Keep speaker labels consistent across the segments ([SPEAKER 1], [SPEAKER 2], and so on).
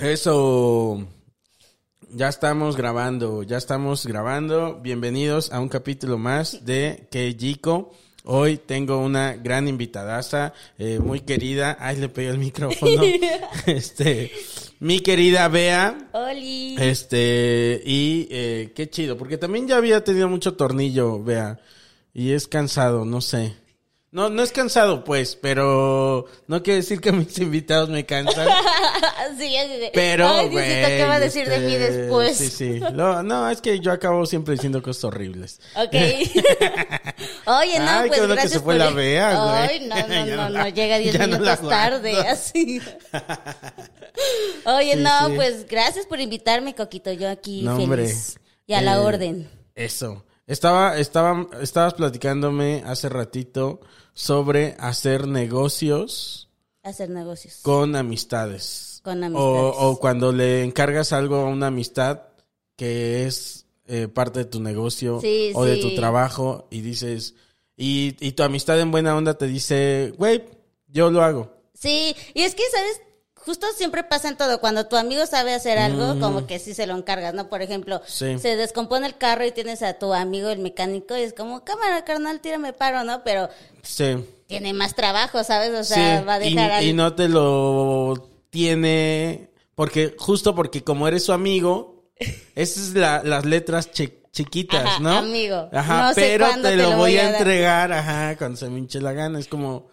[SPEAKER 1] Eso. Ya estamos grabando, ya estamos grabando. Bienvenidos a un capítulo más de Keijiko. Hoy tengo una gran invitadaza, eh, muy querida. Ay, le pegué el micrófono. este, mi querida Bea.
[SPEAKER 2] Oli.
[SPEAKER 1] Este, y eh, qué chido, porque también ya había tenido mucho tornillo, Bea. Y es cansado, no sé. No, no es cansado, pues, pero no quiere decir que mis invitados me cansan.
[SPEAKER 2] sí, así de,
[SPEAKER 1] Pero,
[SPEAKER 2] Ay, Diosito, ¿qué va a
[SPEAKER 1] güey,
[SPEAKER 2] decir de mí
[SPEAKER 1] este,
[SPEAKER 2] después?
[SPEAKER 1] Sí, sí. No, no, es que yo acabo siempre diciendo cosas horribles.
[SPEAKER 2] Ok. Oye, no,
[SPEAKER 1] Ay,
[SPEAKER 2] pues
[SPEAKER 1] qué bueno que
[SPEAKER 2] gracias
[SPEAKER 1] se fue
[SPEAKER 2] por-
[SPEAKER 1] la Bea, güey.
[SPEAKER 2] Ay, no, no, no,
[SPEAKER 1] no
[SPEAKER 2] no,
[SPEAKER 1] la-
[SPEAKER 2] llega 10
[SPEAKER 1] ya no la
[SPEAKER 2] minutos
[SPEAKER 1] aguanto.
[SPEAKER 2] tarde, así. Oye,
[SPEAKER 1] Sí,
[SPEAKER 2] no,
[SPEAKER 1] sí.
[SPEAKER 2] pues gracias por invitarme, Coquito. Yo aquí
[SPEAKER 1] No,
[SPEAKER 2] feliz.
[SPEAKER 1] hombre.
[SPEAKER 2] Y a la
[SPEAKER 1] Eh,
[SPEAKER 2] orden.
[SPEAKER 1] Eso. Estaba, estaba, estabas platicándome hace ratito sobre hacer negocios
[SPEAKER 2] Hacer negocios.
[SPEAKER 1] con amistades.
[SPEAKER 2] Con
[SPEAKER 1] O,
[SPEAKER 2] amistades.
[SPEAKER 1] o cuando le encargas algo a una amistad que es eh, parte de tu negocio
[SPEAKER 2] Sí,
[SPEAKER 1] o de tu trabajo y dices, y, y tu amistad en buena onda te dice, güey, yo lo hago.
[SPEAKER 2] Sí, y es que, ¿sabes? Justo siempre pasa en todo. Cuando tu amigo sabe hacer algo, como que sí se lo encargas, ¿no? Por ejemplo,
[SPEAKER 1] Sí.
[SPEAKER 2] se descompone el carro y tienes a tu amigo, el mecánico, y es como, cámara, carnal, tírame paro, ¿no? Pero
[SPEAKER 1] Sí.
[SPEAKER 2] tiene más trabajo, ¿sabes? O sea,
[SPEAKER 1] Sí,
[SPEAKER 2] va a
[SPEAKER 1] y-
[SPEAKER 2] dejar al-
[SPEAKER 1] y, no te lo tiene porque justo porque como eres su amigo, esas es la- las letras chi- chiquitas,
[SPEAKER 2] Ajá,
[SPEAKER 1] ¿no?
[SPEAKER 2] amigo.
[SPEAKER 1] Ajá,
[SPEAKER 2] No
[SPEAKER 1] pero te,
[SPEAKER 2] te
[SPEAKER 1] lo voy
[SPEAKER 2] voy
[SPEAKER 1] a,
[SPEAKER 2] a
[SPEAKER 1] entregar, ajá, cuando se me hinche la gana. Es como,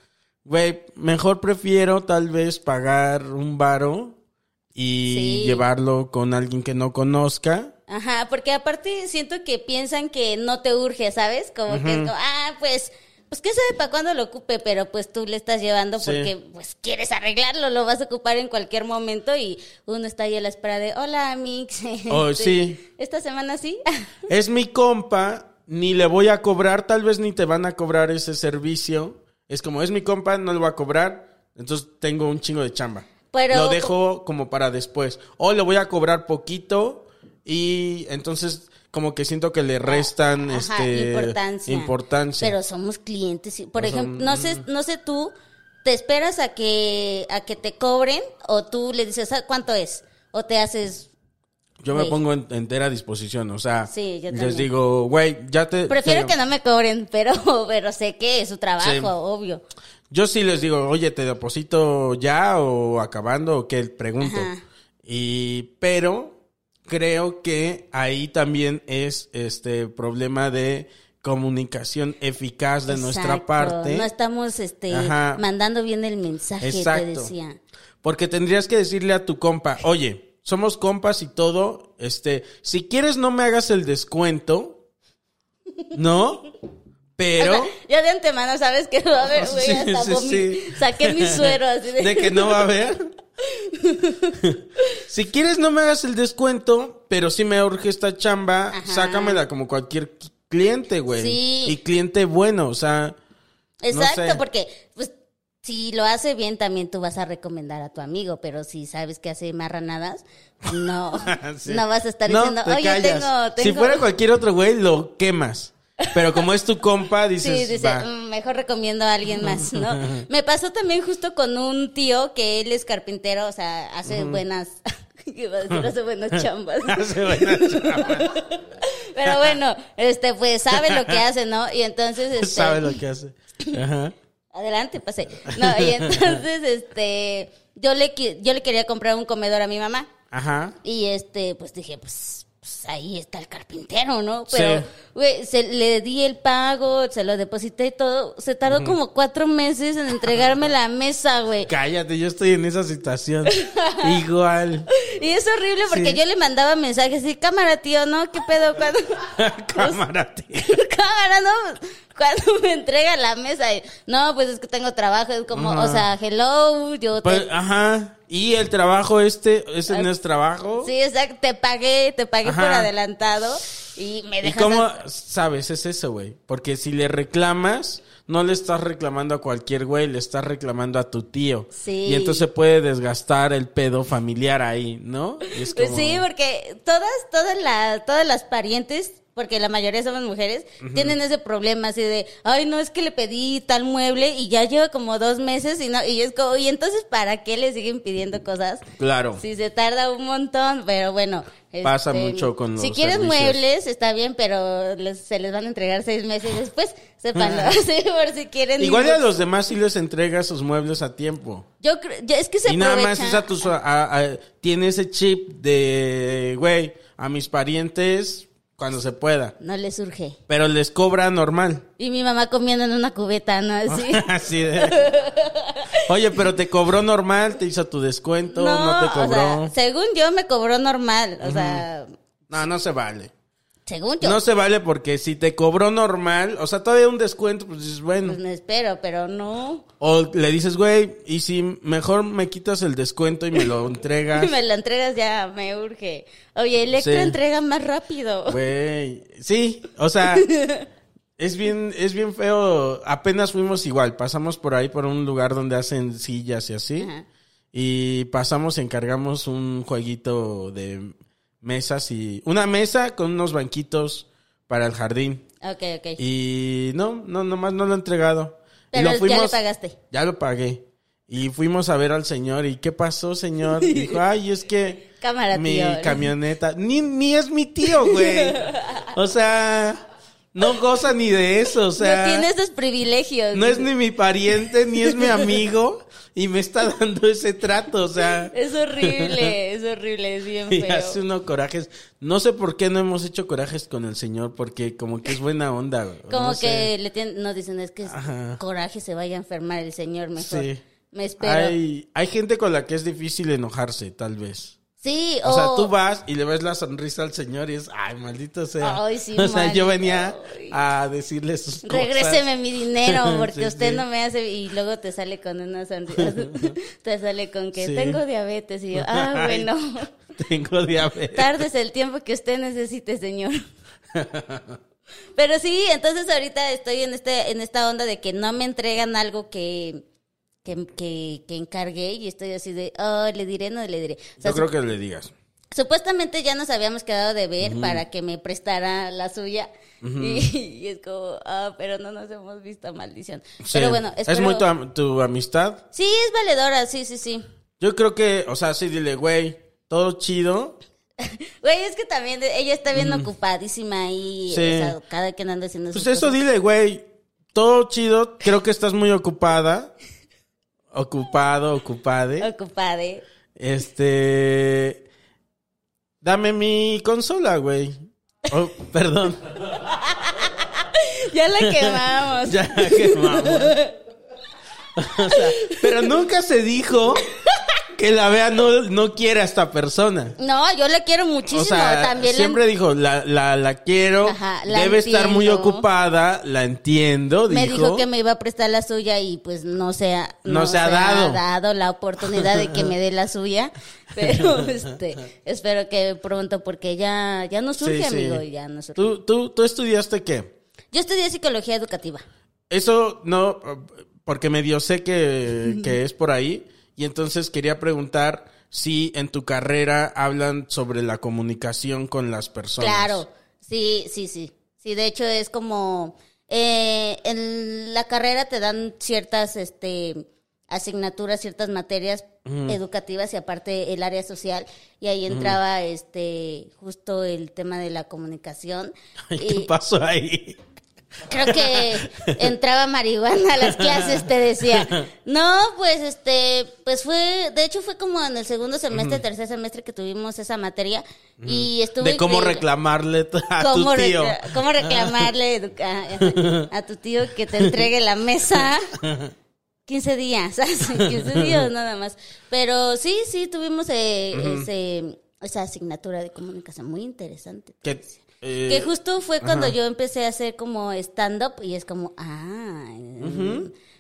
[SPEAKER 1] güey, mejor prefiero tal vez pagar un varo y
[SPEAKER 2] Sí.
[SPEAKER 1] llevarlo con alguien que no conozca.
[SPEAKER 2] Ajá, porque aparte siento que piensan que no te urge, ¿sabes? Como que es como, ah, pues, pues qué sabe para cuándo lo ocupe, pero pues tú le estás llevando
[SPEAKER 1] Sí.
[SPEAKER 2] porque pues quieres arreglarlo, lo vas a ocupar en cualquier momento y uno está ahí a la espera de, hola, Mix.
[SPEAKER 1] Oh, sí.
[SPEAKER 2] Esta semana sí.
[SPEAKER 1] Es mi compa, ni le voy a cobrar, tal vez ni te van a cobrar ese servicio. Es como, es mi compa, no lo voy a cobrar, entonces tengo un chingo de chamba.
[SPEAKER 2] Pero-
[SPEAKER 1] Lo dejo como para después. O le voy a cobrar poquito y entonces como que siento que le restan
[SPEAKER 2] Ajá,
[SPEAKER 1] este
[SPEAKER 2] importancia.
[SPEAKER 1] importancia.
[SPEAKER 2] Pero somos clientes. Por ejemplo, no sé, no sé tú, ¿te esperas a que, a que te cobren o tú le dices, "Ah, ¿cuánto es? O te haces
[SPEAKER 1] Yo me pongo en entera disposición, o sea,
[SPEAKER 2] Sí, yo
[SPEAKER 1] les digo, güey, ya te...
[SPEAKER 2] Prefiero
[SPEAKER 1] te-
[SPEAKER 2] que no me cobren, pero, pero sé que es su trabajo,
[SPEAKER 1] Sí.
[SPEAKER 2] obvio.
[SPEAKER 1] Yo sí les digo, oye, ¿te deposito ya o acabando o qué? Pregunto.
[SPEAKER 2] Ajá.
[SPEAKER 1] Y, pero creo que ahí también es este problema de comunicación eficaz de nuestra parte.
[SPEAKER 2] No estamos este,
[SPEAKER 1] Ajá.
[SPEAKER 2] mandando bien el mensaje, te
[SPEAKER 1] Exacto.
[SPEAKER 2] decía.
[SPEAKER 1] Porque tendrías que decirle a tu compa, oye, somos compas y todo, este, si quieres no me hagas el descuento, ¿no? Pero...
[SPEAKER 2] O sea, ya de antemano sabes que va a haber, güey,
[SPEAKER 1] Sí,
[SPEAKER 2] hasta
[SPEAKER 1] sí, sí.
[SPEAKER 2] Saqué mi suero así de...
[SPEAKER 1] de que no va a haber. si quieres no me hagas el descuento, pero si me urge esta chamba,
[SPEAKER 2] Ajá.
[SPEAKER 1] sácamela como cualquier qui- cliente, güey.
[SPEAKER 2] Sí.
[SPEAKER 1] Y cliente bueno, o sea,
[SPEAKER 2] Exacto,
[SPEAKER 1] sé.
[SPEAKER 2] porque pues si lo hace bien, también tú vas a recomendar a tu amigo, pero si sabes que hace marranadas, pues no,
[SPEAKER 1] Sí.
[SPEAKER 2] no vas a estar
[SPEAKER 1] No,
[SPEAKER 2] diciendo,
[SPEAKER 1] te
[SPEAKER 2] oye, tengo, tengo...
[SPEAKER 1] Si fuera cualquier otro güey, lo quemas. Pero como es tu compa, dices,
[SPEAKER 2] Sí, dice,
[SPEAKER 1] va.
[SPEAKER 2] "Mm, mejor recomiendo a alguien más, ¿no? Me pasó también justo con un tío que él es carpintero, o sea, hace buenas, iba a decir, hace buenas chambas.
[SPEAKER 1] Hace buena chamba.
[SPEAKER 2] Pero bueno, este, pues sabe lo que hace, ¿no? Y entonces, este,
[SPEAKER 1] Sabe lo que hace. Ajá.
[SPEAKER 2] Adelante, pasé. No, y entonces, este, yo le, yo le quería comprar un comedor a mi mamá.
[SPEAKER 1] Ajá.
[SPEAKER 2] Y este, pues dije, pues, pues, ahí está el carpintero, ¿no? Pero,
[SPEAKER 1] Sí.
[SPEAKER 2] güey, se le di el pago, se lo deposité y todo. Se tardó como cuatro meses en entregarme la mesa, güey.
[SPEAKER 1] Cállate, yo estoy en esa situación. Igual.
[SPEAKER 2] Y es horrible porque
[SPEAKER 1] Sí.
[SPEAKER 2] yo le mandaba mensajes así, cámara, tío, ¿no? ¿Qué pedo? cuando
[SPEAKER 1] Cámara, tío.
[SPEAKER 2] cámara, ¿no? Cuando me entrega la mesa, no, pues es que tengo trabajo, es como, o sea, hello, yo te...
[SPEAKER 1] Pues, ajá. Y el trabajo este, ese no es trabajo.
[SPEAKER 2] Sí, exacto, te pagué, te pagué
[SPEAKER 1] Ajá.
[SPEAKER 2] por adelantado y me
[SPEAKER 1] ¿Y
[SPEAKER 2] dejas...
[SPEAKER 1] cómo
[SPEAKER 2] a-
[SPEAKER 1] sabes? Es eso, güey. Porque si le reclamas, no le estás reclamando a cualquier güey, le estás reclamando a tu tío.
[SPEAKER 2] Sí.
[SPEAKER 1] Y entonces puede desgastar el pedo familiar ahí, ¿no? Y es
[SPEAKER 2] Pues
[SPEAKER 1] como-
[SPEAKER 2] sí, porque todas, todas las, todas las parientes, porque la mayoría somos mujeres, tienen ese problema así de, ay, no, es que le pedí tal mueble y ya lleva como dos meses y no, y es como, y entonces, ¿para qué le siguen pidiendo cosas?
[SPEAKER 1] Claro.
[SPEAKER 2] Si se tarda un montón, pero bueno.
[SPEAKER 1] Pasa
[SPEAKER 2] este,
[SPEAKER 1] mucho con
[SPEAKER 2] Si
[SPEAKER 1] los
[SPEAKER 2] quieres
[SPEAKER 1] servicios.
[SPEAKER 2] muebles, está bien, pero les- se les van a entregar seis meses después, sépanlo, sí, por si quieren.
[SPEAKER 1] Igual a
[SPEAKER 2] inbox.
[SPEAKER 1] los demás sí les entrega sus muebles a tiempo.
[SPEAKER 2] Yo creo, es que se
[SPEAKER 1] y nada más tu, a- a- tiene ese chip de, güey, a mis parientes cuando se pueda.
[SPEAKER 2] No les surge.
[SPEAKER 1] Pero les cobra normal.
[SPEAKER 2] Y mi mamá comiendo en una cubeta, ¿no? Así.
[SPEAKER 1] Así de... Oye, pero te cobró normal, te hizo tu descuento, no, te
[SPEAKER 2] o
[SPEAKER 1] cobró.
[SPEAKER 2] sea, según yo me cobró normal, o sea,
[SPEAKER 1] No, no se vale.
[SPEAKER 2] Según yo.
[SPEAKER 1] No se vale porque si te cobró normal, o sea, todavía un descuento, pues dices, bueno.
[SPEAKER 2] Pues me espero, pero no.
[SPEAKER 1] O le dices, güey, y si mejor me quitas el descuento y me lo entregas.
[SPEAKER 2] Me la entregas ya, me urge. Oye, Electra
[SPEAKER 1] Sí.
[SPEAKER 2] entrega más rápido.
[SPEAKER 1] Güey, sí, o sea, es bien, es bien feo. Apenas fuimos igual, pasamos por ahí por un lugar donde hacen sillas y así.
[SPEAKER 2] Ajá.
[SPEAKER 1] Y pasamos, encargamos un jueguito de mesas y una mesa con unos banquitos para el jardín.
[SPEAKER 2] Ok, ok.
[SPEAKER 1] Y no, no, nomás no lo he entregado.
[SPEAKER 2] Pero
[SPEAKER 1] lo
[SPEAKER 2] ya le pagaste.
[SPEAKER 1] Ya lo pagué. Y fuimos a ver al señor. ¿Y qué pasó, señor? Dijo, ay, es que
[SPEAKER 2] Cámara,
[SPEAKER 1] mi
[SPEAKER 2] tío.
[SPEAKER 1] camioneta. Ni, ni es mi tío, güey. O sea, no goza ni de eso. O sea,
[SPEAKER 2] no tiene esos privilegios.
[SPEAKER 1] no es ni mi pariente, ni es mi amigo. Y me está dando ese trato. O sea,
[SPEAKER 2] Es horrible, es horrible, es bien
[SPEAKER 1] y
[SPEAKER 2] feo.
[SPEAKER 1] hace uno corajes. No sé por qué no hemos hecho corajes con el señor. Porque como que es buena onda.
[SPEAKER 2] Como
[SPEAKER 1] No
[SPEAKER 2] que le tienen, no dicen, es que es coraje se vaya a enfermar el señor mejor.
[SPEAKER 1] Sí.
[SPEAKER 2] Me espero.
[SPEAKER 1] Hay, hay gente con la que es difícil enojarse, tal vez.
[SPEAKER 2] Sí,
[SPEAKER 1] O sea, tú vas y le ves la sonrisa al señor y es, ay, maldito sea.
[SPEAKER 2] Ay, sí,
[SPEAKER 1] o sea, yo venía a decirle sus cosas.
[SPEAKER 2] Regréseme mi dinero porque
[SPEAKER 1] Sí,
[SPEAKER 2] usted
[SPEAKER 1] sí.
[SPEAKER 2] no me hace y luego te sale con una sonrisa. te sale con que tengo diabetes y yo, ah, bueno.
[SPEAKER 1] Tengo diabetes.
[SPEAKER 2] Tardes el tiempo que usted necesite, señor. Pero sí, entonces ahorita estoy en este en esta onda de que no me entregan algo que que, que, que encargué y estoy así de, oh, le diré, no le diré. O sea,
[SPEAKER 1] Yo creo que le digas.
[SPEAKER 2] Supuestamente ya nos habíamos quedado de ver para que me prestara la suya. y, y es como, ah, pero no nos hemos visto, maldición. Pero bueno,
[SPEAKER 1] ¿Es
[SPEAKER 2] espero-
[SPEAKER 1] muy tu, tu amistad?
[SPEAKER 2] Sí, es valedora, sí, sí, sí.
[SPEAKER 1] Yo creo que, o sea, sí, dile, güey, todo chido.
[SPEAKER 2] Güey, es que también ella está bien ocupadísima ahí.
[SPEAKER 1] Sí.
[SPEAKER 2] o sea, cada quien anda haciendo
[SPEAKER 1] Pues
[SPEAKER 2] sus
[SPEAKER 1] eso
[SPEAKER 2] cosas.
[SPEAKER 1] dile, güey, todo chido. Creo que estás muy ocupada. Ocupado, ocupade.
[SPEAKER 2] Ocupade.
[SPEAKER 1] Este. Dame mi consola, güey. Oh, perdón.
[SPEAKER 2] Ya la quemamos.
[SPEAKER 1] ya quemamos. O sea, pero nunca se dijo que la vea no, no quiere a esta persona.
[SPEAKER 2] No, yo la quiero muchísimo.
[SPEAKER 1] O sea,
[SPEAKER 2] también la-
[SPEAKER 1] siempre dijo, la, la, la quiero,
[SPEAKER 2] Ajá, la
[SPEAKER 1] debe estar muy ocupada, la entiendo,
[SPEAKER 2] me
[SPEAKER 1] dijo.
[SPEAKER 2] dijo que me iba a prestar la suya y pues no se ha,
[SPEAKER 1] No se ha dado.
[SPEAKER 2] dado la oportunidad de que me dé la suya. Pero este, espero que pronto porque ya, ya no surge,
[SPEAKER 1] Sí, sí.
[SPEAKER 2] amigo, ya no surge.
[SPEAKER 1] ¿Tú, tú, ¿Tú estudiaste qué?
[SPEAKER 2] Yo estudié psicología educativa.
[SPEAKER 1] Eso no, porque medio sé que, que es por ahí. Y entonces quería preguntar si en tu carrera hablan sobre la comunicación con las personas.
[SPEAKER 2] Claro, sí, sí, sí. Sí, de hecho es como eh, en la carrera te dan ciertas este asignaturas, ciertas materias educativas y aparte el área social y ahí entraba este justo el tema de la comunicación.
[SPEAKER 1] ¿Qué
[SPEAKER 2] Y-
[SPEAKER 1] pasó ahí?
[SPEAKER 2] Creo que entraba marihuana a las clases, te decía. No, pues este, pues fue, de hecho fue como en el segundo semestre, tercer semestre que tuvimos esa materia y estuvo
[SPEAKER 1] De cómo reclamarle a
[SPEAKER 2] ¿Cómo,
[SPEAKER 1] tu tío.
[SPEAKER 2] recla- cómo reclamarle a, a tu tío que te entregue la mesa 15 días, hace 15 días nada más. Pero sí, sí, tuvimos eh, ese- esa asignatura de comunicación muy interesante.
[SPEAKER 1] Que, eh,
[SPEAKER 2] Que justo fue cuando yo empecé a hacer como stand-up y es como, ah,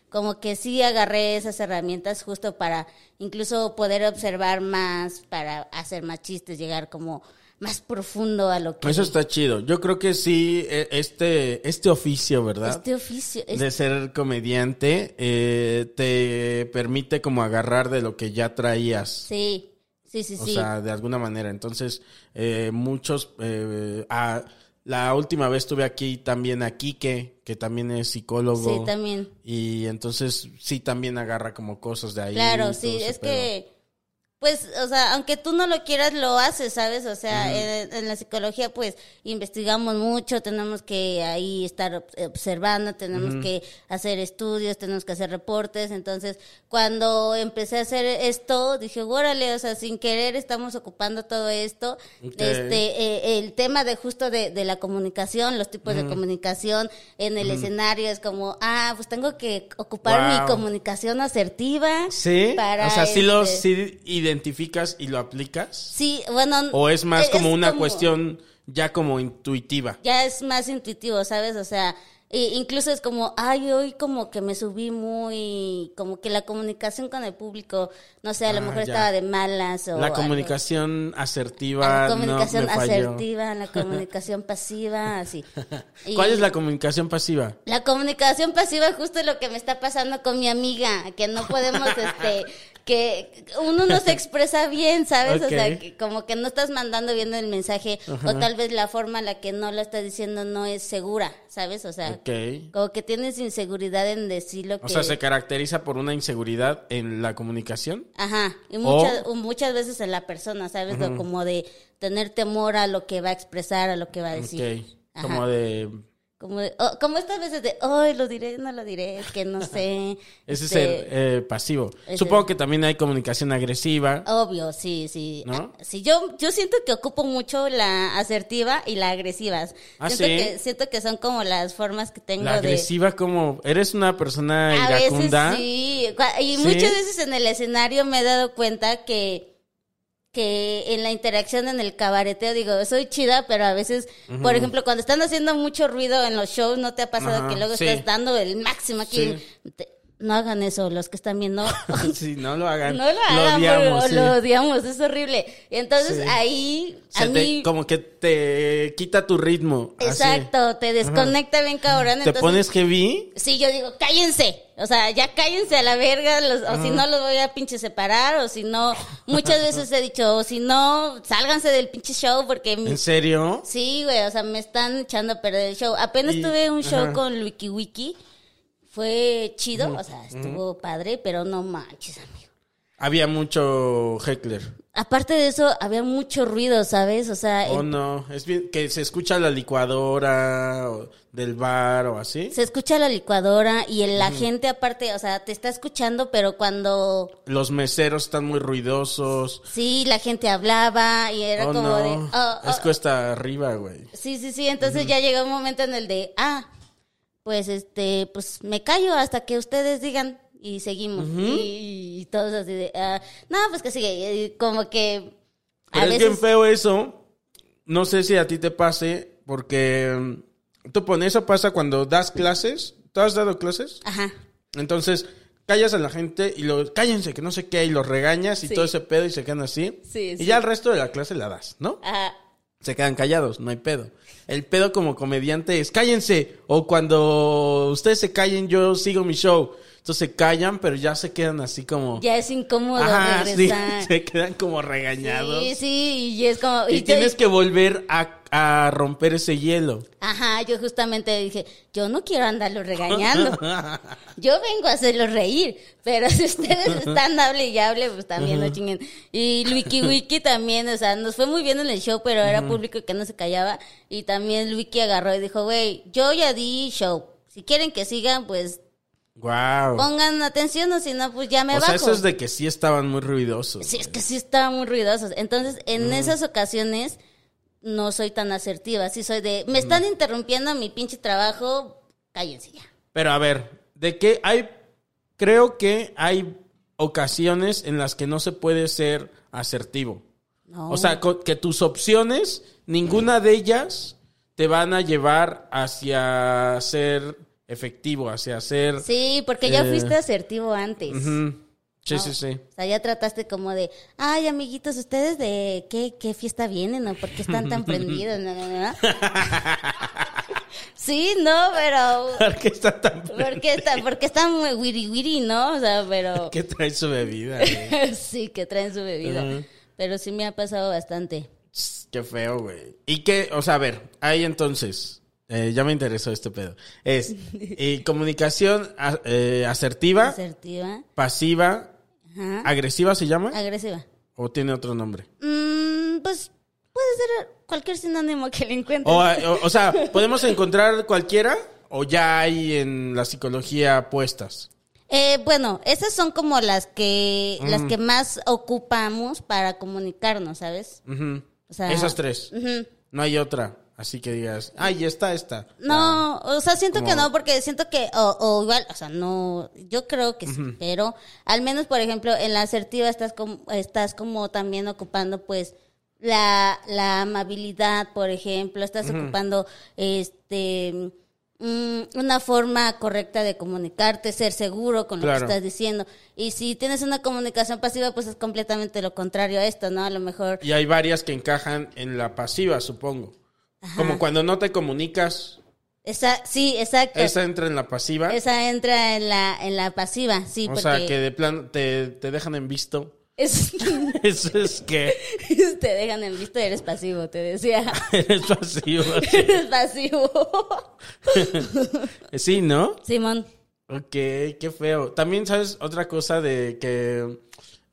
[SPEAKER 2] como que sí agarré esas herramientas justo para incluso poder observar más, para hacer más chistes, llegar como más profundo a lo que
[SPEAKER 1] Eso está chido. Yo creo que sí, e- este, este oficio, ¿verdad?
[SPEAKER 2] este oficio.
[SPEAKER 1] de ser comediante eh, te permite como agarrar de lo que ya traías.
[SPEAKER 2] Sí, sí, sí,
[SPEAKER 1] O
[SPEAKER 2] sí.
[SPEAKER 1] sea, de alguna manera. Entonces, eh, muchos... eh, ah, la última vez tuve aquí también a Quique, que también es psicólogo.
[SPEAKER 2] Sí, también.
[SPEAKER 1] Y entonces sí también agarra como cosas de ahí.
[SPEAKER 2] Claro, sí, es
[SPEAKER 1] pedo.
[SPEAKER 2] que, pues, o sea, aunque tú no lo quieras, lo haces, ¿sabes? O sea, en, en la psicología, pues, investigamos mucho, tenemos que ahí estar ob- observando, tenemos que hacer estudios, tenemos que hacer reportes. Entonces, cuando empecé a hacer esto, dije, órale, o sea, sin querer estamos ocupando todo esto. Este, eh, el tema de justo de, de la comunicación, los tipos de comunicación en el escenario, es como, ah, pues tengo que ocupar mi comunicación asertiva.
[SPEAKER 1] Sí,
[SPEAKER 2] para,
[SPEAKER 1] o sea, sí lo
[SPEAKER 2] este,
[SPEAKER 1] sí identificas y lo aplicas.
[SPEAKER 2] Sí, bueno.
[SPEAKER 1] O es más
[SPEAKER 2] es
[SPEAKER 1] como una
[SPEAKER 2] como-
[SPEAKER 1] cuestión ya como intuitiva.
[SPEAKER 2] Ya es más intuitivo, ¿sabes? O sea, e- incluso es como, ay, hoy como que me subí muy, como que la comunicación con el público, no sé, a lo
[SPEAKER 1] Ah,
[SPEAKER 2] mejor
[SPEAKER 1] ya.
[SPEAKER 2] estaba de malas o
[SPEAKER 1] La
[SPEAKER 2] algo.
[SPEAKER 1] comunicación asertiva.
[SPEAKER 2] La
[SPEAKER 1] no,
[SPEAKER 2] comunicación
[SPEAKER 1] falló.
[SPEAKER 2] asertiva, la comunicación pasiva, así. Y
[SPEAKER 1] ¿Cuál es la comunicación pasiva?
[SPEAKER 2] La comunicación pasiva es justo lo que me está pasando con mi amiga, que no podemos, este, que uno no se expresa bien, ¿sabes? O sea, que como que no estás mandando bien el mensaje, o tal vez la forma en la que no lo estás diciendo no es segura, ¿sabes? O sea,
[SPEAKER 1] Ok.
[SPEAKER 2] como que tienes inseguridad en decir lo que...
[SPEAKER 1] O sea, se caracteriza por una inseguridad en la comunicación.
[SPEAKER 2] Ajá, y
[SPEAKER 1] O-
[SPEAKER 2] muchas, o muchas veces en la persona, ¿sabes? Como de tener temor a lo que va a expresar, a lo que va a decir.
[SPEAKER 1] Como de.
[SPEAKER 2] Como, de- oh, como estas veces de, hoy lo diré, no lo diré, es que no sé.
[SPEAKER 1] Ese es
[SPEAKER 2] este,
[SPEAKER 1] el eh, pasivo.
[SPEAKER 2] ese-
[SPEAKER 1] Supongo que también hay comunicación agresiva.
[SPEAKER 2] Obvio, sí, sí.
[SPEAKER 1] ¿No?
[SPEAKER 2] Ah, Sí, yo, yo siento que ocupo mucho la asertiva y la agresiva.
[SPEAKER 1] ¿Ah,
[SPEAKER 2] siento,
[SPEAKER 1] sí?
[SPEAKER 2] que, siento que son como las formas que tengo
[SPEAKER 1] La
[SPEAKER 2] de...
[SPEAKER 1] agresiva, como. ¿Eres una persona
[SPEAKER 2] A veces
[SPEAKER 1] iracunda?
[SPEAKER 2] sí. Y
[SPEAKER 1] ¿Sí?
[SPEAKER 2] muchas veces en el escenario me he dado cuenta que que en la interacción en el cabareteo digo, soy chida, pero a veces, por ejemplo, cuando están haciendo mucho ruido en los shows, ¿no te ha pasado
[SPEAKER 1] Ajá,
[SPEAKER 2] que luego
[SPEAKER 1] sí.
[SPEAKER 2] estás dando el máximo aquí? Te- no hagan eso, los que están viendo.
[SPEAKER 1] sí, no lo hagan.
[SPEAKER 2] No lo hagan,
[SPEAKER 1] odiamos,
[SPEAKER 2] porque
[SPEAKER 1] sí.
[SPEAKER 2] lo odiamos, es horrible. Y entonces
[SPEAKER 1] Sí.
[SPEAKER 2] ahí,
[SPEAKER 1] Se
[SPEAKER 2] a
[SPEAKER 1] te-
[SPEAKER 2] mí,
[SPEAKER 1] como que te quita tu ritmo. así.
[SPEAKER 2] exacto, te desconecta bien cabrón.
[SPEAKER 1] Te
[SPEAKER 2] entonces,
[SPEAKER 1] pones heavy.
[SPEAKER 2] Sí, yo digo, cállense. O sea, ya cállense a la verga, los- o si no los voy a pinche separar, o si no, muchas veces he dicho, o si no, sálganse del pinche show porque... mi-
[SPEAKER 1] ¿En serio?
[SPEAKER 2] Sí, güey, o sea, me están echando a perder el show. Apenas
[SPEAKER 1] Y-
[SPEAKER 2] tuve un show
[SPEAKER 1] ajá.
[SPEAKER 2] con Wiki Wiki, fue chido, o sea, estuvo padre, pero no manches, amigo.
[SPEAKER 1] Había mucho heckler.
[SPEAKER 2] Aparte de eso, había mucho ruido, ¿sabes? O sea,
[SPEAKER 1] Oh,
[SPEAKER 2] el-
[SPEAKER 1] no. Es bien que se escucha la licuadora o del bar o así.
[SPEAKER 2] se escucha la licuadora y el- la gente aparte, o sea, te está escuchando, pero cuando
[SPEAKER 1] Los meseros están muy ruidosos.
[SPEAKER 2] sí, la gente hablaba y era
[SPEAKER 1] oh,
[SPEAKER 2] como
[SPEAKER 1] no.
[SPEAKER 2] de... oh, oh,
[SPEAKER 1] es cuesta arriba, güey.
[SPEAKER 2] Sí, sí, sí, entonces ya llegó un momento en el de, ah, pues este, pues me callo hasta que ustedes digan y seguimos. y, y todos así de, ah, no, pues que sigue, y como que a
[SPEAKER 1] Pero es bien feo eso. No sé si a ti te pase, porque mm, tú pones, eso pasa cuando das clases. ¿Tú has dado clases?
[SPEAKER 2] Ajá,
[SPEAKER 1] Entonces, callas a la gente y lo cállense, que no sé qué, y los regañas y
[SPEAKER 2] Sí.
[SPEAKER 1] todo ese pedo y se quedan así.
[SPEAKER 2] Sí,
[SPEAKER 1] y ya el resto de la clase la das, ¿no?
[SPEAKER 2] ajá,
[SPEAKER 1] Se quedan callados, no hay pedo. El pedo como comediante es cállense, o cuando ustedes se callen, yo sigo mi show. Entonces se callan, pero ya se quedan así como...
[SPEAKER 2] Ya es incómodo
[SPEAKER 1] Ajá, sí,
[SPEAKER 2] regresar.
[SPEAKER 1] se quedan como regañados.
[SPEAKER 2] Sí, sí, y es como...
[SPEAKER 1] Y
[SPEAKER 2] y te-
[SPEAKER 1] tienes que volver a, a romper ese hielo.
[SPEAKER 2] Ajá, yo justamente dije, yo no quiero andarlo regañando. Yo vengo a hacerlo reír, pero si ustedes están hable y hable, pues también no chinguen. Y Wiki Wiki también, o sea, nos fue muy bien en el show, pero era público que no se callaba. Y también Wiki agarró y dijo, güey, yo ya di show. Si quieren que sigan, pues
[SPEAKER 1] Wow.
[SPEAKER 2] pongan atención o si no, pues ya me
[SPEAKER 1] O
[SPEAKER 2] bajo.
[SPEAKER 1] sea, eso es de que sí estaban muy ruidosos.
[SPEAKER 2] Sí, es que sí estaban muy ruidosos. Entonces, en esas ocasiones no soy tan asertiva. Sí soy de, me están interrumpiendo mi pinche trabajo, cállense ya.
[SPEAKER 1] Pero a ver, ¿de qué hay? Creo que hay ocasiones en las que no se puede ser asertivo.
[SPEAKER 2] No.
[SPEAKER 1] O sea, que tus opciones, ninguna de ellas te van a llevar hacia ser efectivo, hacia ser...
[SPEAKER 2] Sí, porque ya
[SPEAKER 1] Eh,
[SPEAKER 2] fuiste asertivo antes.
[SPEAKER 1] Sí, sí, sí.
[SPEAKER 2] O sea, ya trataste como de, ay, amiguitos, ¿ustedes de qué, qué fiesta vienen o por qué están tan prendidos? No, no, no. sí, no, pero...
[SPEAKER 1] ¿Por qué está tan...
[SPEAKER 2] Porque, está, porque están muy wiri wiri, ¿no? O sea, pero...
[SPEAKER 1] ¿Qué trae su bebida?
[SPEAKER 2] sí, que traen su bebida. Pero sí me ha pasado bastante.
[SPEAKER 1] Qué feo, güey. Y qué, o sea, a ver, ahí entonces, eh, ya me interesó este pedo. Es eh, comunicación a- eh, asertiva,
[SPEAKER 2] Asertiva.
[SPEAKER 1] pasiva,
[SPEAKER 2] Ajá.
[SPEAKER 1] agresiva se llama,
[SPEAKER 2] Agresiva.
[SPEAKER 1] o tiene otro nombre.
[SPEAKER 2] Mm, pues puede ser cualquier sinónimo que le encuentres.
[SPEAKER 1] O, o, o sea, podemos encontrar cualquiera o ya hay en la psicología puestas.
[SPEAKER 2] Eh, bueno, esas son como las que las
[SPEAKER 1] Mm.
[SPEAKER 2] que más ocupamos para comunicarnos, ¿sabes?
[SPEAKER 1] Ujú.
[SPEAKER 2] O sea,
[SPEAKER 1] Esas tres. No hay otra. Así que digas, ay, está esta.
[SPEAKER 2] No, o sea, siento que no, porque siento que, o, o igual, o sea, no, yo creo que sí, pero al menos, por ejemplo, en la asertiva estás como, estás como también ocupando, pues, la, la amabilidad, por ejemplo, estás ocupando, este, mm, una forma correcta de comunicarte, ser seguro con lo
[SPEAKER 1] Claro.
[SPEAKER 2] que estás diciendo. Y si tienes una comunicación pasiva, pues es completamente lo contrario a esto, ¿no? A lo mejor,
[SPEAKER 1] Y hay varias que encajan en la pasiva, supongo. Como cuando no te comunicas,
[SPEAKER 2] esa, sí, exacto.
[SPEAKER 1] esa entra en la pasiva.
[SPEAKER 2] Esa entra en la, en la pasiva, sí,
[SPEAKER 1] o
[SPEAKER 2] porque
[SPEAKER 1] sea, que de plano te, te dejan en visto.
[SPEAKER 2] es-
[SPEAKER 1] Eso es que
[SPEAKER 2] te dejan en visto y eres pasivo, te decía.
[SPEAKER 1] eres pasivo.
[SPEAKER 2] eres pasivo.
[SPEAKER 1] Sí, ¿no?
[SPEAKER 2] Simón.
[SPEAKER 1] Ok, qué feo. También sabes otra cosa de que,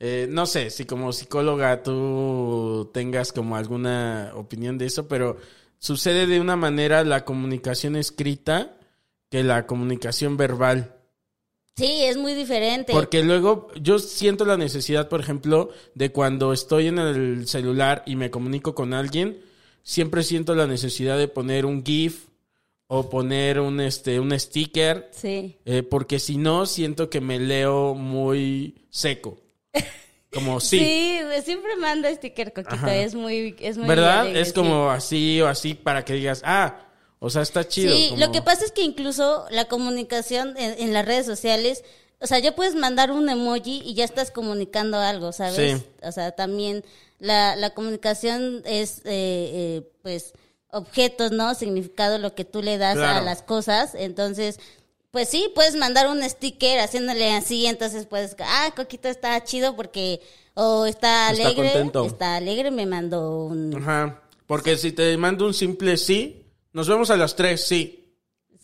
[SPEAKER 1] eh, no sé si como psicóloga tú tengas como alguna opinión de eso, pero sucede de una manera la comunicación escrita que la comunicación verbal.
[SPEAKER 2] Sí, es muy diferente.
[SPEAKER 1] Porque luego yo siento la necesidad, por ejemplo, de cuando estoy en el celular y me comunico con alguien, siempre siento la necesidad de poner un GIF o poner un este un sticker
[SPEAKER 2] Sí.
[SPEAKER 1] eh, porque si no, siento que me leo muy seco. Como sí.
[SPEAKER 2] Sí, siempre manda sticker coquito,
[SPEAKER 1] Ajá.
[SPEAKER 2] es muy, es muy
[SPEAKER 1] ¿Verdad?
[SPEAKER 2] alegre,
[SPEAKER 1] es
[SPEAKER 2] sí.
[SPEAKER 1] como así o así para que digas, ah, o sea, está chido.
[SPEAKER 2] Sí,
[SPEAKER 1] como-
[SPEAKER 2] lo que pasa es que incluso la comunicación en, en las redes sociales, o sea, ya puedes mandar un emoji y ya estás comunicando algo, ¿sabes?
[SPEAKER 1] Sí.
[SPEAKER 2] O sea, también la, la comunicación es, eh, eh, pues, objetos, ¿no? Significado, lo que tú le das a las cosas. Entonces, pues sí, puedes mandar un sticker haciéndole así, entonces puedes, ah, Coquito está chido porque, o está
[SPEAKER 1] Está
[SPEAKER 2] alegre,
[SPEAKER 1] contento.
[SPEAKER 2] está alegre, me mandó un...
[SPEAKER 1] Ajá. Porque si te mando un simple sí, nos vemos a las tres, sí.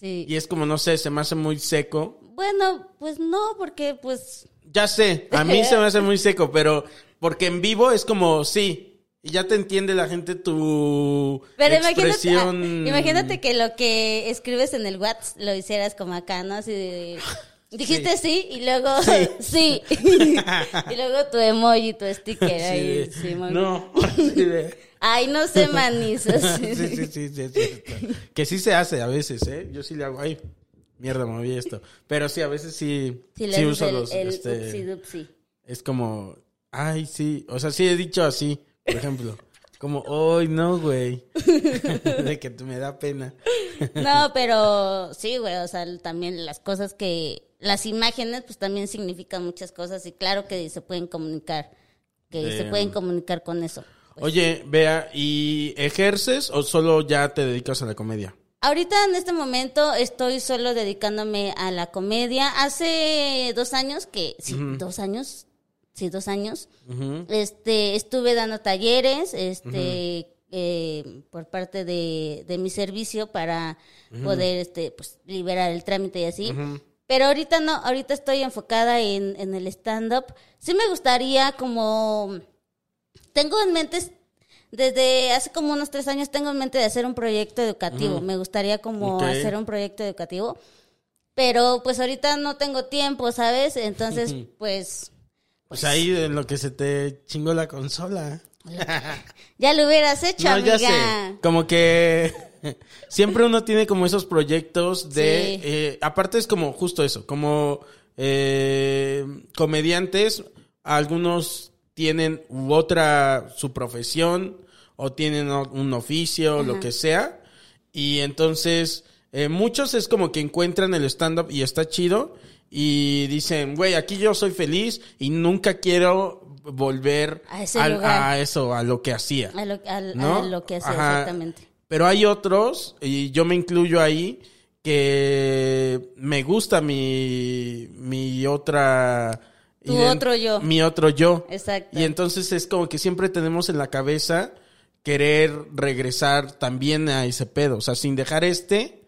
[SPEAKER 2] Sí.
[SPEAKER 1] Y es como, no sé, se me hace muy seco.
[SPEAKER 2] Bueno, pues no, porque pues...
[SPEAKER 1] Ya sé, a mí se me hace muy seco, pero porque en vivo es como sí. Y ya te entiende la gente tu
[SPEAKER 2] Pero imagínate,
[SPEAKER 1] expresión.
[SPEAKER 2] ah, imagínate que lo que escribes en el WhatsApp lo hicieras como acá, ¿no? Así de... Dijiste sí, y luego sí. y luego tu emoji, tu sticker
[SPEAKER 1] Sí,
[SPEAKER 2] ahí.
[SPEAKER 1] no. sí, de-
[SPEAKER 2] Ay, no sé, manizas.
[SPEAKER 1] sí, sí, sí, sí. Que sí se hace a veces, ¿eh? Yo sí le hago, ay, mierda, me moví esto. Pero sí, a veces sí, sí, uso
[SPEAKER 2] el,
[SPEAKER 1] los,
[SPEAKER 2] el
[SPEAKER 1] este,
[SPEAKER 2] upsi dupsi.
[SPEAKER 1] es como, ay, sí, o sea, sí he dicho así, por ejemplo, como, ay, no, güey, de que me da pena.
[SPEAKER 2] No, pero sí, güey, o sea, también las cosas que... Las imágenes, pues también significan muchas cosas y claro que se pueden comunicar, que se pueden comunicar con eso. Pues,
[SPEAKER 1] Oye, vea, ¿y ejerces o solo ya te dedicas a la comedia?
[SPEAKER 2] ahorita en este momento estoy solo dedicándome a la comedia. Hace dos años que, sí, dos años, sí, dos años, este, estuve dando talleres, este, eh, por parte de, de mi servicio para poder, este, pues, liberar el trámite y así. Pero ahorita no, ahorita estoy enfocada en, en el stand-up. Sí me gustaría como, tengo en mente, desde hace como unos tres años tengo en mente de hacer un proyecto educativo. Me gustaría como hacer un proyecto educativo. Pero pues ahorita no tengo tiempo, ¿sabes? Entonces, pues,
[SPEAKER 1] Pues ahí en lo que se te chingó la consola.
[SPEAKER 2] ya lo hubieras hecho,
[SPEAKER 1] No,
[SPEAKER 2] amiga.
[SPEAKER 1] ya sé. Como que siempre uno tiene como esos proyectos de...
[SPEAKER 2] Sí.
[SPEAKER 1] eh, aparte es como justo eso, como eh, comediantes, algunos tienen u otra su profesión o tienen un oficio, lo que sea. Y entonces eh, muchos es como que encuentran el stand-up y está chido. Y dicen, güey, aquí yo soy feliz y nunca quiero volver
[SPEAKER 2] A ese
[SPEAKER 1] al-
[SPEAKER 2] lugar.
[SPEAKER 1] a eso, a lo que hacía.
[SPEAKER 2] A lo, al-
[SPEAKER 1] ¿no?
[SPEAKER 2] a lo que hacía
[SPEAKER 1] Ajá.
[SPEAKER 2] exactamente.
[SPEAKER 1] Pero hay otros, y yo me incluyo ahí, que me gusta mi, mi otra...
[SPEAKER 2] Tu
[SPEAKER 1] ident-
[SPEAKER 2] otro yo.
[SPEAKER 1] Mi otro yo.
[SPEAKER 2] Exacto.
[SPEAKER 1] Y entonces es como que siempre tenemos en la cabeza querer regresar también a ese pedo. O sea, sin dejar este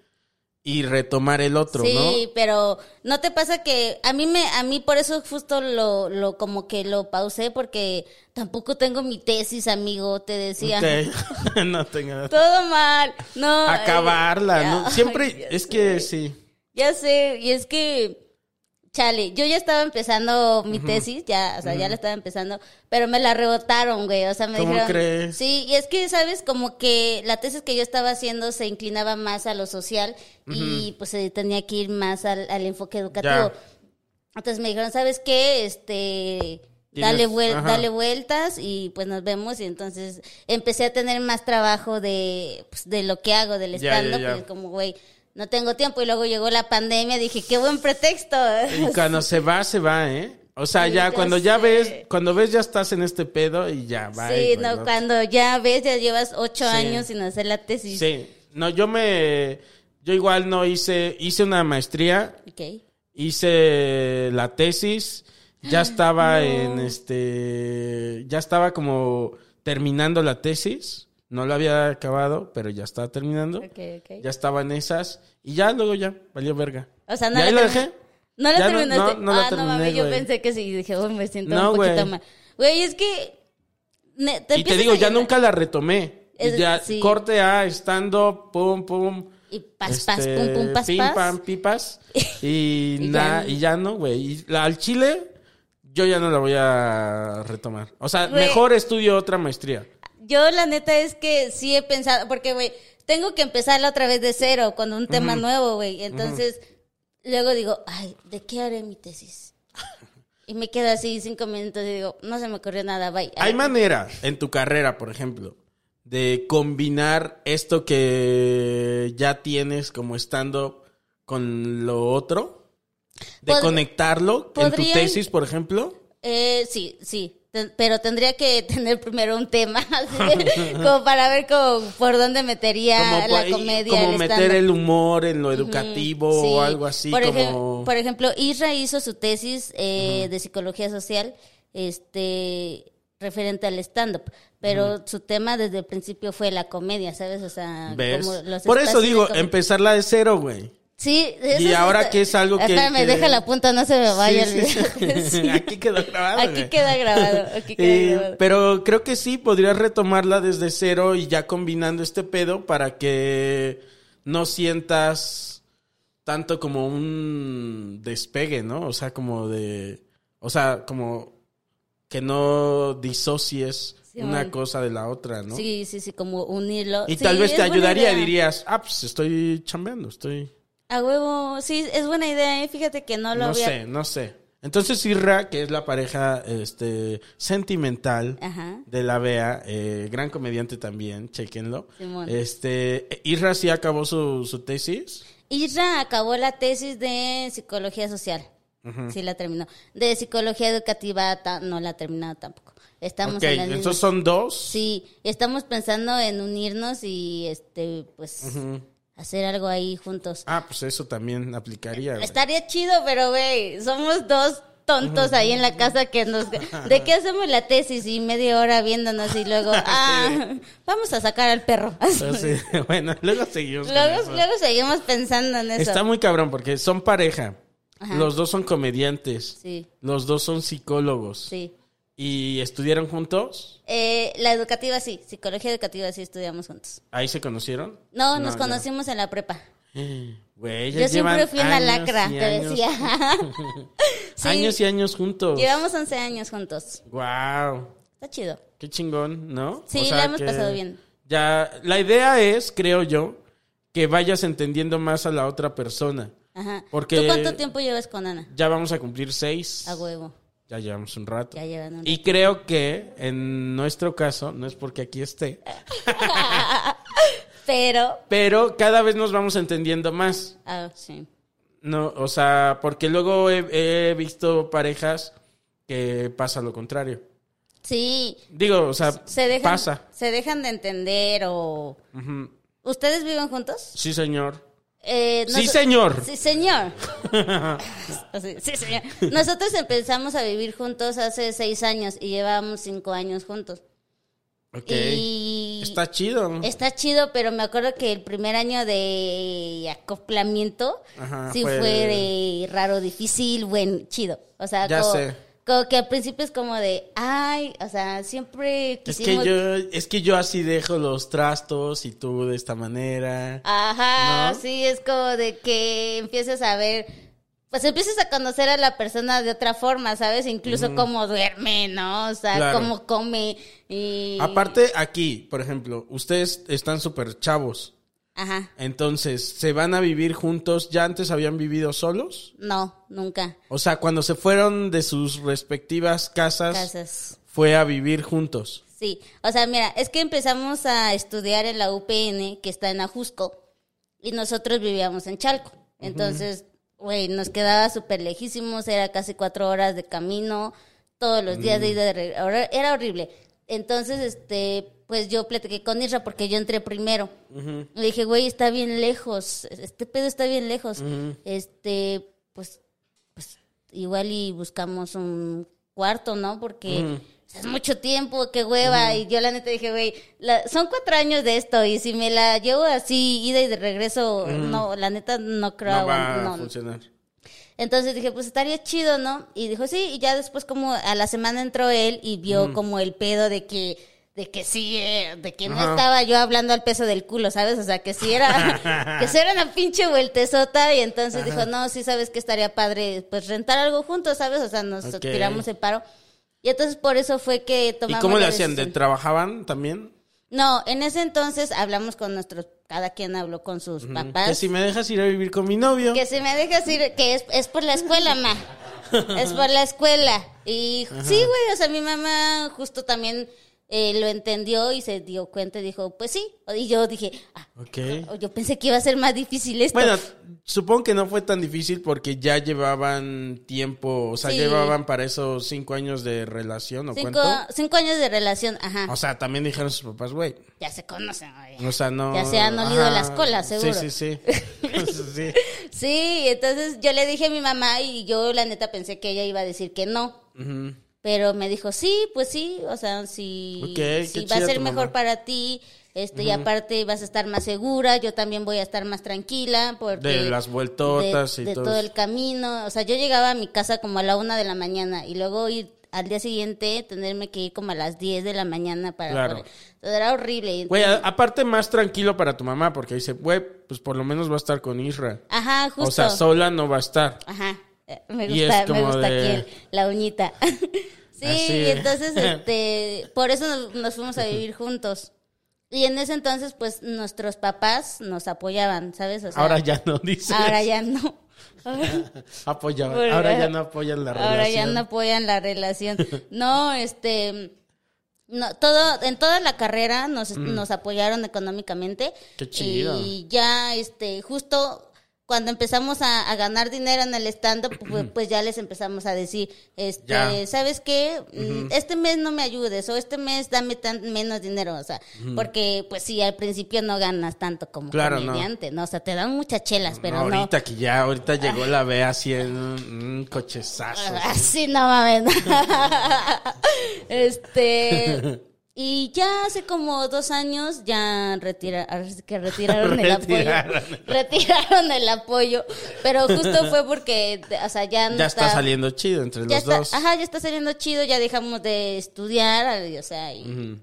[SPEAKER 1] y retomar el otro,
[SPEAKER 2] sí,
[SPEAKER 1] ¿no?
[SPEAKER 2] pero no te pasa que a mí me a mí por eso justo lo lo como que lo pausé porque tampoco tengo mi tesis, amigo, te decía.
[SPEAKER 1] Ok. no tenga...
[SPEAKER 2] Todo mal. No.
[SPEAKER 1] Acabarla,
[SPEAKER 2] eh,
[SPEAKER 1] ¿no?
[SPEAKER 2] ya,
[SPEAKER 1] Siempre
[SPEAKER 2] ay,
[SPEAKER 1] es que sí.
[SPEAKER 2] Ya sé, y es que chale, yo ya estaba empezando mi tesis, ya, o sea, ya la estaba empezando, pero me la rebotaron, güey, o sea, me
[SPEAKER 1] ¿Cómo
[SPEAKER 2] dijeron,
[SPEAKER 1] crees?
[SPEAKER 2] sí, y es que sabes como que la tesis que yo estaba haciendo se inclinaba más a lo social y pues se tenía que ir más al, al enfoque educativo.
[SPEAKER 1] Ya.
[SPEAKER 2] Entonces me dijeron, ¿sabes qué? Este, dale, vuel-
[SPEAKER 1] ajá.
[SPEAKER 2] dale vueltas y pues nos vemos. Y entonces empecé a tener más trabajo de, pues, de lo que hago, del stand-up. como, güey, no tengo tiempo. Y luego llegó la pandemia, dije, qué buen pretexto.
[SPEAKER 1] Y cuando se va, se va, ¿eh? O sea,
[SPEAKER 2] Sí,
[SPEAKER 1] ya
[SPEAKER 2] ya
[SPEAKER 1] cuando ya ves, cuando ves ya estás en este pedo y ya, va.
[SPEAKER 2] sí, no, cuando ya ves, ya llevas ocho
[SPEAKER 1] Sí.
[SPEAKER 2] años sin hacer la tesis.
[SPEAKER 1] Sí, no, yo me, yo igual no hice, hice una maestría,
[SPEAKER 2] Ok.
[SPEAKER 1] hice la tesis, ya estaba en este, ya estaba como terminando la tesis, no la había acabado, pero ya estaba terminando,
[SPEAKER 2] Ok, ok.
[SPEAKER 1] ya estaba en esas y ya luego ya, valió verga.
[SPEAKER 2] O sea, no
[SPEAKER 1] ¿Y ahí lo dejé?
[SPEAKER 2] No la
[SPEAKER 1] Ya no-
[SPEAKER 2] terminaste.
[SPEAKER 1] no, no la
[SPEAKER 2] ah, no
[SPEAKER 1] terminé,
[SPEAKER 2] mames, yo pensé que sí. Dije, uy, me siento
[SPEAKER 1] No,
[SPEAKER 2] un poquito
[SPEAKER 1] güey.
[SPEAKER 2] mal. Güey, es que. te
[SPEAKER 1] y te digo, ya nunca la retomé. Y
[SPEAKER 2] Es-
[SPEAKER 1] ya
[SPEAKER 2] sí.
[SPEAKER 1] corte a estando, pum, pum.
[SPEAKER 2] Y pas, pas,
[SPEAKER 1] este,
[SPEAKER 2] pum, pum, pas,
[SPEAKER 1] pim,
[SPEAKER 2] pas.
[SPEAKER 1] pam, pipas. Y,
[SPEAKER 2] Y
[SPEAKER 1] na-
[SPEAKER 2] ya no.
[SPEAKER 1] y ya no, güey. Y al chile, yo ya no la voy a retomar. O sea, mejor estudio otra maestría.
[SPEAKER 2] Yo, la neta, es que sí he pensado. Porque, güey, tengo que empezarla otra vez de cero con un tema nuevo, güey. Entonces, luego digo, ay, ¿de qué haré mi tesis? Y me quedo así cinco minutos y digo, no se me ocurrió nada, bye.
[SPEAKER 1] Hay manera en tu carrera, por ejemplo, de combinar esto que ya tienes como estando con lo otro. De
[SPEAKER 2] Pod-
[SPEAKER 1] conectarlo en tu tesis, por ejemplo.
[SPEAKER 2] Eh, sí, sí. Pero tendría que tener primero un tema, como para ver como por dónde metería
[SPEAKER 1] Como,
[SPEAKER 2] la comedia.
[SPEAKER 1] como
[SPEAKER 2] el
[SPEAKER 1] meter el humor en lo educativo
[SPEAKER 2] Sí.
[SPEAKER 1] o algo así
[SPEAKER 2] por,
[SPEAKER 1] como...
[SPEAKER 2] por ejemplo, Isra hizo su tesis eh, de psicología social este referente al stand-up, pero su tema desde el principio fue la comedia, ¿sabes? O sea,
[SPEAKER 1] ¿Ves?
[SPEAKER 2] como los
[SPEAKER 1] Por eso digo, empezarla de cero, güey.
[SPEAKER 2] Sí, eso
[SPEAKER 1] Y
[SPEAKER 2] es-
[SPEAKER 1] ahora que es algo que- que-
[SPEAKER 2] deja la punta, no se me vaya
[SPEAKER 1] Sí,
[SPEAKER 2] a
[SPEAKER 1] sí, sí. Aquí quedó grabado.
[SPEAKER 2] Aquí queda grabado, aquí queda
[SPEAKER 1] Eh,
[SPEAKER 2] grabado.
[SPEAKER 1] pero creo que sí, podrías retomarla desde cero y ya combinando este pedo para que no sientas tanto como un despegue, ¿no? O sea, como de... O sea, como que no disocies
[SPEAKER 2] Sí,
[SPEAKER 1] una cosa de la otra, ¿no?
[SPEAKER 2] Sí, sí, sí, como unirlo.
[SPEAKER 1] Y
[SPEAKER 2] Sí,
[SPEAKER 1] tal vez te ayudaría dirías, ah, pues estoy chambeando, estoy...
[SPEAKER 2] A huevo, sí, es buena idea, ¿eh? fíjate que no lo
[SPEAKER 1] No
[SPEAKER 2] había...
[SPEAKER 1] sé, no sé. Entonces Irra, que es la pareja este, sentimental
[SPEAKER 2] Ajá.
[SPEAKER 1] de la Bea, eh, gran comediante también, chequenlo.
[SPEAKER 2] Simón.
[SPEAKER 1] Este, Irra sí acabó su, su tesis.
[SPEAKER 2] Isra acabó la tesis de psicología social. Sí la terminó. De psicología educativa no la ha terminado tampoco. Estamos
[SPEAKER 1] ok,
[SPEAKER 2] en
[SPEAKER 1] entonces son dos.
[SPEAKER 2] Sí, estamos pensando en unirnos y este pues hacer algo ahí juntos.
[SPEAKER 1] Ah, pues eso también aplicaría. güey.
[SPEAKER 2] Estaría chido, pero güey, somos dos tontos ahí en la casa que nos... ¿De qué hacemos la tesis? Y media hora viéndonos y luego, ah, vamos a sacar al perro.
[SPEAKER 1] Entonces, bueno, luego seguimos.
[SPEAKER 2] luego, luego seguimos pensando en eso.
[SPEAKER 1] Está muy cabrón porque son pareja.
[SPEAKER 2] Ajá.
[SPEAKER 1] Los dos son comediantes.
[SPEAKER 2] Sí,
[SPEAKER 1] Los dos son psicólogos.
[SPEAKER 2] sí.
[SPEAKER 1] ¿Y estudiaron juntos?
[SPEAKER 2] Eh, la educativa sí, psicología educativa sí estudiamos juntos.
[SPEAKER 1] ¿Ahí se conocieron?
[SPEAKER 2] No, nos conocimos en la prepa.
[SPEAKER 1] Güey, ya
[SPEAKER 2] Yo siempre fui una lacra, te decía. Sí,
[SPEAKER 1] Años y años juntos.
[SPEAKER 2] Llevamos 11 años juntos.
[SPEAKER 1] Wow.
[SPEAKER 2] Está chido.
[SPEAKER 1] Qué chingón, ¿no?
[SPEAKER 2] Sí,
[SPEAKER 1] O sea
[SPEAKER 2] la hemos pasado bien.
[SPEAKER 1] Ya, la idea es, creo yo, que vayas entendiendo más a la otra persona.
[SPEAKER 2] Ajá.
[SPEAKER 1] Porque-
[SPEAKER 2] ¿Tú cuánto tiempo llevas con Ana?
[SPEAKER 1] Ya vamos a cumplir seis.
[SPEAKER 2] A huevo.
[SPEAKER 1] Ya llevamos un rato.
[SPEAKER 2] Ya llevan un
[SPEAKER 1] Y creo que en nuestro caso, no es porque aquí esté,
[SPEAKER 2] Pero,
[SPEAKER 1] pero cada vez nos vamos entendiendo más.
[SPEAKER 2] ah, sí.
[SPEAKER 1] No, o sea, porque luego he, he visto parejas que pasa lo contrario.
[SPEAKER 2] Sí,
[SPEAKER 1] Digo, o sea,
[SPEAKER 2] se dejan,
[SPEAKER 1] pasa.
[SPEAKER 2] se dejan de entender o... ¿Ustedes viven juntos?
[SPEAKER 1] Sí, señor.
[SPEAKER 2] Eh,
[SPEAKER 1] Sí, señor.
[SPEAKER 2] Sí, señor. Sí, señor. Nosotros empezamos a vivir juntos hace seis años y llevábamos cinco años juntos.
[SPEAKER 1] Ok.
[SPEAKER 2] Y
[SPEAKER 1] Está chido.
[SPEAKER 2] está chido, pero me acuerdo que el primer año de acoplamiento
[SPEAKER 1] Ajá,
[SPEAKER 2] sí
[SPEAKER 1] fue-
[SPEAKER 2] fue, de raro, difícil, buen, chido. O sea,
[SPEAKER 1] Ya
[SPEAKER 2] como,
[SPEAKER 1] sé.
[SPEAKER 2] Como que al principio es como de, ay, o sea, siempre
[SPEAKER 1] Es
[SPEAKER 2] quisimos...
[SPEAKER 1] que yo, es que yo así dejo los trastos y tú de esta manera.
[SPEAKER 2] Ajá,
[SPEAKER 1] ¿No?
[SPEAKER 2] sí, es como de que empieces a ver, pues empiezas a conocer a la persona de otra forma, ¿sabes? Incluso cómo duerme, ¿no? O sea,
[SPEAKER 1] Claro.
[SPEAKER 2] cómo come y...
[SPEAKER 1] Aparte, aquí, por ejemplo, ustedes están súper chavos.
[SPEAKER 2] Ajá,
[SPEAKER 1] Entonces, ¿se van a vivir juntos? ¿Ya antes habían vivido solos?
[SPEAKER 2] no, nunca.
[SPEAKER 1] O sea, cuando se fueron de sus respectivas casas,
[SPEAKER 2] Casas.
[SPEAKER 1] fue a vivir juntos.
[SPEAKER 2] Sí, o sea, mira, es que empezamos a estudiar en la UPN, que está en Ajusco, y nosotros vivíamos en Chalco. Entonces, güey, nos quedaba súper lejísimos, era casi cuatro horas de camino, todos los días de ida de regreso, era horrible. Entonces, este, pues yo platiqué con Isra porque yo entré primero. Le dije, güey, está bien lejos, este pedo está bien lejos. Este, pues, pues igual y buscamos un cuarto, ¿no? Porque es mucho tiempo, qué hueva. Y yo la neta dije, güey, son cuatro años de esto y si me la llevo así, ida y de regreso, no, la neta no creo.
[SPEAKER 1] No va a funcionar.
[SPEAKER 2] Entonces dije, pues estaría chido, ¿no? Y dijo, sí, y ya después como a la semana entró él y vio como el pedo de que, de que sí, eh, de que no
[SPEAKER 1] Ajá.
[SPEAKER 2] estaba yo hablando al peso del culo, ¿sabes? O sea, que sí era, que sí era una pinche vueltezota y entonces dijo, no, sí sabes que estaría padre, pues rentar algo juntos, ¿sabes? O sea, nos tiramos el paro. Y entonces por eso fue que
[SPEAKER 1] ¿Y
[SPEAKER 2] tomamos
[SPEAKER 1] cómo le hacían? ¿De trabajaban también?
[SPEAKER 2] No, en ese entonces hablamos con nuestros, cada quien habló con sus papás.
[SPEAKER 1] Que si me dejas ir a vivir con mi novio.
[SPEAKER 2] Que si me dejas ir, que es, es por la escuela, ma. Es por la escuela. Y sí, güey, o sea, mi mamá justo también eh, lo entendió y se dio cuenta y dijo, pues sí. Y yo dije, ah,
[SPEAKER 1] Ok.
[SPEAKER 2] yo pensé que iba a ser más difícil esto.
[SPEAKER 1] Bueno, supongo que no fue tan difícil porque ya llevaban tiempo, o sea,
[SPEAKER 2] Sí.
[SPEAKER 1] llevaban para esos cinco años de relación, ¿o
[SPEAKER 2] cinco,
[SPEAKER 1] cuánto?
[SPEAKER 2] cinco años de relación, ajá.
[SPEAKER 1] O sea, también dijeron sus papás, güey.
[SPEAKER 2] ya se conocen, güey.
[SPEAKER 1] O sea, no.
[SPEAKER 2] Ya se han olido las colas, seguro.
[SPEAKER 1] Sí, sí, sí. sí.
[SPEAKER 2] Sí, entonces yo le dije a mi mamá y yo la neta pensé que ella iba a decir que no.
[SPEAKER 1] Ujú.
[SPEAKER 2] Pero me dijo, sí, pues sí, o sea, si,
[SPEAKER 1] Ok, qué
[SPEAKER 2] si va a ser mejor
[SPEAKER 1] mamá.
[SPEAKER 2] para ti, este, y aparte vas a estar más segura, yo también voy a estar más tranquila. Porque
[SPEAKER 1] De las vueltotas
[SPEAKER 2] de,
[SPEAKER 1] y
[SPEAKER 2] de
[SPEAKER 1] todo
[SPEAKER 2] todo el camino. O sea, yo llegaba a mi casa como a la una de la mañana y luego ir al día siguiente tenerme que ir como a las 10 de la mañana para
[SPEAKER 1] Claro.
[SPEAKER 2] Entonces, era horrible.
[SPEAKER 1] Güey, aparte más tranquilo para tu mamá porque dice, güey, pues por lo menos va a estar con Isra.
[SPEAKER 2] Ajá, justo.
[SPEAKER 1] O sea, sola no va a estar.
[SPEAKER 2] Ajá. Me gusta, me gusta
[SPEAKER 1] de-
[SPEAKER 2] aquí el- la uñita. sí,
[SPEAKER 1] Así
[SPEAKER 2] y entonces, este, por eso nos, nos fuimos a vivir juntos. Y en ese entonces, pues, nuestros papás nos apoyaban, ¿sabes? O sea,
[SPEAKER 1] Ahora ya no dice.
[SPEAKER 2] Ahora ya no.
[SPEAKER 1] Apoyaban.
[SPEAKER 2] Porque-
[SPEAKER 1] Ahora ya no apoyan la relación.
[SPEAKER 2] Ahora ya no apoyan la relación. No, este, no, todo, en toda la carrera nos, nos apoyaron económicamente.
[SPEAKER 1] Mm. Qué chido.
[SPEAKER 2] Y ya, este, justo cuando empezamos a, a ganar dinero en el stand-up, pues, pues ya les empezamos a decir, este,
[SPEAKER 1] Ya.
[SPEAKER 2] ¿sabes qué? Mm, Este mes no me ayudes o este mes dame tan, menos dinero, o sea, porque pues sí, al principio no ganas tanto como
[SPEAKER 1] Claro, no.
[SPEAKER 2] comediante, no. O sea, te dan muchas chelas, pero
[SPEAKER 1] No,
[SPEAKER 2] no.
[SPEAKER 1] ahorita que ya, ahorita llegó la B así en un, un cochezazo.
[SPEAKER 2] Así no mames. este. Y ya hace como dos años ya retira, que retiraron el apoyo.
[SPEAKER 1] Retiraron.
[SPEAKER 2] El apoyo. Pero justo fue porque, o sea, ya no
[SPEAKER 1] Ya está saliendo chido entre los
[SPEAKER 2] está,
[SPEAKER 1] dos.
[SPEAKER 2] Ajá, ya está saliendo chido, ya dejamos de estudiar, o sea, y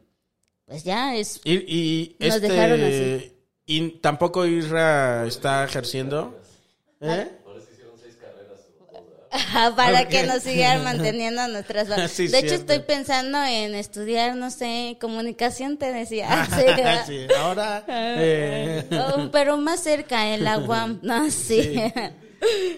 [SPEAKER 2] pues ya es.
[SPEAKER 1] Y, y
[SPEAKER 2] Nos
[SPEAKER 1] este,
[SPEAKER 2] dejaron así.
[SPEAKER 1] y tampoco Isra está ejerciendo. ¿Eh?
[SPEAKER 2] Ajá, para que nos sigan manteniendo nuestras bases.
[SPEAKER 1] Sí,
[SPEAKER 2] de hecho, estoy pensando en estudiar, no sé, comunicación, te decía. Sí,
[SPEAKER 1] ahora. eh,
[SPEAKER 2] Oh, pero más cerca, en la UAM, no, sí.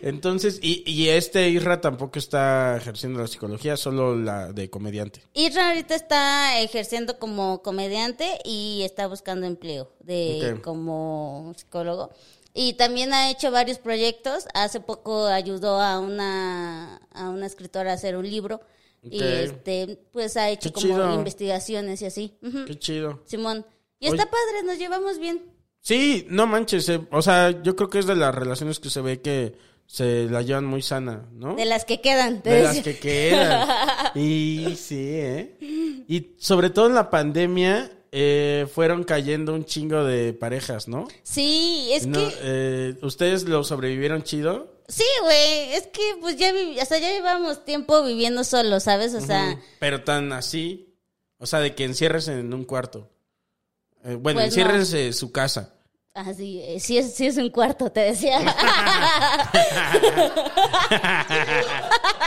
[SPEAKER 1] entonces, y, y este Isra tampoco está ejerciendo la psicología, solo la de comediante.
[SPEAKER 2] Isra ahorita está ejerciendo como comediante y está buscando empleo de como psicólogo. Y también ha hecho varios proyectos. Hace poco ayudó a una, a una escritora a hacer un libro. Y este, pues ha hecho
[SPEAKER 1] Qué
[SPEAKER 2] como
[SPEAKER 1] chido.
[SPEAKER 2] investigaciones y así.
[SPEAKER 1] Qué chido.
[SPEAKER 2] Simón. Y
[SPEAKER 1] Oye.
[SPEAKER 2] está padre, nos llevamos bien.
[SPEAKER 1] Sí, no manches. eh, o sea, yo creo que es de las relaciones que se ve que se la llevan muy sana, ¿no?
[SPEAKER 2] De las que quedan.
[SPEAKER 1] De las que quedan. Y sí, ¿eh? Y sobre todo en la pandemia eh, fueron cayendo un chingo de parejas, ¿no?
[SPEAKER 2] Sí, es
[SPEAKER 1] No,
[SPEAKER 2] que...
[SPEAKER 1] eh, ¿Ustedes lo sobrevivieron chido?
[SPEAKER 2] Sí, güey, es que pues ya, vi- o sea, ya llevamos tiempo viviendo solos, ¿sabes? O sea,
[SPEAKER 1] Pero tan así, o sea, de que encierres en un cuarto. Eh, bueno,
[SPEAKER 2] Pues
[SPEAKER 1] encierres eh, su casa.
[SPEAKER 2] así, eh, sí es, sí es un cuarto, te decía.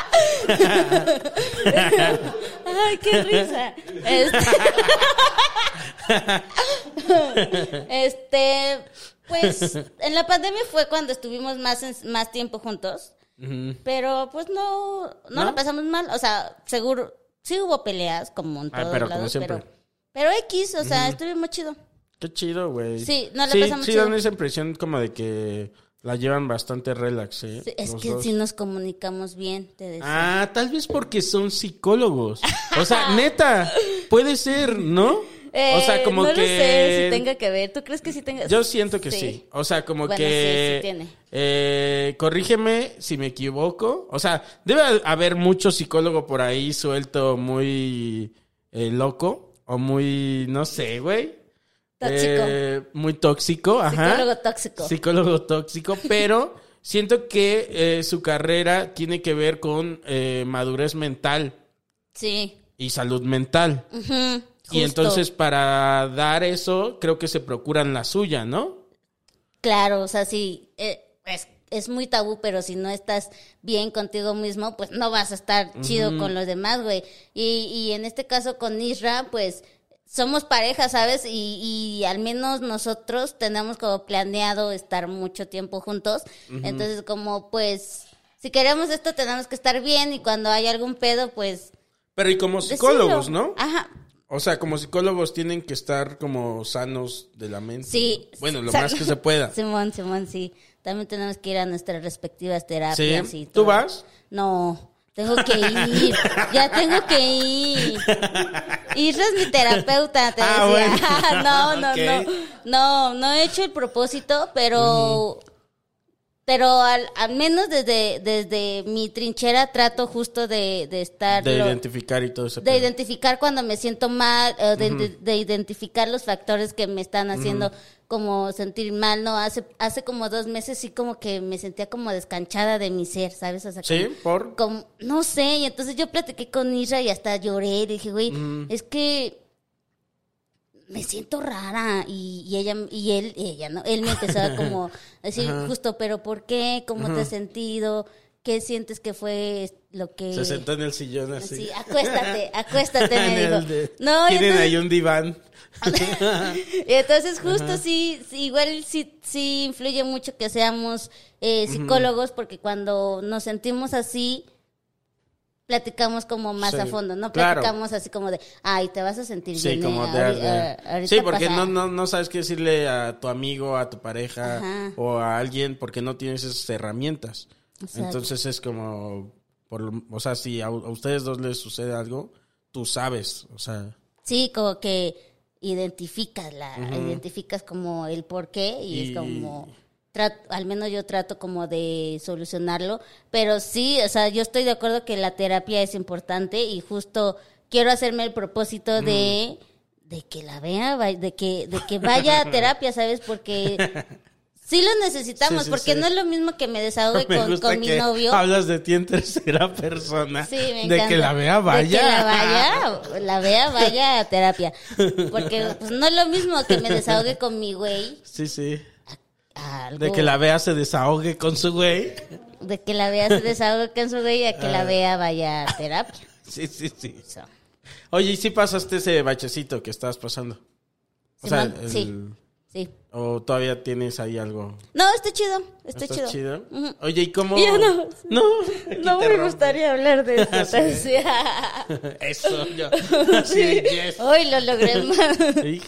[SPEAKER 2] Ay, qué risa. Este, Este, pues, en la pandemia fue cuando estuvimos más, en- más tiempo juntos. Pero pues no, no,
[SPEAKER 1] ¿No?
[SPEAKER 2] lo pasamos mal. O sea, seguro, sí hubo peleas como en
[SPEAKER 1] Ah,
[SPEAKER 2] todos
[SPEAKER 1] pero como
[SPEAKER 2] lados,
[SPEAKER 1] siempre.
[SPEAKER 2] pero, pero X, o sea, estuvimos chido.
[SPEAKER 1] Qué chido, güey.
[SPEAKER 2] Sí, no, la
[SPEAKER 1] sí,
[SPEAKER 2] pasamos
[SPEAKER 1] sí
[SPEAKER 2] chido.
[SPEAKER 1] dan esa impresión como de que la llevan bastante relax, ¿eh?
[SPEAKER 2] Sí, es
[SPEAKER 1] Los
[SPEAKER 2] que
[SPEAKER 1] dos.
[SPEAKER 2] si nos comunicamos bien, te decía.
[SPEAKER 1] Ah, tal vez porque son psicólogos. O sea, neta, puede ser, ¿no? o sea,
[SPEAKER 2] Eh,
[SPEAKER 1] como
[SPEAKER 2] no
[SPEAKER 1] que...
[SPEAKER 2] lo sé si tenga que ver. ¿Tú crees que sí tenga?
[SPEAKER 1] Yo siento que sí. O sea, como
[SPEAKER 2] Bueno,
[SPEAKER 1] que...
[SPEAKER 2] sí, sí tiene.
[SPEAKER 1] eh, corrígeme si me equivoco. O sea, debe haber mucho psicólogo por ahí suelto muy eh, loco. O muy, no sé, güey.
[SPEAKER 2] Tóxico.
[SPEAKER 1] Eh, muy tóxico, ajá.
[SPEAKER 2] Psicólogo tóxico.
[SPEAKER 1] Psicólogo tóxico, pero siento que eh, su carrera tiene que ver con eh, madurez mental
[SPEAKER 2] Sí.
[SPEAKER 1] y salud mental. Y entonces para dar eso, creo que se procuran la suya, ¿no?
[SPEAKER 2] Claro, o sea, sí, es, es muy tabú, pero si no estás bien contigo mismo, pues no vas a estar chido con los demás, güey. Y, y en este caso con Isra, pues somos pareja, ¿sabes? Y, y al menos nosotros tenemos como planeado estar mucho tiempo juntos. Entonces, como pues, si queremos esto, tenemos que estar bien y cuando hay algún pedo, pues...
[SPEAKER 1] Pero y como psicólogos,
[SPEAKER 2] decirlo.
[SPEAKER 1] ¿no?
[SPEAKER 2] Ajá,
[SPEAKER 1] O sea, como psicólogos tienen que estar como sanos de la mente.
[SPEAKER 2] Sí.
[SPEAKER 1] Bueno, lo más que se pueda.
[SPEAKER 2] Simón, Simón, sí. También tenemos que ir a nuestras respectivas terapias.
[SPEAKER 1] Sí.
[SPEAKER 2] y
[SPEAKER 1] ¿Tú
[SPEAKER 2] todo.
[SPEAKER 1] vas?
[SPEAKER 2] No, tengo que ir. ya tengo que ir. Isra es mi terapeuta, te
[SPEAKER 1] Ah,
[SPEAKER 2] decía.
[SPEAKER 1] bueno.
[SPEAKER 2] no, no, no. No, no he hecho el propósito, pero... Pero al, al menos desde, desde mi trinchera trato justo de, de estar...
[SPEAKER 1] De
[SPEAKER 2] lo-
[SPEAKER 1] identificar y todo eso.
[SPEAKER 2] de identificar cuando me siento mal, de, de- de identificar los factores que me están haciendo como sentir mal, ¿no? Hace, hace como dos meses sí como que me sentía como descanchada de mi ser, ¿sabes? O sea,
[SPEAKER 1] Sí,
[SPEAKER 2] como-
[SPEAKER 1] por...
[SPEAKER 2] como- no sé, y entonces yo platiqué con Isra y hasta lloré y dije, güey, es que me siento rara y, y ella y él y ella no él me empezó a como decir justo pero por qué cómo te has sentido qué sientes que fue lo que
[SPEAKER 1] Se sentó en el sillón así.
[SPEAKER 2] Sí, acuéstate, acuéstate, me dijo.
[SPEAKER 1] de-
[SPEAKER 2] No,
[SPEAKER 1] Tienen
[SPEAKER 2] entonces,
[SPEAKER 1] ahí un diván.
[SPEAKER 2] y entonces justo sí, sí, igual sí, sí influye mucho que seamos eh, psicólogos porque cuando nos sentimos así, platicamos como más
[SPEAKER 1] Sí,
[SPEAKER 2] a fondo, no
[SPEAKER 1] claro.
[SPEAKER 2] platicamos así como de, ay, te vas a sentir
[SPEAKER 1] Sí,
[SPEAKER 2] bien.
[SPEAKER 1] como
[SPEAKER 2] eh,
[SPEAKER 1] de, de-
[SPEAKER 2] ah, ahorita
[SPEAKER 1] Sí, porque
[SPEAKER 2] pasa".
[SPEAKER 1] no, no, no sabes qué decirle a tu amigo, a tu pareja
[SPEAKER 2] Ajá.
[SPEAKER 1] o a alguien porque no tienes esas herramientas.
[SPEAKER 2] Exacto.
[SPEAKER 1] Entonces es como, por, o sea, si a, a ustedes dos les sucede algo, tú sabes, o sea,
[SPEAKER 2] Sí, como que identificas la, identificas como el por qué y,
[SPEAKER 1] Y-
[SPEAKER 2] es como al menos yo trato como de solucionarlo, pero sí, o sea, yo estoy de acuerdo que la terapia es importante y justo quiero hacerme el propósito de de que la vea, de que de que vaya a terapia, ¿sabes? Porque sí lo necesitamos,
[SPEAKER 1] Sí, sí,
[SPEAKER 2] porque
[SPEAKER 1] sí.
[SPEAKER 2] no es lo mismo que me desahogue
[SPEAKER 1] me
[SPEAKER 2] con, mi novio.
[SPEAKER 1] hablas de ti en tercera persona.
[SPEAKER 2] Sí, me
[SPEAKER 1] de
[SPEAKER 2] encanta.
[SPEAKER 1] que la vea vaya.
[SPEAKER 2] De que la vaya, la vea vaya a terapia. Porque pues, no es lo mismo que me desahogue con mi güey.
[SPEAKER 1] Sí, sí.
[SPEAKER 2] Algo-
[SPEAKER 1] De que la vea se desahogue con su güey.
[SPEAKER 2] de que la vea se desahogue con su güey a que
[SPEAKER 1] Ah.
[SPEAKER 2] la vea vaya a terapia.
[SPEAKER 1] Sí, sí, sí.
[SPEAKER 2] So,
[SPEAKER 1] Oye, ¿y si pasaste ese bachecito que estabas pasando? O sea, el-
[SPEAKER 2] sí. Sí.
[SPEAKER 1] ¿O todavía tienes ahí algo?
[SPEAKER 2] No, está chido. Está
[SPEAKER 1] ¿Estás
[SPEAKER 2] chido.
[SPEAKER 1] chido?
[SPEAKER 2] Ujú.
[SPEAKER 1] Oye, ¿y cómo?
[SPEAKER 2] Ya no.
[SPEAKER 1] No,
[SPEAKER 2] No me
[SPEAKER 1] rompo.
[SPEAKER 2] gustaría hablar de eso.
[SPEAKER 1] Sí. Eso, yo. De yes.
[SPEAKER 2] Hoy lo logré más.
[SPEAKER 1] Sí,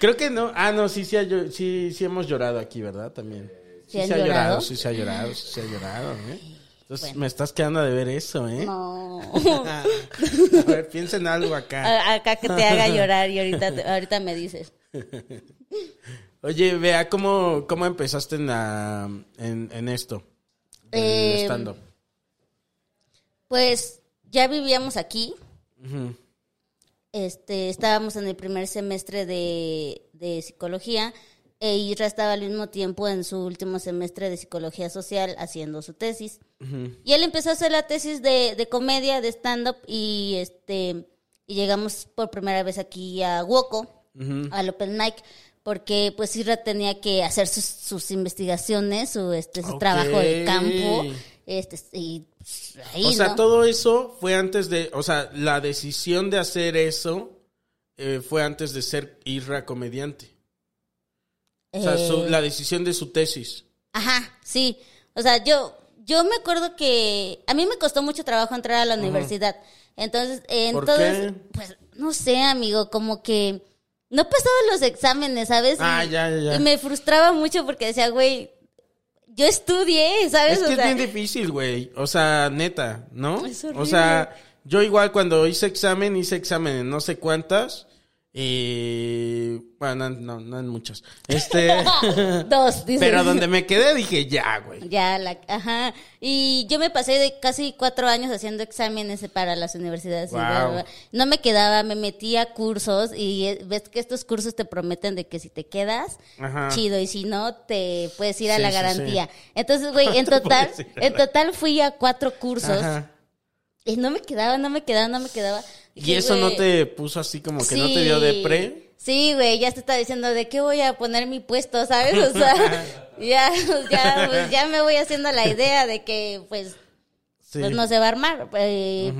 [SPEAKER 1] Creo que no. Ah, no, sí, sí, sí, sí hemos llorado aquí, ¿verdad? También.
[SPEAKER 2] ¿Sí
[SPEAKER 1] se ha llorado?
[SPEAKER 2] llorado?
[SPEAKER 1] sí se ha llorado, sí se ha llorado, ¿eh? Entonces me estás quedando de ver eso, ¿eh?
[SPEAKER 2] No.
[SPEAKER 1] A ver, piensa en algo acá.
[SPEAKER 2] A- Acá que te haga llorar y ahorita, te- ahorita me dices.
[SPEAKER 1] Oye, vea, ¿cómo, cómo empezaste en, la, en, en esto? En
[SPEAKER 2] Eh,
[SPEAKER 1] stand-up.
[SPEAKER 2] Pues ya vivíamos aquí. Este, estábamos en el primer semestre de, de psicología e Isra estaba al mismo tiempo en su último semestre de psicología social haciendo su tesis. Y él empezó a hacer la tesis de, de comedia, de stand-up y este y llegamos por primera vez aquí a Woco, al Open Mic, porque pues Isra tenía que hacer sus, sus investigaciones, su, este, su trabajo de campo. Este, y pues, ahí,
[SPEAKER 1] O sea,
[SPEAKER 2] ¿no?
[SPEAKER 1] todo eso fue antes de, o sea, la decisión de hacer eso eh, fue antes de ser Irra comediante. O sea, su-
[SPEAKER 2] Eh,
[SPEAKER 1] la decisión de su tesis.
[SPEAKER 2] Ajá, sí. O sea, yo, yo me acuerdo que a mí me costó mucho trabajo entrar a la universidad. Entonces, eh,
[SPEAKER 1] ¿Por
[SPEAKER 2] entonces,
[SPEAKER 1] qué?
[SPEAKER 2] pues, no sé, amigo, como que no pasaba los exámenes, ¿sabes?
[SPEAKER 1] Ah,
[SPEAKER 2] Y-
[SPEAKER 1] ya, ya.
[SPEAKER 2] Y me frustraba mucho porque decía, güey, yo estudié, ¿sabes?
[SPEAKER 1] Es
[SPEAKER 2] O
[SPEAKER 1] que es
[SPEAKER 2] sea,
[SPEAKER 1] bien difícil, güey. O sea, neta, ¿no?
[SPEAKER 2] Es
[SPEAKER 1] o sea, yo igual cuando hice examen, hice examen en no sé cuántas. Y bueno, no, no, no en muchas. Este,
[SPEAKER 2] Dos, dice.
[SPEAKER 1] pero donde me quedé dije, ya, güey.
[SPEAKER 2] Ya, la, ajá. Y yo me pasé de casi cuatro años haciendo exámenes para las universidades.
[SPEAKER 1] Wow.
[SPEAKER 2] No me quedaba, me metía a cursos y eh, ves que estos cursos te prometen de que si te quedas,
[SPEAKER 1] Ajá.
[SPEAKER 2] chido, y si no, te puedes ir a
[SPEAKER 1] Sí,
[SPEAKER 2] la
[SPEAKER 1] sí,
[SPEAKER 2] garantía. Entonces, güey, en total, en total fui a cuatro cursos
[SPEAKER 1] Ajá.
[SPEAKER 2] y no me quedaba, no me quedaba, no me quedaba.
[SPEAKER 1] Y eso no te puso así como que no te dio de pre.
[SPEAKER 2] Sí, güey, ya te está diciendo de qué voy a poner mi puesto, ¿sabes? O sea, ya, ya, pues, ya me voy haciendo la idea de que, pues,
[SPEAKER 1] Sí.
[SPEAKER 2] pues no se va a armar. Eh.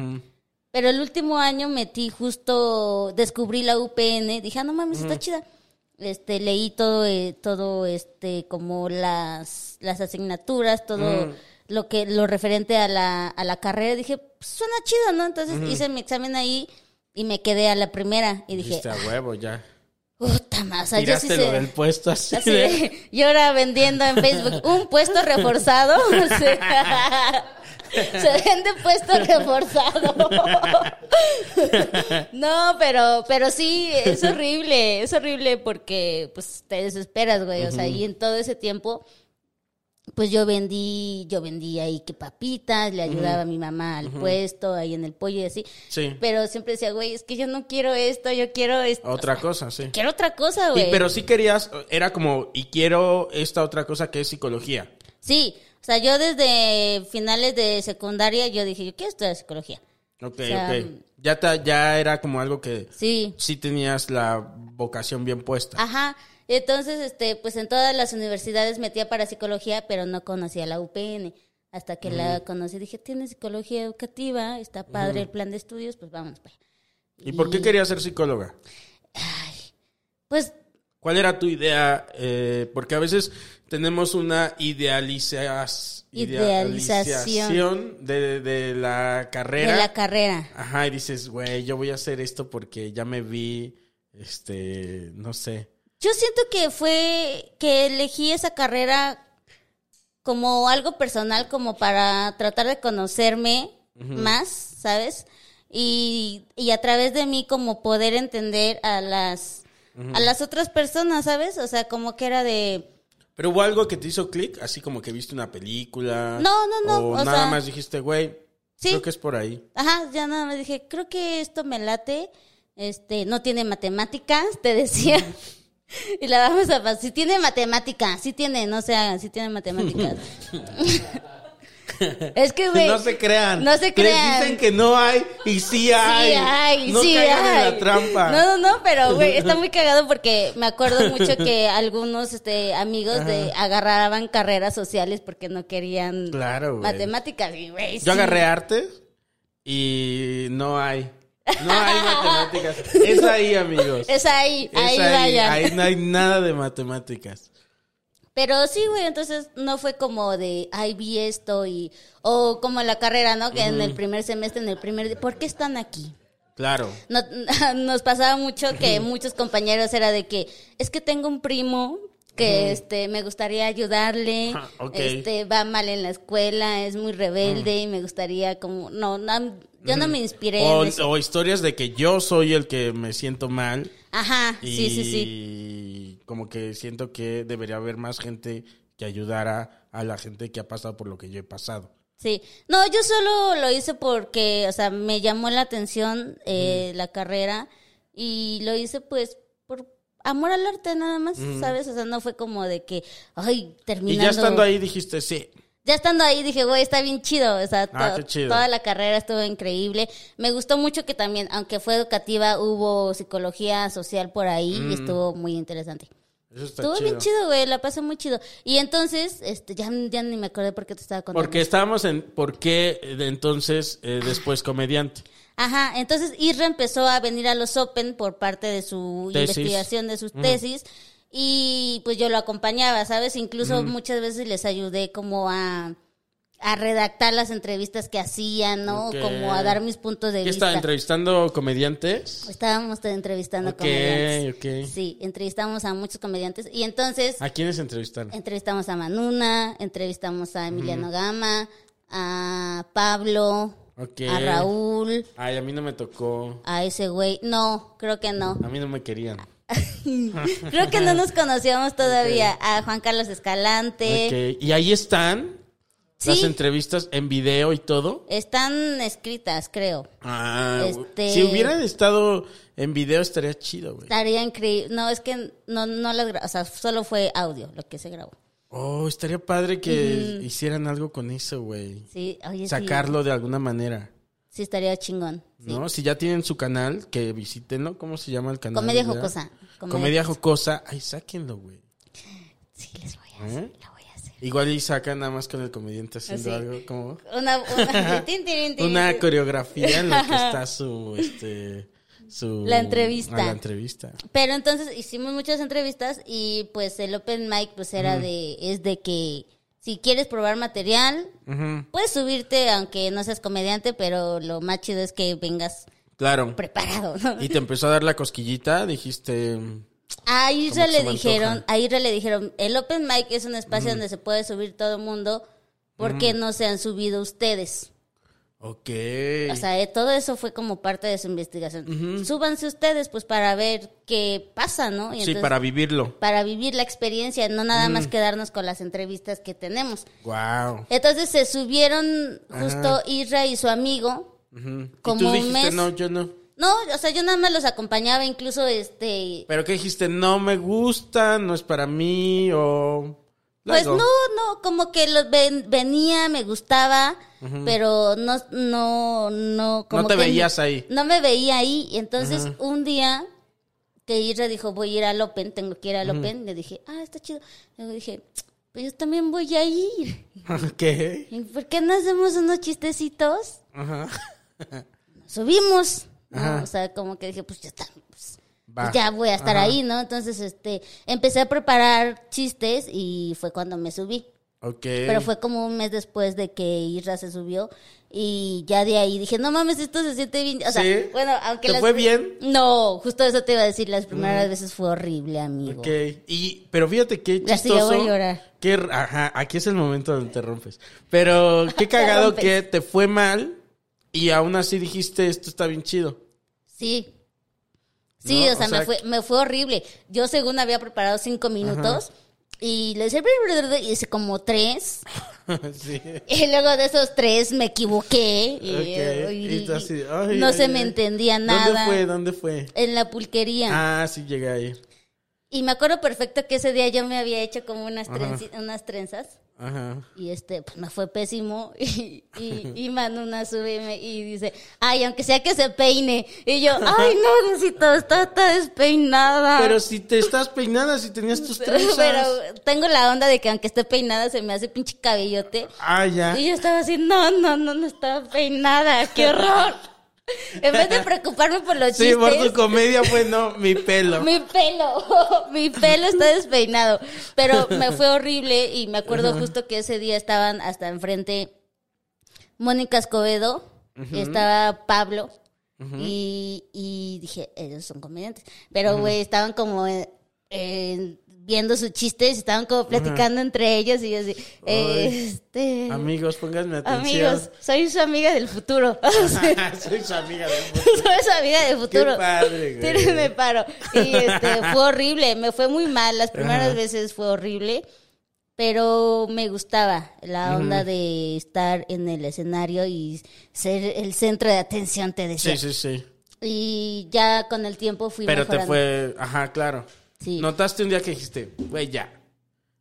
[SPEAKER 2] Pero el último año metí justo, descubrí la UPN, dije, ah, no mames, está chida. Este, leí todo, eh, todo, este, como las, las asignaturas, todo lo que, lo referente a la, a la carrera, dije, pues, suena chido, ¿no? Entonces hice mi examen ahí y me quedé a la primera y dije,
[SPEAKER 1] a huevo, ya.
[SPEAKER 2] puta más, o sea, yo sí sé-
[SPEAKER 1] del puesto así.
[SPEAKER 2] Así
[SPEAKER 1] de-
[SPEAKER 2] de- y ahora vendiendo en Facebook un puesto reforzado. o sea, se vende puesto reforzado. No, pero, pero sí, es horrible, es horrible porque pues te desesperas, güey. O sea, y en todo ese tiempo, pues yo vendí, yo vendí ahí que papitas, le ayudaba a mi mamá al puesto, ahí en el pollo y así.
[SPEAKER 1] Sí.
[SPEAKER 2] Pero siempre decía, güey, es que yo no quiero esto, yo quiero esto.
[SPEAKER 1] Otra
[SPEAKER 2] O sea,
[SPEAKER 1] cosa, sí.
[SPEAKER 2] Quiero otra cosa, güey.
[SPEAKER 1] pero sí querías, era como, y quiero esta otra cosa que es psicología.
[SPEAKER 2] Sí, o sea, yo desde finales de secundaria yo dije, yo quiero estudiar psicología.
[SPEAKER 1] Ok,
[SPEAKER 2] O sea,
[SPEAKER 1] ok. Ya, ta- ya era como algo que
[SPEAKER 2] Sí.
[SPEAKER 1] sí tenías la vocación bien puesta.
[SPEAKER 2] Ajá. Entonces, este, pues en todas las universidades metía para psicología, pero no conocía la UPN. Hasta que la conocí, dije, tiene psicología educativa, está padre el plan de estudios, pues vamos. pues.
[SPEAKER 1] ¿Y por qué querías ser psicóloga?
[SPEAKER 2] Pues
[SPEAKER 1] ¿Cuál era tu idea? Eh, porque a veces tenemos una idealiza- idealización de, de la carrera.
[SPEAKER 2] De la carrera.
[SPEAKER 1] Ajá, y dices, güey, yo voy a hacer esto porque ya me vi, este, no sé.
[SPEAKER 2] Yo siento que fue que elegí esa carrera como algo personal, como para tratar de conocerme más, ¿sabes? Y, y a través de mí como poder entender a las, a las otras personas, ¿sabes? O sea, como que era de...
[SPEAKER 1] Pero hubo algo que te hizo clic, así como que viste una película.
[SPEAKER 2] No, no, no,
[SPEAKER 1] O,
[SPEAKER 2] o
[SPEAKER 1] nada
[SPEAKER 2] sea-
[SPEAKER 1] más dijiste, güey,
[SPEAKER 2] Sí.
[SPEAKER 1] creo que es por ahí.
[SPEAKER 2] Ajá, ya nada más dije, creo que esto me late, este, no tiene matemáticas, te decía. Y la vamos a pasar. Si tiene matemáticas, sí tiene, no se hagan, sí tiene matemáticas. es que, güey.
[SPEAKER 1] no se crean.
[SPEAKER 2] No se crean.
[SPEAKER 1] Les dicen que no hay y sí hay.
[SPEAKER 2] Sí hay,
[SPEAKER 1] no
[SPEAKER 2] sí
[SPEAKER 1] caigan
[SPEAKER 2] hay.
[SPEAKER 1] en la trampa.
[SPEAKER 2] No, no, no, pero güey, está muy cagado porque me acuerdo mucho que algunos este amigos de agarraban carreras sociales porque no querían
[SPEAKER 1] Claro,
[SPEAKER 2] matemáticas y güey. sí.
[SPEAKER 1] Yo agarré arte y no hay. No hay matemáticas. Es ahí, amigos.
[SPEAKER 2] Es ahí,
[SPEAKER 1] Es
[SPEAKER 2] ahí, vayan.
[SPEAKER 1] Ahí no hay nada de matemáticas.
[SPEAKER 2] Pero sí, güey, entonces no fue como de, ay, vi esto y, o como la carrera, ¿no? Que en el primer semestre, en el primer, día, ¿por qué están aquí?
[SPEAKER 1] Claro.
[SPEAKER 2] No- nos pasaba mucho que muchos compañeros era de que, es que tengo un primo que este me gustaría ayudarle,
[SPEAKER 1] Ah, ok.
[SPEAKER 2] este va mal en la escuela, es muy rebelde y me gustaría como, no, no, yo no me inspiré
[SPEAKER 1] O,
[SPEAKER 2] en eso.
[SPEAKER 1] o historias de que yo soy el que me siento mal.
[SPEAKER 2] Ajá,
[SPEAKER 1] Y
[SPEAKER 2] sí, sí, sí.
[SPEAKER 1] como que siento que debería haber más gente que ayudara a la gente que ha pasado por lo que yo he pasado.
[SPEAKER 2] Sí, no, yo solo lo hice porque, o sea, me llamó la atención eh, la carrera y lo hice pues por amor al arte nada más, ¿sabes? O sea, no fue como de que, ay,
[SPEAKER 1] Y
[SPEAKER 2] terminando.
[SPEAKER 1] ya estando ahí dijiste, sí.
[SPEAKER 2] Ya estando ahí dije, güey, está bien chido. O sea,
[SPEAKER 1] Ah,
[SPEAKER 2] to-
[SPEAKER 1] qué chido.
[SPEAKER 2] toda la carrera estuvo increíble. Me gustó mucho que también, aunque fue educativa, hubo psicología social por ahí y estuvo muy interesante.
[SPEAKER 1] Eso está
[SPEAKER 2] Estuvo
[SPEAKER 1] chido.
[SPEAKER 2] bien chido, güey, la pasé muy chido. Y entonces, este, ya, ya ni me acordé por qué te estaba contando.
[SPEAKER 1] Porque estábamos en... ¿Por qué de entonces eh, después comediante?
[SPEAKER 2] Ajá, entonces Isra empezó a venir a los Open por parte de su
[SPEAKER 1] Tesis.
[SPEAKER 2] investigación, de sus tesis, y pues yo lo acompañaba, ¿sabes? Incluso muchas veces les ayudé como a, a redactar las entrevistas que hacían, ¿no? Como a dar mis puntos de
[SPEAKER 1] ¿Qué
[SPEAKER 2] vista.
[SPEAKER 1] estaba entrevistando comediantes?
[SPEAKER 2] Estábamos entrevistando
[SPEAKER 1] Ok,
[SPEAKER 2] comediantes.
[SPEAKER 1] ok.
[SPEAKER 2] Sí, entrevistamos a muchos comediantes y entonces
[SPEAKER 1] ¿A quiénes entrevistaron?
[SPEAKER 2] entrevistamos a Manuna, entrevistamos a Emiliano Gama, a Pablo, a Raúl,
[SPEAKER 1] Ay, a mí no me tocó.
[SPEAKER 2] a ese güey. No, creo que no.
[SPEAKER 1] A mí no me querían.
[SPEAKER 2] Creo que no nos conocíamos todavía. A Juan Carlos Escalante.
[SPEAKER 1] Ok. ¿Y ahí están las entrevistas en video y todo?
[SPEAKER 2] Están escritas, creo.
[SPEAKER 1] Ah,
[SPEAKER 2] Este-
[SPEAKER 1] Si hubieran estado en video estaría chido, güey.
[SPEAKER 2] Estaría increíble. No, es que no, no las gra- O sea, solo fue audio lo que se grabó.
[SPEAKER 1] Oh, estaría padre que hicieran algo con eso, güey.
[SPEAKER 2] Sí, oye, sí.
[SPEAKER 1] Sacarlo de alguna manera.
[SPEAKER 2] Sí, estaría chingón. Sí.
[SPEAKER 1] ¿No? Si ya tienen su canal, que visítenlo. ¿Cómo se llama el canal?
[SPEAKER 2] Comedia jocosa.
[SPEAKER 1] Comedia, jocosa. Ay, sáquenlo, güey.
[SPEAKER 2] Sí, les voy a hacer.
[SPEAKER 1] ¿Eh?
[SPEAKER 2] Lo voy a hacer.
[SPEAKER 1] Igual y sacan nada más con el comediante haciendo algo como
[SPEAKER 2] Una, una,
[SPEAKER 1] coreografía en la que está su este su
[SPEAKER 2] La entrevista.
[SPEAKER 1] la entrevista.
[SPEAKER 2] Pero entonces hicimos muchas entrevistas y pues el open mic pues era de, es de que si quieres probar material, puedes subirte aunque no seas comediante, pero lo más chido es que vengas
[SPEAKER 1] Claro.
[SPEAKER 2] preparado, ¿no?
[SPEAKER 1] Y te empezó a dar la cosquillita, dijiste,
[SPEAKER 2] A Isra le dijeron, a Isra le dijeron, el open mic es un espacio donde se puede subir todo el mundo, ¿por qué no se han subido ustedes?
[SPEAKER 1] Ok.
[SPEAKER 2] O sea, eh, todo eso fue como parte de su investigación. Súbanse ustedes pues para ver qué pasa, ¿no? Y
[SPEAKER 1] sí,
[SPEAKER 2] entonces-
[SPEAKER 1] para vivirlo.
[SPEAKER 2] para vivir la experiencia, no nada más quedarnos con las entrevistas que tenemos.
[SPEAKER 1] Wow.
[SPEAKER 2] Entonces se subieron justo Isra y su amigo.
[SPEAKER 1] Y
[SPEAKER 2] Como
[SPEAKER 1] tú
[SPEAKER 2] un
[SPEAKER 1] dijiste,
[SPEAKER 2] mes.
[SPEAKER 1] no, yo no.
[SPEAKER 2] No, o sea, yo nada más los acompañaba, incluso este...
[SPEAKER 1] Pero que dijiste, no me gusta, no es para mí, o...
[SPEAKER 2] Pues
[SPEAKER 1] Luego.
[SPEAKER 2] no, no, como que los ven- venía, me gustaba, pero no, no, no, como
[SPEAKER 1] No te
[SPEAKER 2] que
[SPEAKER 1] veías ahí.
[SPEAKER 2] No me veía ahí, y entonces un día que Isra dijo, voy a ir al Open, tengo que ir al Open, le dije, ah, está chido. Luego dije, pues yo también voy a ir. ¿Y por qué no hacemos unos chistecitos?
[SPEAKER 1] Ajá.
[SPEAKER 2] Subimos. ¿no?
[SPEAKER 1] Ajá.
[SPEAKER 2] O sea, como que dije, pues ya está. Pues, ya voy a estar
[SPEAKER 1] Ajá.
[SPEAKER 2] ahí, ¿no? Entonces, este, empecé a preparar chistes y fue cuando me subí.
[SPEAKER 1] Ok.
[SPEAKER 2] Pero fue como un mes después de que Isra se subió y ya de ahí dije, no mames, esto se siente bien. O sea,
[SPEAKER 1] ¿Sí?
[SPEAKER 2] bueno, aunque
[SPEAKER 1] ¿Te
[SPEAKER 2] las-
[SPEAKER 1] fue bien?
[SPEAKER 2] No, justo eso te iba a decir, las primeras veces fue horrible, amigo.
[SPEAKER 1] Ok, y, pero fíjate qué chistoso.
[SPEAKER 2] ya voy a llorar.
[SPEAKER 1] qué ajá, aquí es el momento donde te rompes. Pero qué cagado que te fue mal y aún así dijiste, esto está bien chido.
[SPEAKER 2] Sí. Sí,
[SPEAKER 1] No,
[SPEAKER 2] o sea,
[SPEAKER 1] o sea,
[SPEAKER 2] me, fue, me fue horrible. Yo según había preparado cinco minutos y le decía y hice como tres.
[SPEAKER 1] sí.
[SPEAKER 2] Y luego de esos tres me equivoqué y,
[SPEAKER 1] Ok,
[SPEAKER 2] y-
[SPEAKER 1] y así, ay,
[SPEAKER 2] no
[SPEAKER 1] ay,
[SPEAKER 2] se
[SPEAKER 1] ay.
[SPEAKER 2] me entendía
[SPEAKER 1] ¿Dónde
[SPEAKER 2] nada.
[SPEAKER 1] fue? ¿Dónde fue?
[SPEAKER 2] En la pulquería.
[SPEAKER 1] Ah, sí, llegué ahí.
[SPEAKER 2] Y me acuerdo perfecto que ese día yo me había hecho como unas, trenci- unas trenzas.
[SPEAKER 1] Ajá.
[SPEAKER 2] Y este, pues me fue pésimo. Y, y, y Manuna sube y, me- y dice, ay, aunque sea que se peine. Y yo, ay, no, necesito, está, está despeinada.
[SPEAKER 1] Pero si te estás peinada, si tenías tus trenzas.
[SPEAKER 2] Pero tengo la onda de que aunque esté peinada se me hace pinche cabellote.
[SPEAKER 1] Ah, ya.
[SPEAKER 2] Y yo estaba así, no, no, no, no estaba peinada, qué horror. En vez de preocuparme por los
[SPEAKER 1] Sí, por tu
[SPEAKER 2] chistes,
[SPEAKER 1] comedia fue no, mi pelo.
[SPEAKER 2] mi pelo, mi pelo está despeinado. Pero me fue horrible y me acuerdo justo que ese día estaban hasta enfrente Mónica Escobedo, estaba Pablo y, y dije, ellos son comediantes. Pero, güey, estaban como eh, viendo sus chistes, estaban como platicando entre ellos y yo así, este...
[SPEAKER 1] Amigos, pónganme atención.
[SPEAKER 2] Amigos, soy su amiga del futuro.
[SPEAKER 1] Soy su amiga del futuro.
[SPEAKER 2] soy su amiga del futuro.
[SPEAKER 1] Qué padre, güey.
[SPEAKER 2] Sí, me paro. Y este, fue horrible, me fue muy mal. Las primeras
[SPEAKER 1] Ajá.
[SPEAKER 2] veces fue horrible, pero me gustaba la onda de estar en el escenario y ser el centro de atención, te decía.
[SPEAKER 1] Sí, sí, sí.
[SPEAKER 2] Y ya con el tiempo fui
[SPEAKER 1] Pero te fue, ajá, claro.
[SPEAKER 2] Sí.
[SPEAKER 1] Notaste un día que dijiste, güey, ya.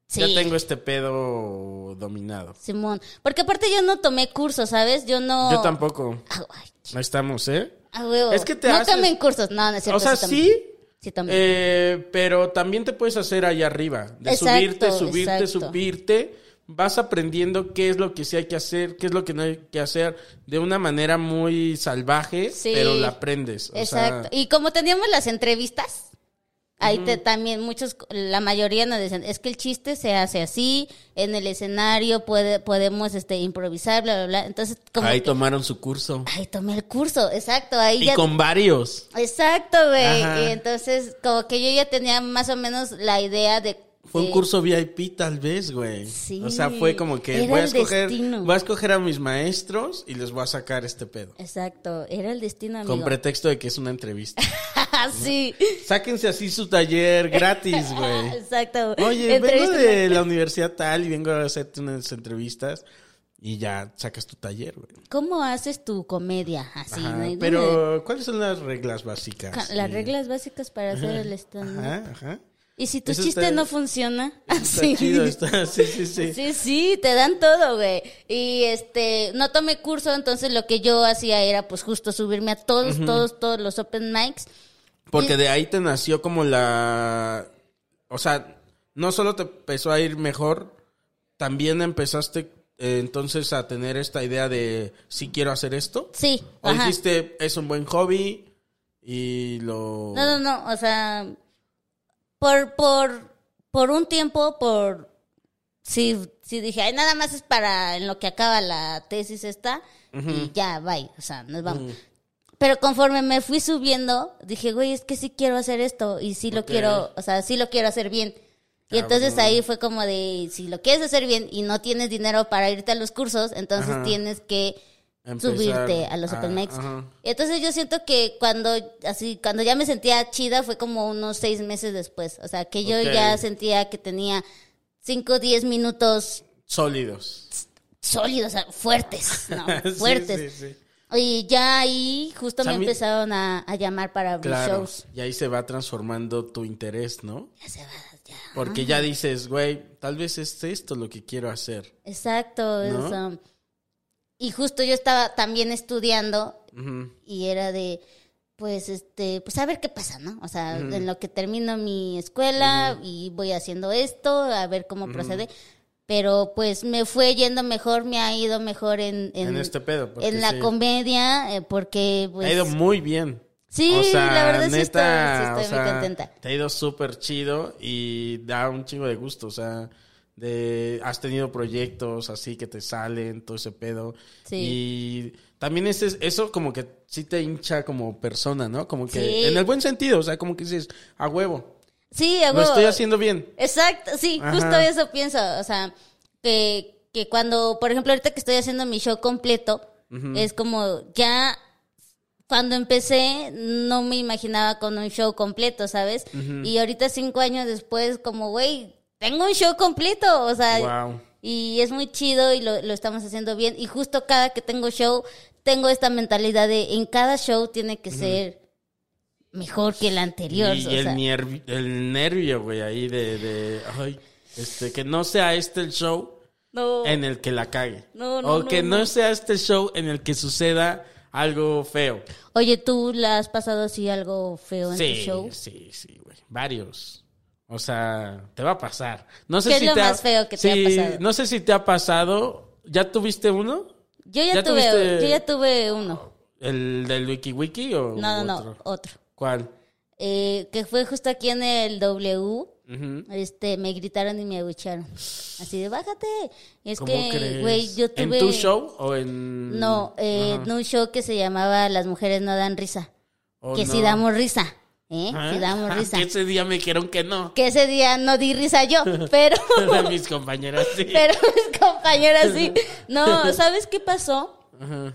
[SPEAKER 2] Sí.
[SPEAKER 1] Ya tengo este pedo dominado.
[SPEAKER 2] Simón. Porque aparte yo no tomé cursos, ¿sabes? Yo no...
[SPEAKER 1] Yo tampoco.
[SPEAKER 2] Ah,
[SPEAKER 1] No estamos, ¿eh?
[SPEAKER 2] huevo.
[SPEAKER 1] Es que te
[SPEAKER 2] No
[SPEAKER 1] haces-
[SPEAKER 2] cursos, no, no es cierto.
[SPEAKER 1] o sea, sí,
[SPEAKER 2] Sí tomé.
[SPEAKER 1] eh, pero también te puedes hacer ahí arriba. De
[SPEAKER 2] Exacto,
[SPEAKER 1] subirte, subirte,
[SPEAKER 2] exacto.
[SPEAKER 1] subirte. Vas aprendiendo qué es lo que sí hay que hacer, qué es lo que no hay que hacer de una manera muy salvaje,
[SPEAKER 2] Sí.
[SPEAKER 1] pero la aprendes. O
[SPEAKER 2] Exacto.
[SPEAKER 1] sea,
[SPEAKER 2] y como teníamos las entrevistas, ahí te, también muchos, la mayoría nos dicen, es que el chiste se hace así, en el escenario puede, podemos este, improvisar, bla, bla, bla. Entonces, como
[SPEAKER 1] ahí
[SPEAKER 2] que-
[SPEAKER 1] tomaron su curso.
[SPEAKER 2] Ahí tomé el curso, exacto. Ahí
[SPEAKER 1] Y
[SPEAKER 2] ya...
[SPEAKER 1] con varios.
[SPEAKER 2] Exacto, güey. Y entonces, como que yo ya tenía más o menos la idea de...
[SPEAKER 1] Fue un
[SPEAKER 2] de-
[SPEAKER 1] curso VIP tal vez, güey.
[SPEAKER 2] Sí,
[SPEAKER 1] o sea, fue como que voy a escoger, voy a escoger a mis maestros y les voy a sacar este pedo.
[SPEAKER 2] Exacto, era el destino, amigo.
[SPEAKER 1] Con pretexto de que es una entrevista.
[SPEAKER 2] sí.
[SPEAKER 1] Sáquense así su taller gratis, güey.
[SPEAKER 2] Exacto.
[SPEAKER 1] Oye, vengo de la universidad tal y vengo a hacerte unas entrevistas y ya sacas tu taller, güey.
[SPEAKER 2] ¿Cómo haces tu comedia? Así,
[SPEAKER 1] Ajá,
[SPEAKER 2] ¿no?
[SPEAKER 1] Pero, ¿cuáles son las reglas básicas?
[SPEAKER 2] Ca- Las reglas básicas para hacer el stand
[SPEAKER 1] Ajá, ajá.
[SPEAKER 2] Y si tu
[SPEAKER 1] Eso
[SPEAKER 2] chiste
[SPEAKER 1] está-
[SPEAKER 2] no funciona, así.
[SPEAKER 1] sí, sí, sí.
[SPEAKER 2] Sí, sí, te dan todo, güey. Y este, no tomé curso, entonces lo que yo hacía era pues justo subirme a todos, todos, todos los open mics.
[SPEAKER 1] Porque de ahí te nació como la... O sea, no solo te empezó a ir mejor, también empezaste eh, entonces a tener esta idea de si quiero hacer esto.
[SPEAKER 2] Sí,
[SPEAKER 1] O
[SPEAKER 2] ajá.
[SPEAKER 1] dijiste, es un buen hobby y lo...
[SPEAKER 2] No, no, no, o sea, por, por, por un tiempo, por, sí, sí dije, ay, nada más es para en lo que acaba la tesis esta, y ya, bye, o sea, nos vamos. Pero conforme me fui subiendo, dije, güey, es que sí quiero hacer esto, y sí lo quiero, o sea, sí lo quiero hacer bien. Y entonces
[SPEAKER 1] Cabrón.
[SPEAKER 2] ahí fue como de, si lo quieres hacer bien y no tienes dinero para irte a los cursos, entonces
[SPEAKER 1] Ajá.
[SPEAKER 2] tienes que
[SPEAKER 1] Empezar
[SPEAKER 2] subirte a los
[SPEAKER 1] a-
[SPEAKER 2] open mics.
[SPEAKER 1] ajá.
[SPEAKER 2] Entonces yo siento que cuando así cuando ya me sentía chida fue como unos seis meses después. O sea, que yo ya sentía que tenía cinco, diez minutos
[SPEAKER 1] Sólidos.
[SPEAKER 2] sólidos, o fuertes, ¿no? Fuertes.
[SPEAKER 1] sí, sí.
[SPEAKER 2] Y ya ahí justo
[SPEAKER 1] O sea,
[SPEAKER 2] me
[SPEAKER 1] mí-
[SPEAKER 2] empezaron a, a llamar para abrir
[SPEAKER 1] Claro.
[SPEAKER 2] shows.
[SPEAKER 1] Y ahí se va transformando tu interés, ¿no?
[SPEAKER 2] Ya se va, ya.
[SPEAKER 1] Porque ya dices, güey, tal vez es esto lo que quiero hacer.
[SPEAKER 2] Exacto.
[SPEAKER 1] ¿No?
[SPEAKER 2] um, y justo yo estaba también estudiando y era de pues este pues a ver qué pasa no o sea en lo que termino mi escuela y voy haciendo esto a ver cómo procede pero pues me fue yendo mejor me ha ido mejor en
[SPEAKER 1] En este pedo,
[SPEAKER 2] en la
[SPEAKER 1] sí.
[SPEAKER 2] comedia eh, porque pues
[SPEAKER 1] ha ido muy bien.
[SPEAKER 2] Sí,
[SPEAKER 1] O sea,
[SPEAKER 2] la verdad sí
[SPEAKER 1] neta,
[SPEAKER 2] estoy, sí estoy
[SPEAKER 1] o
[SPEAKER 2] muy
[SPEAKER 1] sea,
[SPEAKER 2] contenta.
[SPEAKER 1] Te ha ido súper chido y da un chingo de gusto. O sea, de, has tenido proyectos así que te salen, todo ese pedo.
[SPEAKER 2] Sí.
[SPEAKER 1] Y también ese, eso como que sí te hincha como persona, ¿no? Como que
[SPEAKER 2] Sí.
[SPEAKER 1] en el buen sentido, o sea, como que dices, a huevo,
[SPEAKER 2] Sí, a
[SPEAKER 1] lo
[SPEAKER 2] huevo.
[SPEAKER 1] estoy haciendo bien.
[SPEAKER 2] Exacto, sí,
[SPEAKER 1] Ajá.
[SPEAKER 2] justo eso pienso. O sea, que, que cuando, por ejemplo, ahorita que estoy haciendo mi show completo, es como ya cuando empecé no me imaginaba con un show completo, ¿sabes? Y ahorita cinco años después, como, güey, tengo un show completo, o sea,
[SPEAKER 1] Wow.
[SPEAKER 2] y es muy chido y lo, lo estamos haciendo bien. Y justo cada que tengo show, tengo esta mentalidad de en cada show tiene que ser mejor que el anterior.
[SPEAKER 1] Y,
[SPEAKER 2] o
[SPEAKER 1] el,
[SPEAKER 2] sea.
[SPEAKER 1] nervi- el nervio, güey, ahí de, de, ay, este, que no sea este el show
[SPEAKER 2] No.
[SPEAKER 1] en el que la cague.
[SPEAKER 2] No, no,
[SPEAKER 1] o que no, sea este show en el que suceda algo feo.
[SPEAKER 2] Oye, ¿tú la has pasado así algo feo en tu
[SPEAKER 1] Sí,
[SPEAKER 2] show?
[SPEAKER 1] sí, sí, güey. Varios. O sea, te va a pasar. No sé
[SPEAKER 2] ¿Qué es
[SPEAKER 1] si
[SPEAKER 2] lo
[SPEAKER 1] te ha-
[SPEAKER 2] más feo que te ha
[SPEAKER 1] sí,
[SPEAKER 2] pasado?
[SPEAKER 1] No sé si te ha pasado. ¿Ya tuviste uno?
[SPEAKER 2] Yo ya,
[SPEAKER 1] ¿Ya
[SPEAKER 2] tuve,
[SPEAKER 1] tuviste-
[SPEAKER 2] yo ya tuve uno.
[SPEAKER 1] ¿El del WikiWiki o
[SPEAKER 2] No, no, no,
[SPEAKER 1] otro?
[SPEAKER 2] otro.
[SPEAKER 1] ¿Cuál?
[SPEAKER 2] Eh, que fue justo aquí en el W. Este, me gritaron y me abucharon. Así de, bájate. Es
[SPEAKER 1] ¿Cómo
[SPEAKER 2] que, güey, yo tuve...
[SPEAKER 1] ¿En tu show o en...?
[SPEAKER 2] No, eh, en un show que se llamaba Las mujeres no dan risa.
[SPEAKER 1] ¿O
[SPEAKER 2] que
[SPEAKER 1] no?
[SPEAKER 2] sí damos risa. ¿Eh?
[SPEAKER 1] ¿Ah?
[SPEAKER 2] Damos risa.
[SPEAKER 1] Que ese día me dijeron que no.
[SPEAKER 2] Que ese día no di risa yo, pero...
[SPEAKER 1] Mis compañeras, sí.
[SPEAKER 2] pero mis compañeras sí. No, ¿sabes qué pasó?
[SPEAKER 1] Ajá.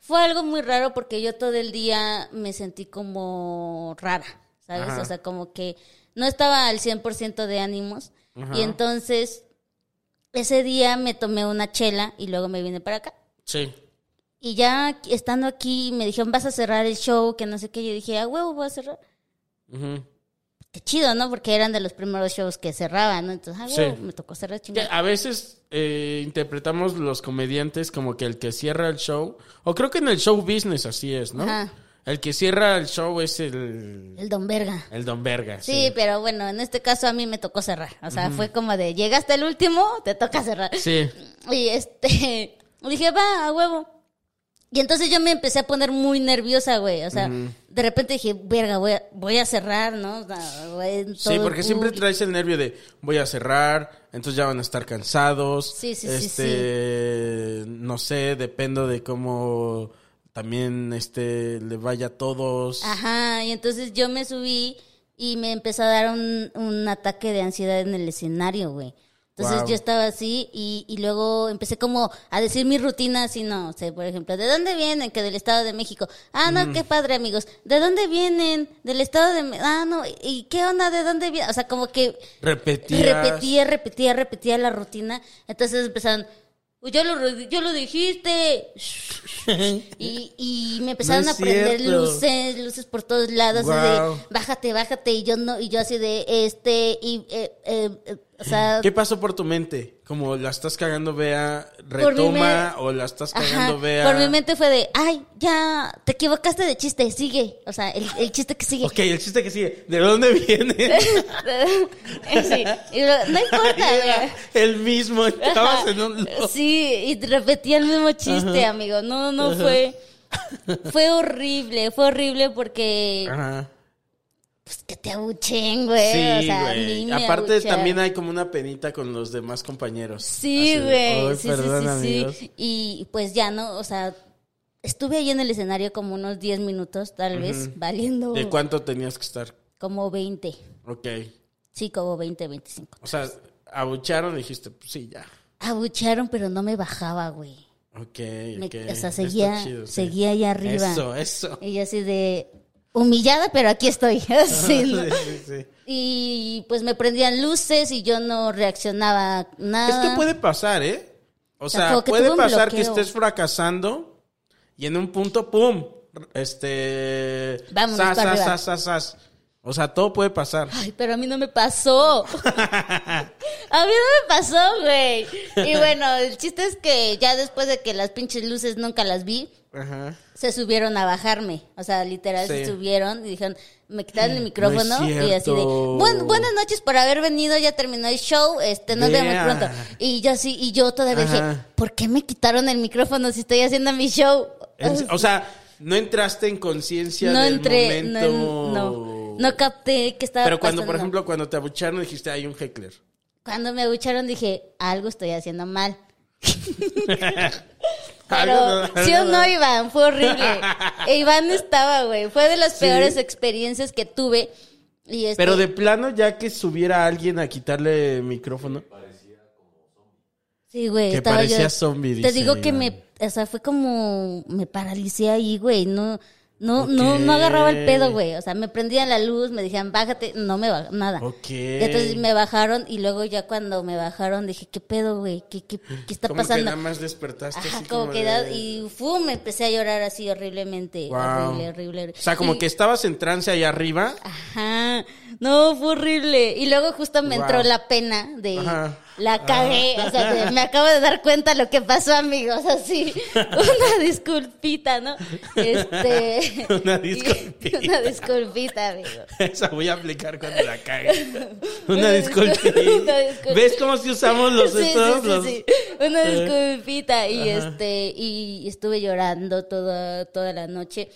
[SPEAKER 2] Fue algo muy raro porque yo todo el día me sentí como rara, ¿sabes?
[SPEAKER 1] Ajá.
[SPEAKER 2] O sea, como que no estaba al 100% de ánimos.
[SPEAKER 1] Ajá.
[SPEAKER 2] Y entonces, ese día me tomé una chela y luego me vine para acá.
[SPEAKER 1] Sí.
[SPEAKER 2] Y ya estando aquí me dijeron, vas a cerrar el show, que no sé qué. Yo dije, ah, huevo, voy a cerrar.
[SPEAKER 1] Ujú.
[SPEAKER 2] Qué chido, ¿no? Porque eran de los primeros shows que cerraban, ¿no? Entonces, ah,
[SPEAKER 1] Sí.
[SPEAKER 2] huevo, me tocó cerrar chingada.
[SPEAKER 1] a veces eh, interpretamos los comediantes como que el que cierra el show, o creo que en el show business así es, ¿no?
[SPEAKER 2] Ajá.
[SPEAKER 1] El que cierra el show es el,
[SPEAKER 2] El Don Verga.
[SPEAKER 1] el Don Verga.
[SPEAKER 2] Sí, pero bueno, en este caso a mí me tocó cerrar. O sea, fue como de, llegaste el último, te toca cerrar.
[SPEAKER 1] Sí.
[SPEAKER 2] Y este, dije, va, a huevo. Y entonces yo me empecé a poner muy nerviosa, güey. O sea, de repente dije, verga, voy a, voy a cerrar, ¿no? O sea, güey,
[SPEAKER 1] Sí, porque siempre traes el nervio de voy a cerrar, entonces ya van a estar cansados.
[SPEAKER 2] Sí, sí, sí,
[SPEAKER 1] este, no sé, dependo de cómo también este le vaya a todos.
[SPEAKER 2] Ajá, y entonces yo me subí y me empezó a dar un, un ataque de ansiedad en el escenario, güey. Entonces
[SPEAKER 1] Wow.
[SPEAKER 2] yo estaba así y, y luego empecé como a decir mi rutina así, no sé, por ejemplo, ¿de dónde vienen? Que del Estado de México. Ah, no, qué padre, amigos. ¿De dónde vienen? Del Estado de México. Ah, no, ¿y qué onda? ¿De dónde vienen? O sea, como que
[SPEAKER 1] Repetías.
[SPEAKER 2] repetía, repetía, repetía la rutina. Entonces empezaron, "Uy, ya lo, ya lo dijiste. y, y me empezaron
[SPEAKER 1] No
[SPEAKER 2] a prender
[SPEAKER 1] cierto.
[SPEAKER 2] luces, luces por todos lados, así
[SPEAKER 1] Guau.
[SPEAKER 2] de bájate, bájate, y yo no, y yo así de este, y eh, eh, eh, o sea,
[SPEAKER 1] ¿Qué pasó por tu mente? Como la estás cagando, vea, retoma o la estás
[SPEAKER 2] ajá,
[SPEAKER 1] cagando, vea.
[SPEAKER 2] por mi mente fue de, ay, ya, te equivocaste de chiste, sigue, o sea, el, el chiste que sigue.
[SPEAKER 1] Ok, el chiste que sigue. ¿De dónde viene?
[SPEAKER 2] sí, y luego, no importa,
[SPEAKER 1] Era el mismo. Estabas en un.
[SPEAKER 2] Sí, y repetía el mismo chiste, amigo. No, no fue. Fue horrible, fue horrible porque.
[SPEAKER 1] Ajá.
[SPEAKER 2] Pues que te abuchen, güey.
[SPEAKER 1] Sí,
[SPEAKER 2] o sea, a
[SPEAKER 1] güey.
[SPEAKER 2] mí me
[SPEAKER 1] Aparte también hay como una penita con los demás compañeros.
[SPEAKER 2] Sí, güey.
[SPEAKER 1] "Ay,
[SPEAKER 2] Sí,
[SPEAKER 1] perdón,
[SPEAKER 2] sí, sí,
[SPEAKER 1] amigos".
[SPEAKER 2] sí. Y pues ya, ¿no? O sea, estuve ahí en el escenario como unos 10 minutos, tal vez, valiendo
[SPEAKER 1] ¿De cuánto tenías que estar?
[SPEAKER 2] como 20.
[SPEAKER 1] Ok.
[SPEAKER 2] Sí, como 20, 25.
[SPEAKER 1] O sea, abucharon y dijiste, pues sí, ya.
[SPEAKER 2] Abuchearon, pero no me bajaba, güey.
[SPEAKER 1] Ok,
[SPEAKER 2] Me-
[SPEAKER 1] ok.
[SPEAKER 2] o sea, seguía,
[SPEAKER 1] chido,
[SPEAKER 2] seguía allá arriba.
[SPEAKER 1] Eso, eso.
[SPEAKER 2] Y yo así de humillada, pero aquí estoy. Así, ¿no?
[SPEAKER 1] Sí, sí, sí.
[SPEAKER 2] Y pues me prendían luces y yo no reaccionaba nada.
[SPEAKER 1] que puede pasar, ¿eh? O sea, puede pasar que estés fracasando y en un punto, ¡pum! Este. Sas, sas, sas, sas. O sea, todo puede pasar.
[SPEAKER 2] Ay, pero a mí no me pasó. a mí no me pasó, güey. Y bueno, el chiste es que ya después de que las pinches luces nunca las vi,
[SPEAKER 1] Ajá.
[SPEAKER 2] se subieron a bajarme. O sea, literal,
[SPEAKER 1] Sí.
[SPEAKER 2] se subieron y dijeron, me quitaron el micrófono
[SPEAKER 1] No
[SPEAKER 2] y así de,
[SPEAKER 1] cierto.
[SPEAKER 2] "Buen- buenas noches por haber venido, ya terminó el show, este, nos vemos
[SPEAKER 1] Vea.
[SPEAKER 2] pronto. Y yo así, y yo todavía dije. ¿por qué me quitaron el micrófono si estoy haciendo mi show?
[SPEAKER 1] O sea, no entraste en conciencia
[SPEAKER 2] no
[SPEAKER 1] del
[SPEAKER 2] entré, no,
[SPEAKER 1] momento.
[SPEAKER 2] no, no capté que estaba
[SPEAKER 1] Pero cuando, por ejemplo, cuando te abucharon dijiste, hay un heckler.
[SPEAKER 2] Cuando me abucharon dije, algo estoy haciendo mal. Pero, ¿sí o no, Iván? Fue horrible. E Iván estaba, güey. Fue de las
[SPEAKER 1] Sí.
[SPEAKER 2] peores experiencias que tuve. Y este,
[SPEAKER 1] Pero de plano, ya que subiera alguien a quitarle el micrófono.
[SPEAKER 2] Sí, güey.
[SPEAKER 1] Que
[SPEAKER 2] estaba
[SPEAKER 1] parecía
[SPEAKER 2] yo-
[SPEAKER 1] zombie,
[SPEAKER 2] Te digo que
[SPEAKER 1] Iván.
[SPEAKER 2] me, o sea, fue como, me paralicé ahí, güey. No, no, no, no agarraba el pedo, güey. O sea, me prendían la luz, me decían, bájate, no me bajaba, nada.
[SPEAKER 1] Ok.
[SPEAKER 2] Y entonces me bajaron y luego ya cuando me bajaron dije, ¿qué pedo, güey? ¿Qué, qué, qué está
[SPEAKER 1] Como que
[SPEAKER 2] pasando?
[SPEAKER 1] nada más despertaste
[SPEAKER 2] Ajá,
[SPEAKER 1] así
[SPEAKER 2] como,
[SPEAKER 1] como
[SPEAKER 2] que
[SPEAKER 1] de-
[SPEAKER 2] da- y fu, me empecé a llorar así horriblemente,
[SPEAKER 1] Wow.
[SPEAKER 2] horrible, horrible.
[SPEAKER 1] O sea, como
[SPEAKER 2] Y-
[SPEAKER 1] que estabas en trance ahí arriba.
[SPEAKER 2] Ajá, no, fue horrible. Y luego justo me
[SPEAKER 1] Wow.
[SPEAKER 2] entró la pena de
[SPEAKER 1] Ajá.
[SPEAKER 2] La cagué, o sea, me acabo de dar cuenta lo que pasó, amigos, así, una disculpita, ¿no? Este,
[SPEAKER 1] Una disculpita.
[SPEAKER 2] una disculpita, amigo.
[SPEAKER 1] Esa voy a aplicar cuando la cague. Una
[SPEAKER 2] Una
[SPEAKER 1] disculpita.
[SPEAKER 2] discul- una disculpita.
[SPEAKER 1] ¿Ves cómo si usamos los
[SPEAKER 2] Sí, sí,
[SPEAKER 1] estos?
[SPEAKER 2] sí,
[SPEAKER 1] los-
[SPEAKER 2] sí. Una
[SPEAKER 1] Eh,
[SPEAKER 2] disculpita y este y estuve llorando toda toda la noche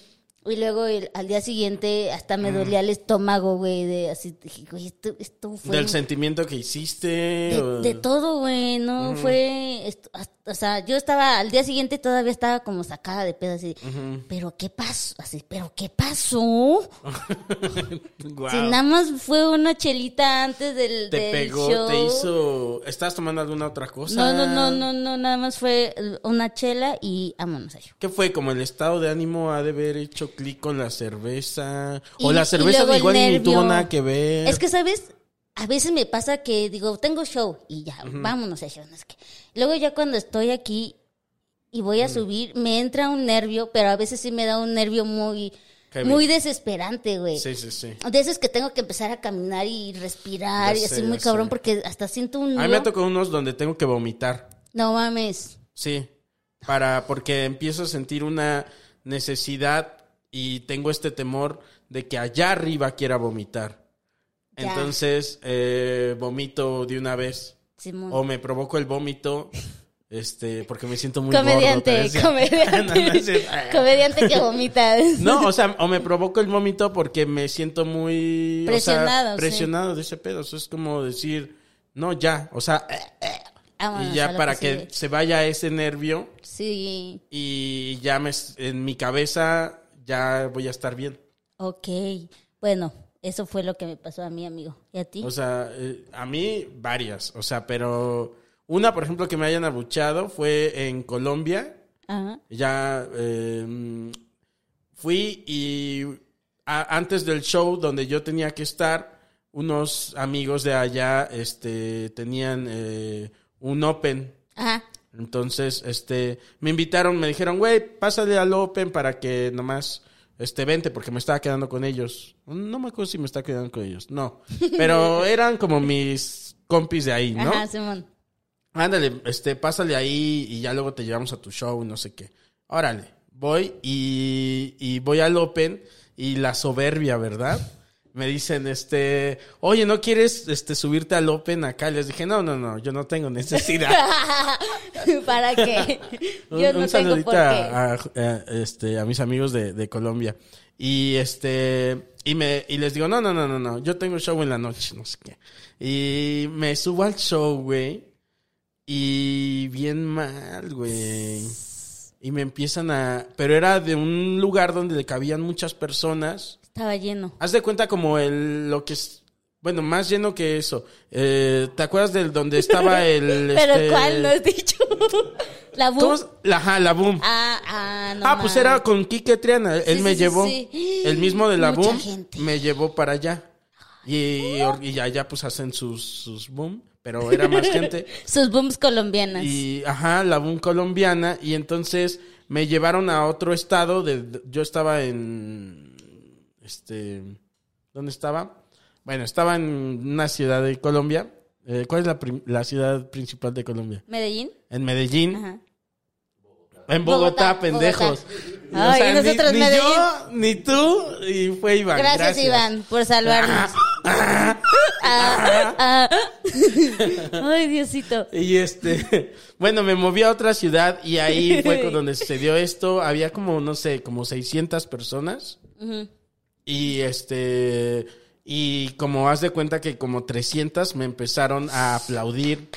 [SPEAKER 2] y luego el- al día siguiente hasta
[SPEAKER 1] Mm.
[SPEAKER 2] me dolía el estómago, güey, de así dije, güey, esto, esto fue
[SPEAKER 1] Del sentimiento que hiciste.
[SPEAKER 2] de,
[SPEAKER 1] o-
[SPEAKER 2] de todo, güey, no fue, esto- hasta- o sea, yo estaba al día siguiente todavía estaba como sacada de pedo así, pero qué pasó, así, pero qué pasó, si nada más fue una chelita antes del,
[SPEAKER 1] Te
[SPEAKER 2] del
[SPEAKER 1] pegó,
[SPEAKER 2] show.
[SPEAKER 1] te hizo. ¿Estás tomando alguna otra cosa?
[SPEAKER 2] No, no, no, no, no, nada más fue una chela y vámonos a
[SPEAKER 1] ¿Qué fue? ¿Como el estado de ánimo ha de haber hecho clic con la cerveza? ¿O
[SPEAKER 2] Y-
[SPEAKER 1] la cerveza
[SPEAKER 2] el
[SPEAKER 1] igual ni tuvo nada que ver?
[SPEAKER 2] Es que, ¿sabes? A veces me pasa que digo, tengo show y ya, vámonos a show. no sé qué. Luego ya cuando estoy aquí y voy a subir, me entra un nervio, pero a veces sí me da un nervio muy,
[SPEAKER 1] Heavy.
[SPEAKER 2] muy desesperante, güey.
[SPEAKER 1] Sí, sí, sí.
[SPEAKER 2] De esos que tengo que empezar a caminar y respirar
[SPEAKER 1] Ya
[SPEAKER 2] y así muy cabrón
[SPEAKER 1] sé.
[SPEAKER 2] porque hasta siento un
[SPEAKER 1] A mí me
[SPEAKER 2] nudo.
[SPEAKER 1] tocó unos donde tengo que vomitar.
[SPEAKER 2] No mames.
[SPEAKER 1] Sí. Para, porque empiezo a sentir una necesidad y tengo este temor de que allá arriba quiera vomitar.
[SPEAKER 2] Ya.
[SPEAKER 1] Entonces, eh, vomito de una vez.
[SPEAKER 2] Simón.
[SPEAKER 1] O me provoco el vómito, este, porque me siento muy
[SPEAKER 2] comediante,
[SPEAKER 1] gordo.
[SPEAKER 2] comediante. Comediante que vomita.
[SPEAKER 1] No, o sea, o me provoco el vómito porque me siento muy... o sea,
[SPEAKER 2] Presionado, sí.
[SPEAKER 1] presionado de ese pedo. Eso es como decir, no, ya. O sea,
[SPEAKER 2] Vámonos
[SPEAKER 1] y
[SPEAKER 2] a
[SPEAKER 1] ya
[SPEAKER 2] lo
[SPEAKER 1] para
[SPEAKER 2] que
[SPEAKER 1] se vaya ese nervio
[SPEAKER 2] Sí.
[SPEAKER 1] y ya me, en mi cabeza ya voy a estar bien.
[SPEAKER 2] Ok. Bueno, eso fue lo que me pasó a mí, amigo. ¿Y a ti?
[SPEAKER 1] O sea, eh, a mí varias. O sea, pero una, por ejemplo, que me hayan abuchado fue en Colombia.
[SPEAKER 2] Ajá.
[SPEAKER 1] Ya eh, fui y a- antes del show donde yo tenía que estar, unos amigos de allá este, tenían eh, un open.
[SPEAKER 2] Ajá.
[SPEAKER 1] Entonces, este, me invitaron, me dijeron, güey, pásale al open para que nomás, este, vente, porque me estaba quedando con ellos. No me acuerdo si me estaba quedando con ellos, no. Pero eran como mis compis de ahí, ¿no?
[SPEAKER 2] Ajá, Simón.
[SPEAKER 1] Ándale, este, pásale ahí y ya luego te llevamos a tu show y no sé qué. Órale, voy y, y voy al Open y la soberbia, ¿verdad? Me dicen, este, oye, ¿no quieres este, subirte al Open acá? Les dije, no, no, no, yo no tengo necesidad.
[SPEAKER 2] ¿Para qué?
[SPEAKER 1] Un,
[SPEAKER 2] Yo no
[SPEAKER 1] un
[SPEAKER 2] tengo
[SPEAKER 1] saludito
[SPEAKER 2] por qué.
[SPEAKER 1] a, a- a- este, a mis amigos de, de Colombia. Y este, y me, y les digo, no, no, no, no, no, yo tengo show en la noche, no sé qué. Y me subo al show, güey. Y bien mal, güey. Y me empiezan a, pero era de un lugar donde le cabían muchas personas.
[SPEAKER 2] Estaba lleno.
[SPEAKER 1] Haz de cuenta como el, lo que es, bueno, más lleno que eso. Eh, ¿Te acuerdas del donde estaba el,
[SPEAKER 2] ¿Pero
[SPEAKER 1] este,
[SPEAKER 2] cuál no has dicho? ¿La
[SPEAKER 1] ¿Cómo
[SPEAKER 2] boom?
[SPEAKER 1] La, ajá, la boom.
[SPEAKER 2] Ah, ah, no
[SPEAKER 1] ah, pues era con Quique Triana. Él
[SPEAKER 2] Sí,
[SPEAKER 1] me
[SPEAKER 2] sí,
[SPEAKER 1] llevó.
[SPEAKER 2] sí.
[SPEAKER 1] El mismo de la
[SPEAKER 2] Mucha
[SPEAKER 1] boom
[SPEAKER 2] gente.
[SPEAKER 1] me llevó para allá. Y, y allá pues hacen sus, sus boom. Pero era más gente.
[SPEAKER 2] Sus booms colombianas.
[SPEAKER 1] Y, ajá, la boom colombiana. Y entonces me llevaron a otro estado. De- yo estaba en. Este. ¿Dónde estaba? Bueno, estaba en una ciudad de Colombia. Eh, ¿Cuál es la, la ciudad principal de Colombia?
[SPEAKER 2] ¿Medellín?
[SPEAKER 1] En Medellín.
[SPEAKER 2] Ajá.
[SPEAKER 1] En Bogotá,
[SPEAKER 2] Bogotá,
[SPEAKER 1] pendejos.
[SPEAKER 2] Bogotá. Ay,
[SPEAKER 1] ni-
[SPEAKER 2] nosotros
[SPEAKER 1] ni,
[SPEAKER 2] Medellín.
[SPEAKER 1] yo, ni tú, y fue Iván.
[SPEAKER 2] Gracias, Iván, por salvarnos. Ah, ah. Ay, Diosito.
[SPEAKER 1] Y este, bueno, me moví a otra ciudad y ahí fue con donde sucedió esto. Había como, no sé, como 600 personas. Y este, y como haz de cuenta que como 300 me empezaron a aplaudir.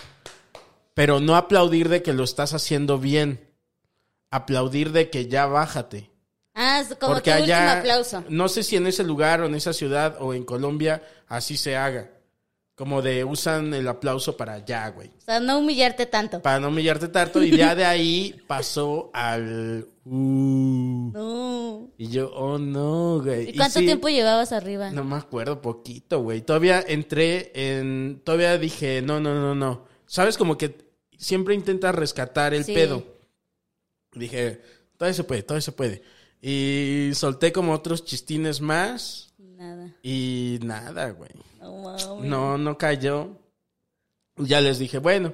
[SPEAKER 1] Pero no aplaudir de que lo estás haciendo bien. Aplaudir de que ya bájate.
[SPEAKER 2] Ah, es como
[SPEAKER 1] Porque
[SPEAKER 2] tu
[SPEAKER 1] allá,
[SPEAKER 2] último aplauso.
[SPEAKER 1] no sé si en ese lugar o en esa ciudad o en Colombia así se haga. Como de usan el aplauso para ya, güey.
[SPEAKER 2] O sea, no humillarte tanto.
[SPEAKER 1] Para no humillarte tanto. Y ya de ahí pasó al... uh.
[SPEAKER 2] No.
[SPEAKER 1] Y yo, oh no, güey.
[SPEAKER 2] ¿Y cuánto
[SPEAKER 1] sí,
[SPEAKER 2] tiempo llevabas arriba?
[SPEAKER 1] No me acuerdo, poquito, güey. Todavía entré en... Todavía dije, no, no, no, no. ¿Sabes? Como que siempre intentas rescatar el
[SPEAKER 2] Sí.
[SPEAKER 1] pedo. Dije, todavía se puede, todavía se puede. Y solté como otros chistines más.
[SPEAKER 2] Nada.
[SPEAKER 1] Y nada, güey.
[SPEAKER 2] No,
[SPEAKER 1] no cayó. Ya les dije, bueno,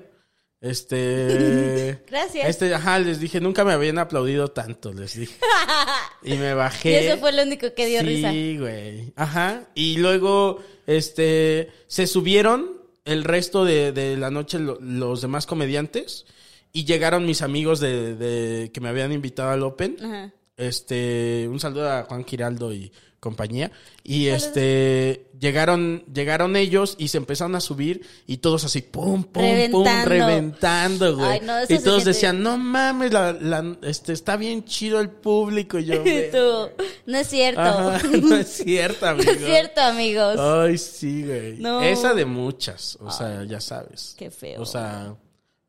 [SPEAKER 1] este...
[SPEAKER 2] Gracias.
[SPEAKER 1] Este, ajá, les dije, nunca me habían aplaudido tanto, les dije. Y me
[SPEAKER 2] Y
[SPEAKER 1] bajé.
[SPEAKER 2] eso fue lo único que dio
[SPEAKER 1] sí,
[SPEAKER 2] risa.
[SPEAKER 1] güey. Ajá. Y luego, este, se subieron el resto de, de la noche lo- los demás comediantes y llegaron mis amigos de, de- que me habían invitado al Open.
[SPEAKER 2] Ajá.
[SPEAKER 1] Este, un saludo a Juan Giraldo y compañía. Y este, llegaron, llegaron ellos y se empezaron a subir y todos así, pum, pum, pum,
[SPEAKER 2] Reventando.
[SPEAKER 1] güey.
[SPEAKER 2] Ay, no,
[SPEAKER 1] y todos decían, no mames, la, la- este, está bien chido el público. Y yo, güey,
[SPEAKER 2] Tú, no es cierto.
[SPEAKER 1] Ajá, no es cierto,
[SPEAKER 2] No
[SPEAKER 1] amigo.
[SPEAKER 2] es cierto, amigos.
[SPEAKER 1] Ay, sí, güey.
[SPEAKER 2] No.
[SPEAKER 1] Esa de muchas, o sea, ya sabes.
[SPEAKER 2] qué feo.
[SPEAKER 1] O sea,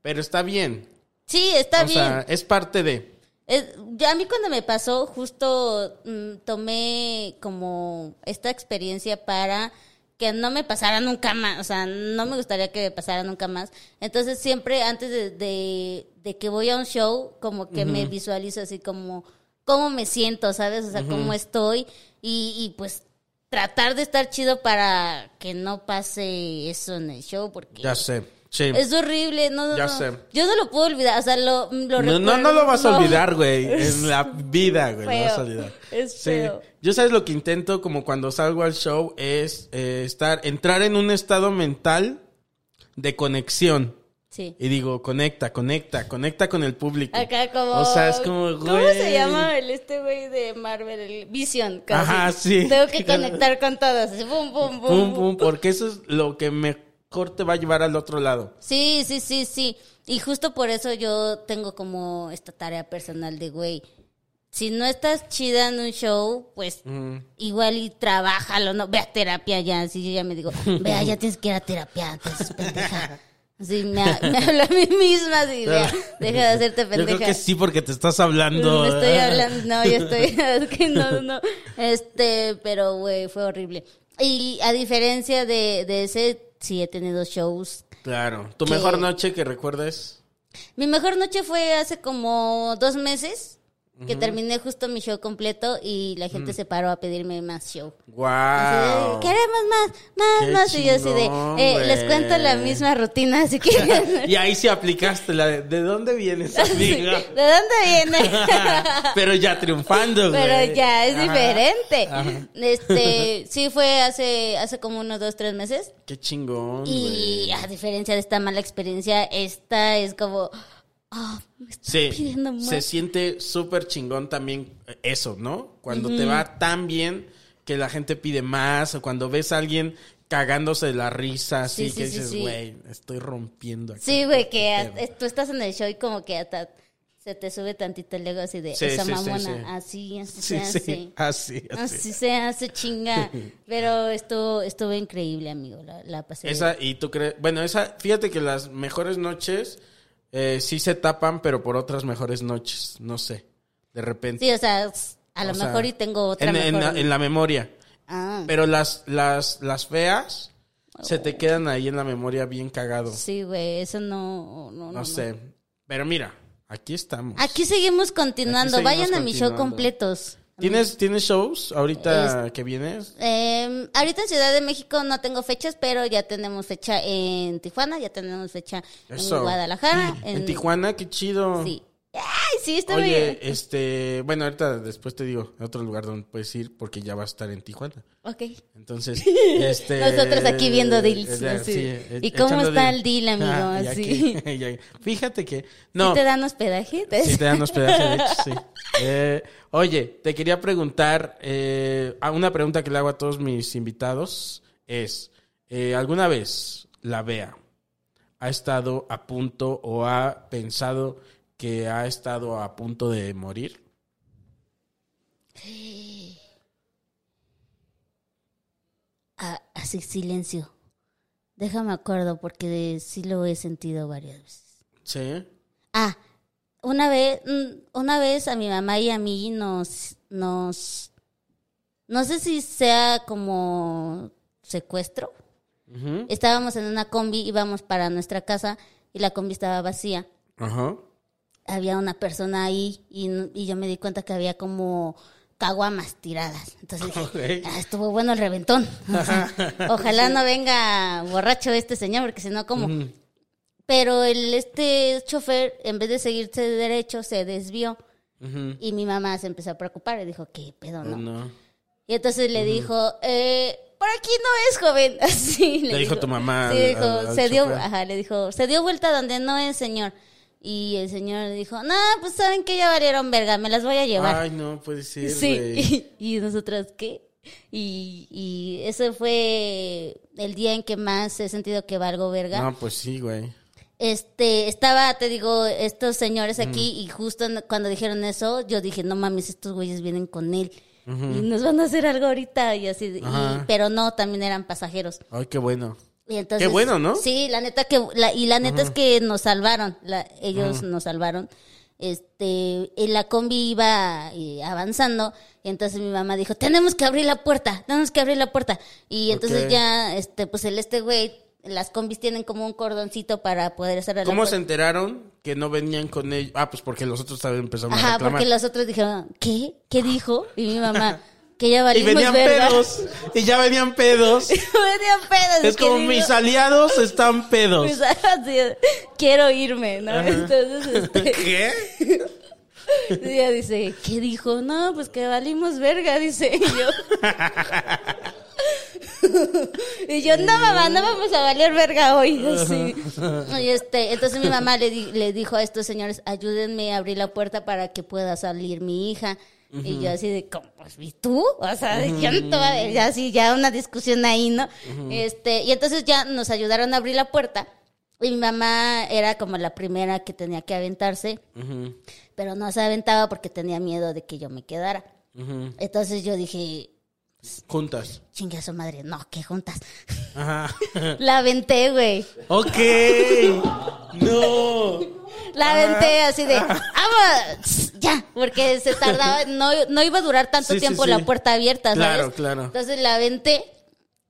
[SPEAKER 1] pero está bien.
[SPEAKER 2] sí, está
[SPEAKER 1] o
[SPEAKER 2] bien.
[SPEAKER 1] sea, es parte de.
[SPEAKER 2] Ya a mí cuando me pasó, justo mm, tomé como esta experiencia para que no me pasara nunca más, o sea, no me gustaría que me pasara nunca más. Entonces siempre antes de, de- de que voy a un show, como que me visualizo así como cómo me siento, ¿sabes? O sea, cómo estoy y, y pues tratar de estar chido para que no pase eso en el show, porque
[SPEAKER 1] Ya sé. Sí.
[SPEAKER 2] es horrible, no, no,
[SPEAKER 1] Ya
[SPEAKER 2] no.
[SPEAKER 1] sé.
[SPEAKER 2] Yo no lo puedo olvidar, o sea, lo, lo
[SPEAKER 1] No, no, lo vas a olvidar, güey. En la vida, güey. Lo vas a olvidar.
[SPEAKER 2] Es
[SPEAKER 1] Sí.
[SPEAKER 2] feo.
[SPEAKER 1] Yo sabes lo que intento como cuando salgo al show es eh, estar, entrar en un estado mental de conexión.
[SPEAKER 2] Sí.
[SPEAKER 1] Y digo, conecta, conecta, conecta con el público.
[SPEAKER 2] Acá como...
[SPEAKER 1] O sea, es como, güey.
[SPEAKER 2] ¿Cómo se llama el este güey de Marvel? El Vision. casi.
[SPEAKER 1] Ajá, sí.
[SPEAKER 2] Tengo que conectar con todos. Pum, pum, pum.
[SPEAKER 1] Pum, pum, porque eso es lo que mejor te va a llevar al otro lado.
[SPEAKER 2] Sí, sí, sí, sí. Y justo por eso yo tengo como esta tarea personal de, güey, si no estás chida en un show, pues igual y trabájalo, ¿no? Ve a terapia ya. Así yo ya me digo, vea, ya tienes que ir a terapia antes, pendeja. Así me, ha- me hablo a mí misma, así, vea, deja de hacerte
[SPEAKER 1] Yo
[SPEAKER 2] pendeja.
[SPEAKER 1] creo que sí, porque te estás hablando.
[SPEAKER 2] Me estoy hablando, no, yo estoy, es que no, no, este, pero güey, fue horrible. Y a diferencia de, de ese, sí he tenido shows.
[SPEAKER 1] Claro. ¿Tu
[SPEAKER 2] Que-
[SPEAKER 1] mejor noche que recuerdes?
[SPEAKER 2] Mi mejor noche fue hace como dos meses, que terminé justo mi show completo y la gente se paró a pedirme más show. Así de,
[SPEAKER 1] ¡Wow!
[SPEAKER 2] Queremos más, más,
[SPEAKER 1] Qué
[SPEAKER 2] más. Y yo así de, eh, les cuento la misma rutina, así que...
[SPEAKER 1] Y ahí sí aplicaste la de, ¿de dónde vienes, amiga?
[SPEAKER 2] ¿De dónde viene?
[SPEAKER 1] Pero ya triunfando, güey.
[SPEAKER 2] Pero ya es
[SPEAKER 1] Ajá.
[SPEAKER 2] diferente.
[SPEAKER 1] Ajá.
[SPEAKER 2] Este, sí fue hace, hace como unos dos, tres meses.
[SPEAKER 1] Qué chingón,
[SPEAKER 2] Y
[SPEAKER 1] güey.
[SPEAKER 2] a diferencia de esta mala experiencia, esta es como, ah, me está
[SPEAKER 1] Sí,
[SPEAKER 2] pidiendo más.
[SPEAKER 1] se siente súper chingón también eso, ¿no? Cuando te va tan bien que la gente pide más o cuando ves a alguien cagándose de la risa, así
[SPEAKER 2] Sí,
[SPEAKER 1] que
[SPEAKER 2] sí,
[SPEAKER 1] dices, güey, estoy rompiendo aquí.
[SPEAKER 2] Sí, güey, que
[SPEAKER 1] pedo.
[SPEAKER 2] tú estás en el show y como que hasta se te sube tantito el ego así de esa mamona.
[SPEAKER 1] sí.
[SPEAKER 2] Así, así
[SPEAKER 1] Sí,
[SPEAKER 2] se hace.
[SPEAKER 1] sí, así, así.
[SPEAKER 2] Así se hace chinga. Pero estuvo, estuvo increíble, amigo. La, la pasé.
[SPEAKER 1] Esa, y tú crees, bueno, esa, fíjate que las mejores noches eh, sí se tapan, pero por otras mejores noches, no sé, de repente.
[SPEAKER 2] Sí, o sea, a lo
[SPEAKER 1] O sea,
[SPEAKER 2] mejor y tengo otra
[SPEAKER 1] en, en
[SPEAKER 2] mejor.
[SPEAKER 1] la, en la memoria.
[SPEAKER 2] Ah,
[SPEAKER 1] Pero las, las, las feas se te quedan ahí en la memoria bien cagado.
[SPEAKER 2] sí, güey, eso no, no, no,
[SPEAKER 1] No
[SPEAKER 2] no.
[SPEAKER 1] sé. Pero mira, aquí estamos.
[SPEAKER 2] Aquí seguimos continuando.
[SPEAKER 1] Aquí seguimos
[SPEAKER 2] Vayan a mi show completos.
[SPEAKER 1] ¿Tienes, ¿Tienes shows ahorita que vienes?
[SPEAKER 2] Eh, ahorita en Ciudad de México no tengo fechas, pero ya tenemos fecha en Tijuana, ya tenemos fecha
[SPEAKER 1] Eso.
[SPEAKER 2] en Guadalajara.
[SPEAKER 1] En Tijuana, qué chido.
[SPEAKER 2] Sí. Sí, está
[SPEAKER 1] Oye,
[SPEAKER 2] bien.
[SPEAKER 1] este, bueno, ahorita después te digo otro lugar donde puedes ir porque ya va a estar en Tijuana.
[SPEAKER 2] Ok.
[SPEAKER 1] Entonces, este...
[SPEAKER 2] Nosotros aquí viendo deals,
[SPEAKER 1] eh, sí, eh,
[SPEAKER 2] ¿Y cómo está el deal, amigo?
[SPEAKER 1] Ah, aquí- y- Fíjate que...
[SPEAKER 2] ¿Sí
[SPEAKER 1] No,
[SPEAKER 2] te dan hospedaje?
[SPEAKER 1] Sí, te dan hospedaje, de hecho, sí. Eh, oye, te quería preguntar, eh, una pregunta que le hago a todos mis invitados es, eh, ¿alguna vez la Bea ha estado a punto o ha pensado que ha estado a punto de morir?
[SPEAKER 2] Ah, así, silencio. Déjame acuerdo porque sí lo he sentido varias veces.
[SPEAKER 1] Sí.
[SPEAKER 2] Ah, una vez, mm, una vez a mi mamá y a mí nos, nos, no sé si sea como secuestro. Estábamos en una combi, íbamos para nuestra casa y la combi estaba vacía.
[SPEAKER 1] Ajá.
[SPEAKER 2] Había una persona ahí y, y yo me di cuenta que había como caguamas tiradas. Entonces dije. "Ah, estuvo bueno el reventón. O sea, ojalá no venga borracho este señor, porque si no, como...
[SPEAKER 1] Ujú.
[SPEAKER 2] Pero el este chofer, en vez de seguirse de derecho, se desvió. Y mi mamá se empezó a preocupar y dijo, ¿qué pedo, no?
[SPEAKER 1] no.
[SPEAKER 2] Y entonces le dijo, eh, por aquí no es, joven. Así
[SPEAKER 1] Le dijo tu mamá
[SPEAKER 2] Sí,
[SPEAKER 1] al-
[SPEAKER 2] dijo,
[SPEAKER 1] al- al
[SPEAKER 2] se dio, ajá, le dijo, se dio vuelta donde no es, señor. Y el señor dijo, no, pues saben que ya valieron verga, me las voy a llevar.
[SPEAKER 1] Ay, no puede ser,
[SPEAKER 2] sí, y, y nosotras, ¿qué? Y, y ese fue el día en que más he sentido que valgo verga.
[SPEAKER 1] No, pues sí, güey.
[SPEAKER 2] Este, estaba, te digo, estos señores aquí y justo cuando dijeron eso, yo dije, no mames, estos güeyes vienen con él y nos van a hacer algo ahorita y así, y- pero no, también eran pasajeros.
[SPEAKER 1] Ay, qué bueno.
[SPEAKER 2] Y entonces,
[SPEAKER 1] Qué bueno, ¿no?
[SPEAKER 2] Sí, la neta que, la, y la neta es que nos salvaron, la- ellos nos salvaron. Este, en la combi iba eh, avanzando, y entonces mi mamá dijo, tenemos que abrir la puerta, tenemos que abrir la puerta. Y entonces ya, este, pues el este güey, las combis tienen como un cordoncito para poder la
[SPEAKER 1] ¿Cómo
[SPEAKER 2] puerta.
[SPEAKER 1] se enteraron que no venían con ellos? Ah, pues porque los otros también empezaron a
[SPEAKER 2] Ajá,
[SPEAKER 1] reclamar.
[SPEAKER 2] porque los otros dijeron, ¿qué? ¿Qué dijo? Y mi mamá, que ya
[SPEAKER 1] Y venían
[SPEAKER 2] verga.
[SPEAKER 1] pedos. Y ya venían pedos.
[SPEAKER 2] venían pedos.
[SPEAKER 1] es como
[SPEAKER 2] digo-
[SPEAKER 1] mis aliados están pedos.
[SPEAKER 2] mis- quiero irme, ¿no? Entonces, este,
[SPEAKER 1] ¿Qué?
[SPEAKER 2] y ella dice, ¿qué dijo? No, pues que valimos verga, dice y yo. y yo, no mamá, no vamos a valer verga hoy, así. Y este, entonces mi mamá le, di- le dijo a estos señores, ayúdenme a abrir la puerta para que pueda salir mi hija. Y yo así de, ¿cómo? Pues, ¿Y tú? O sea, yo no te voy a ver, ya así, ya una discusión ahí, ¿no? Este, y entonces ya nos ayudaron a abrir la puerta. Y mi mamá era como la primera que tenía que aventarse, pero no se aventaba porque tenía miedo de que yo me quedara. Entonces yo dije,
[SPEAKER 1] Juntas.
[SPEAKER 2] chingue a su madre, no, que juntas.
[SPEAKER 1] Ajá.
[SPEAKER 2] La aventé, güey.
[SPEAKER 1] ok. No.
[SPEAKER 2] La aventé así de, ¡vamos! Ya, porque se tardaba, no, no iba a durar tanto
[SPEAKER 1] Sí,
[SPEAKER 2] tiempo
[SPEAKER 1] sí.
[SPEAKER 2] la puerta abierta, ¿sabes?
[SPEAKER 1] Claro, claro.
[SPEAKER 2] Entonces la aventé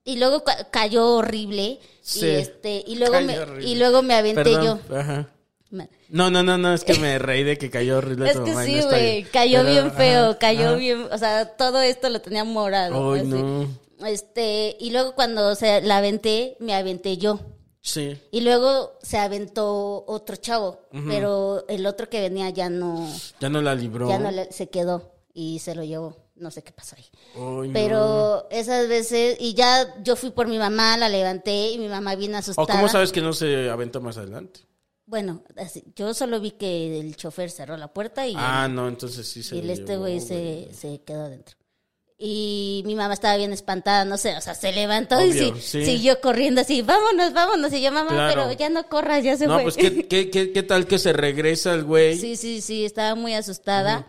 [SPEAKER 2] y luego ca- cayó horrible.
[SPEAKER 1] Sí.
[SPEAKER 2] Y este, y luego
[SPEAKER 1] Cayó
[SPEAKER 2] me,
[SPEAKER 1] horrible.
[SPEAKER 2] y luego me aventé
[SPEAKER 1] Perdón.
[SPEAKER 2] yo.
[SPEAKER 1] Ajá. No, no, no, no, es que me reí de que cayó horrible
[SPEAKER 2] Es que
[SPEAKER 1] mamá
[SPEAKER 2] sí, güey, cayó
[SPEAKER 1] Pero,
[SPEAKER 2] bien feo,
[SPEAKER 1] ajá,
[SPEAKER 2] cayó
[SPEAKER 1] ajá.
[SPEAKER 2] bien, o sea, todo esto lo tenía morado.
[SPEAKER 1] Ay, no.
[SPEAKER 2] Este, y luego cuando se la aventé, me aventé yo.
[SPEAKER 1] Sí.
[SPEAKER 2] Y luego se aventó otro chavo, pero el otro que venía ya no,
[SPEAKER 1] Ya no la libró.
[SPEAKER 2] ya no le- se quedó y se lo llevó. No sé qué pasó ahí.
[SPEAKER 1] Ay, no.
[SPEAKER 2] Pero esas veces, y ya yo fui por mi mamá, la levanté y mi mamá vino
[SPEAKER 1] ¿O
[SPEAKER 2] asustada.
[SPEAKER 1] cómo sabes que no se aventó más adelante?
[SPEAKER 2] Bueno, así, yo solo vi que el chofer cerró la puerta y,
[SPEAKER 1] Ah, no, entonces sí se
[SPEAKER 2] y el este güey se, se quedó adentro. Y mi mamá estaba bien espantada, no sé, o sea, se levantó y sí,
[SPEAKER 1] sí.
[SPEAKER 2] siguió corriendo así, vámonos, vámonos. Y yo, mamá,
[SPEAKER 1] Claro.
[SPEAKER 2] pero ya no corras, ya se
[SPEAKER 1] No,
[SPEAKER 2] fue.
[SPEAKER 1] pues ¿qué, qué, qué, qué tal que se regresa el güey?
[SPEAKER 2] Sí, sí, sí, estaba muy asustada.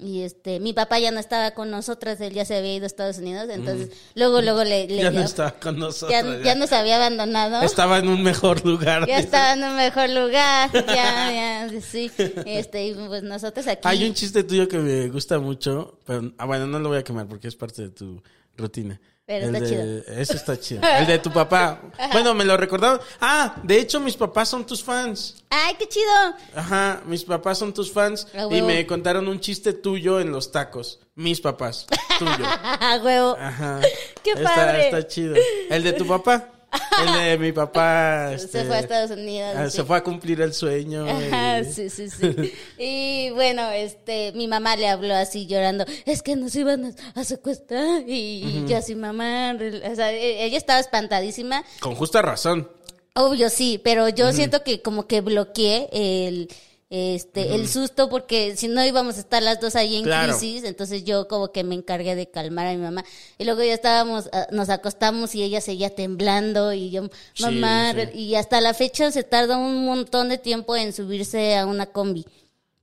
[SPEAKER 2] Y este, mi papá ya no estaba con nosotras, él ya se había ido a Estados Unidos, entonces luego, luego le, le
[SPEAKER 1] ya no estaba con nosotros.
[SPEAKER 2] ya,
[SPEAKER 1] ya.
[SPEAKER 2] ya nos había abandonado.
[SPEAKER 1] Estaba en un mejor lugar.
[SPEAKER 2] Ya
[SPEAKER 1] dice.
[SPEAKER 2] estaba en un mejor lugar, ya, ya, sí. Este, y pues nosotros aquí.
[SPEAKER 1] Hay un chiste tuyo que me gusta mucho, pero ah, bueno, no lo voy a quemar porque es parte de tu rutina.
[SPEAKER 2] Pero
[SPEAKER 1] El
[SPEAKER 2] está
[SPEAKER 1] de-
[SPEAKER 2] chido.
[SPEAKER 1] Eso está chido. El de tu papá. Bueno, me lo recordaron. Ah, de hecho, mis papás son tus fans.
[SPEAKER 2] ¡Ay, qué chido!
[SPEAKER 1] Ajá, mis papás son tus fans. Y me contaron un chiste tuyo en los tacos. Mis papás. Tuyo.
[SPEAKER 2] ¡A huevo!
[SPEAKER 1] Ajá.
[SPEAKER 2] ¡Qué
[SPEAKER 1] Está-
[SPEAKER 2] padre!
[SPEAKER 1] Está chido. El de tu papá. El de mi papá. este,
[SPEAKER 2] Se fue a Estados Unidos.
[SPEAKER 1] ah,
[SPEAKER 2] sí.
[SPEAKER 1] Se fue a cumplir el sueño.
[SPEAKER 2] Ajá,
[SPEAKER 1] y-
[SPEAKER 2] sí, sí, sí. Y bueno, este, mi mamá le habló así llorando, es que nos iban a, secuestrar. Y yo así, mamá, o sea, e- ella estaba espantadísima.
[SPEAKER 1] Con justa razón.
[SPEAKER 2] Obvio, sí, pero yo siento que como que bloqueé el, este, el susto porque si no íbamos a estar las dos ahí en
[SPEAKER 1] Claro.
[SPEAKER 2] crisis, entonces yo como que me encargué de calmar a mi mamá. Y luego ya estábamos, ah, nos acostamos y ella seguía temblando y yo, mamá,
[SPEAKER 1] sí.
[SPEAKER 2] y hasta la fecha se tarda un montón de tiempo en subirse a una combi.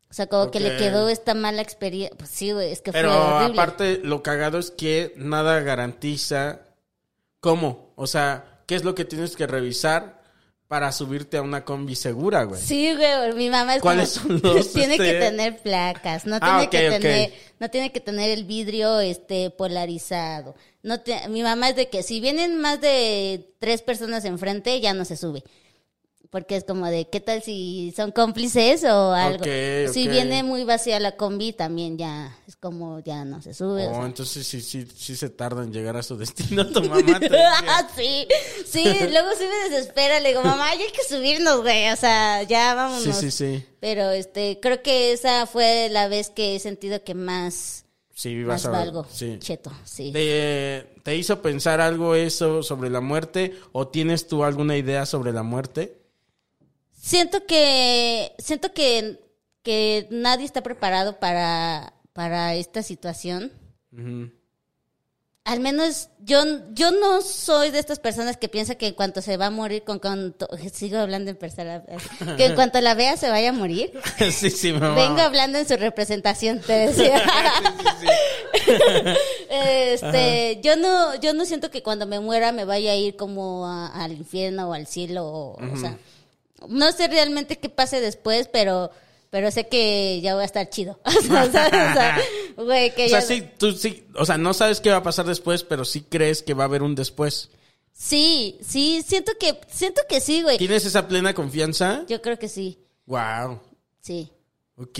[SPEAKER 2] O sea, como que le quedó esta mala experiencia. Pues sí, güey, es que
[SPEAKER 1] Pero
[SPEAKER 2] fue horrible.
[SPEAKER 1] aparte, lo cagado es que nada garantiza cómo. O sea, ¿qué es lo que tienes que revisar para subirte a una combi segura, güey?
[SPEAKER 2] Sí, güey, mi mamá es
[SPEAKER 1] ¿Cuáles
[SPEAKER 2] como-
[SPEAKER 1] son los,
[SPEAKER 2] tiene que
[SPEAKER 1] este?
[SPEAKER 2] tener placas, no
[SPEAKER 1] Ah,
[SPEAKER 2] tiene que tener, no tiene que tener el vidrio este polarizado. No te- mi mamá es de que si vienen más de tres personas enfrente, ya no se sube. Porque es como de, ¿qué tal si son cómplices o algo?
[SPEAKER 1] Ok,
[SPEAKER 2] Si
[SPEAKER 1] ok.
[SPEAKER 2] viene muy vacía la combi, también ya es como, ya no se sube. o
[SPEAKER 1] Oh,
[SPEAKER 2] sea.
[SPEAKER 1] entonces sí, sí, sí se tarda en llegar a su destino tu mamá. te.
[SPEAKER 2] Ah, sí, sí, luego sí me desespera, le digo, mamá, ya hay que subirnos, güey, o sea, ya vámonos.
[SPEAKER 1] sí, sí, sí.
[SPEAKER 2] Pero este, creo que esa fue la vez que he sentido que más,
[SPEAKER 1] Sí,
[SPEAKER 2] más
[SPEAKER 1] vas a ver.
[SPEAKER 2] valgo.
[SPEAKER 1] Sí.
[SPEAKER 2] Cheto, sí.
[SPEAKER 1] ¿Te, ¿Te hizo pensar algo eso sobre la muerte? ¿O tienes tú alguna idea sobre la muerte?
[SPEAKER 2] Siento que, siento que, que nadie está preparado para, para esta situación. Al menos yo, yo no soy de estas personas que piensa que en cuanto se va a morir, con cuanto, sigo hablando en persona, que en cuanto la vea se vaya a morir.
[SPEAKER 1] sí, sí, mamá.
[SPEAKER 2] Vengo hablando en su representación, te decía. este, yo no, yo no siento que cuando me muera me vaya a ir como a- al infierno o al cielo, o, o sea, no sé realmente qué pase después, pero, pero sé que ya voy a estar chido. o sea, ¿sabes? O sea, güey, que
[SPEAKER 1] O sea,
[SPEAKER 2] ya-
[SPEAKER 1] sí, tú sí, o sea, no sabes qué va a pasar después, pero sí crees que va a haber un después.
[SPEAKER 2] sí, sí, siento que, siento que sí, güey.
[SPEAKER 1] ¿Tienes esa plena confianza?
[SPEAKER 2] Yo creo que sí,
[SPEAKER 1] Wow.
[SPEAKER 2] sí.
[SPEAKER 1] Ok.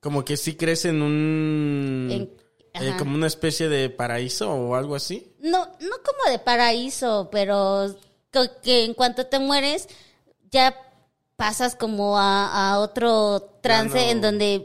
[SPEAKER 1] Como que sí crees en un...
[SPEAKER 2] En-
[SPEAKER 1] eh, como una especie de paraíso o algo así.
[SPEAKER 2] No, no como de paraíso, pero que en cuanto te mueres, ya pasas como a, a otro trance
[SPEAKER 1] no-
[SPEAKER 2] en donde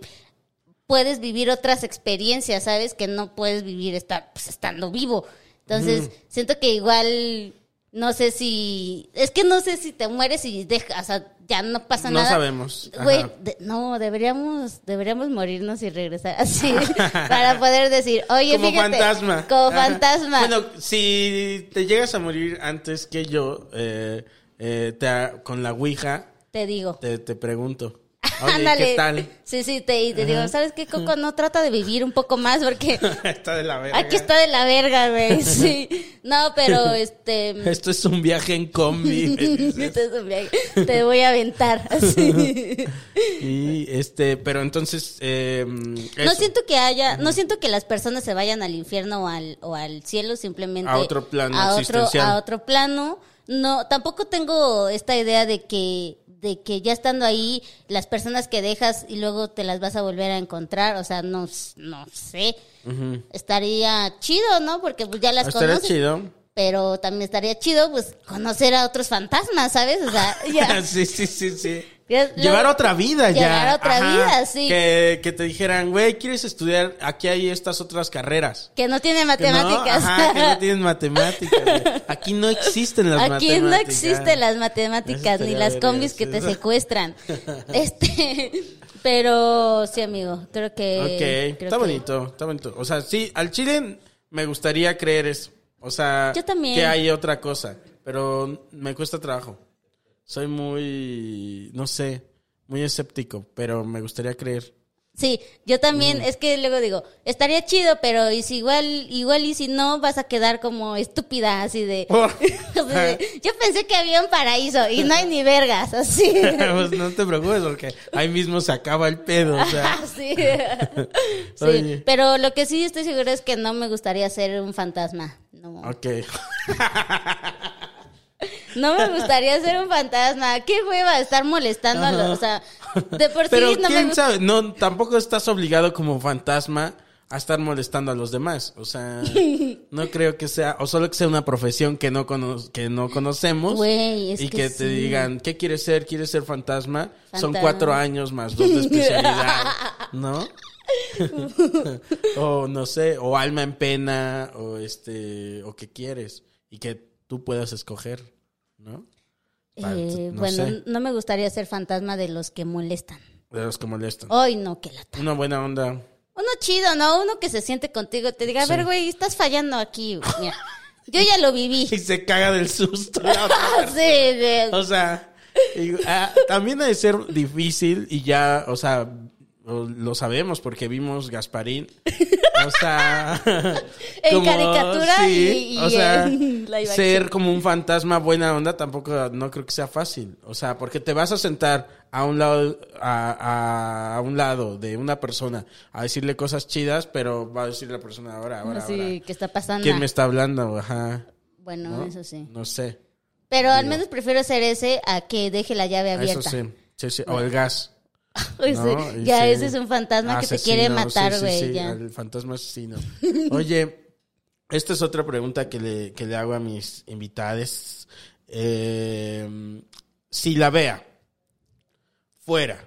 [SPEAKER 2] puedes vivir otras experiencias, ¿sabes? Que no puedes vivir estar, pues, estando vivo. Entonces, siento que igual, no sé si, es que no sé si te mueres y dejas, o sea, ya no pasa
[SPEAKER 1] No
[SPEAKER 2] nada.
[SPEAKER 1] sabemos.
[SPEAKER 2] Güey, de- no, deberíamos, deberíamos morirnos y regresar así, para poder decir, oye,
[SPEAKER 1] como
[SPEAKER 2] fíjate,
[SPEAKER 1] fantasma.
[SPEAKER 2] Como
[SPEAKER 1] Ajá.
[SPEAKER 2] fantasma.
[SPEAKER 1] Bueno, si te llegas a morir antes que yo, eh, eh, te- con la Ouija,
[SPEAKER 2] te digo.
[SPEAKER 1] te, te pregunto. Oye,
[SPEAKER 2] Ándale.
[SPEAKER 1] ¿qué tal?
[SPEAKER 2] Sí, sí, te, y te digo, ¿sabes qué, Coco? No trata de vivir un poco más porque
[SPEAKER 1] está de la verga.
[SPEAKER 2] aquí está de la verga, güey. Sí. No, pero este.
[SPEAKER 1] Esto es un viaje en combi. me dices.
[SPEAKER 2] Es un viaje. Te voy a aventar. así.
[SPEAKER 1] y este, pero entonces, eh,
[SPEAKER 2] No siento que haya, no siento que las personas se vayan al infierno o al, o al cielo, simplemente
[SPEAKER 1] A otro plano
[SPEAKER 2] a otro, a otro plano. No, tampoco tengo esta idea de que, de que ya estando ahí, las personas que dejas y luego te las vas a volver a encontrar, o sea, no, no sé. Estaría chido, ¿no? Porque pues ya las
[SPEAKER 1] Estaría
[SPEAKER 2] conoces.
[SPEAKER 1] chido.
[SPEAKER 2] Pero también estaría chido, pues, conocer a otros fantasmas, ¿sabes? O sea, ya.
[SPEAKER 1] sí, sí, sí, sí. Llevar
[SPEAKER 2] lo-
[SPEAKER 1] otra vida ya.
[SPEAKER 2] Llevar otra vida, sí.
[SPEAKER 1] Que, que te dijeran, güey, ¿quieres estudiar? Aquí hay estas otras carreras.
[SPEAKER 2] Que no tiene
[SPEAKER 1] Que no,
[SPEAKER 2] matemáticas.
[SPEAKER 1] ajá, que no tienen matemáticas. güey. Aquí no existen las
[SPEAKER 2] Aquí
[SPEAKER 1] matemáticas.
[SPEAKER 2] no existen las matemáticas ni las combis que te secuestran. Este, pero sí, amigo, creo que
[SPEAKER 1] Ok,
[SPEAKER 2] creo
[SPEAKER 1] está
[SPEAKER 2] que-
[SPEAKER 1] bonito, está bonito. O sea, sí, al chile me gustaría creer eso. O sea,
[SPEAKER 2] Yo también.
[SPEAKER 1] que hay otra cosa, pero me cuesta trabajo. Soy muy, no sé, muy escéptico, pero me gustaría creer.
[SPEAKER 2] Sí, yo
[SPEAKER 1] Mm.
[SPEAKER 2] también, es que luego digo, estaría chido, pero y si igual, igual y si no, vas a quedar como estúpida, así de, de, yo pensé que había un paraíso y no hay ni vergas, así.
[SPEAKER 1] pues no te preocupes porque ahí mismo se acaba el pedo, o sea.
[SPEAKER 2] sí. sí, pero lo que sí estoy segura es que no me gustaría ser un fantasma. No,
[SPEAKER 1] Ok.
[SPEAKER 2] No me gustaría ser un fantasma. ¿Qué hueva estar molestando a los, o sea, de por sí
[SPEAKER 1] Pero
[SPEAKER 2] no me
[SPEAKER 1] quién
[SPEAKER 2] gusta.
[SPEAKER 1] sabe, no, tampoco estás obligado como fantasma a estar molestando a los demás. O sea, no creo que sea, o solo que sea una profesión que no, cono- que no conocemos.
[SPEAKER 2] Güey, es
[SPEAKER 1] y
[SPEAKER 2] que
[SPEAKER 1] que, te
[SPEAKER 2] sí.
[SPEAKER 1] digan, ¿qué quieres ser? ¿Quieres ser fantasma? Son
[SPEAKER 2] Fantasma.
[SPEAKER 1] cuatro años más dos de especialidad, ¿no? o no sé, o alma en pena, o este, o qué quieres. Y que tú puedas escoger, ¿no?
[SPEAKER 2] Eh,
[SPEAKER 1] no
[SPEAKER 2] bueno,
[SPEAKER 1] sé,
[SPEAKER 2] no me gustaría ser fantasma de los que molestan.
[SPEAKER 1] de los que molestan.
[SPEAKER 2] Ay, no, que lata.
[SPEAKER 1] Una buena onda.
[SPEAKER 2] Uno chido, ¿no? Uno que se siente contigo, te diga, a ver, güey, estás fallando aquí. Mira, yo ya lo viví.
[SPEAKER 1] Y se caga del susto.
[SPEAKER 2] Sí, de-
[SPEAKER 1] O sea, y, ah, también ha de ser difícil y ya, o sea, lo sabemos porque vimos Gasparín. O sea,
[SPEAKER 2] En caricatura y- y
[SPEAKER 1] o sea,
[SPEAKER 2] en
[SPEAKER 1] ser como un fantasma buena onda tampoco no creo que sea fácil. O sea, porque te vas a sentar a un lado a, a- a un lado de una persona a decirle cosas chidas, pero va a decir la persona ahora, ahora,
[SPEAKER 2] Así,
[SPEAKER 1] ahora.
[SPEAKER 2] ¿qué está pasando?
[SPEAKER 1] ¿Quién me está hablando? Ajá.
[SPEAKER 2] Bueno,
[SPEAKER 1] ¿no?
[SPEAKER 2] eso sí.
[SPEAKER 1] No sé.
[SPEAKER 2] Pero al menos prefiero ser ese a que deje la llave
[SPEAKER 1] Eso
[SPEAKER 2] abierta.
[SPEAKER 1] sí. Sí, sí. O el gas.
[SPEAKER 2] Ya ese es un fantasma que te quiere matar,
[SPEAKER 1] sí, sí,
[SPEAKER 2] güey.
[SPEAKER 1] sí. El fantasma asesino. Oye, esta es otra pregunta que le, que le hago a mis invitados. Eh, si la vea fuera,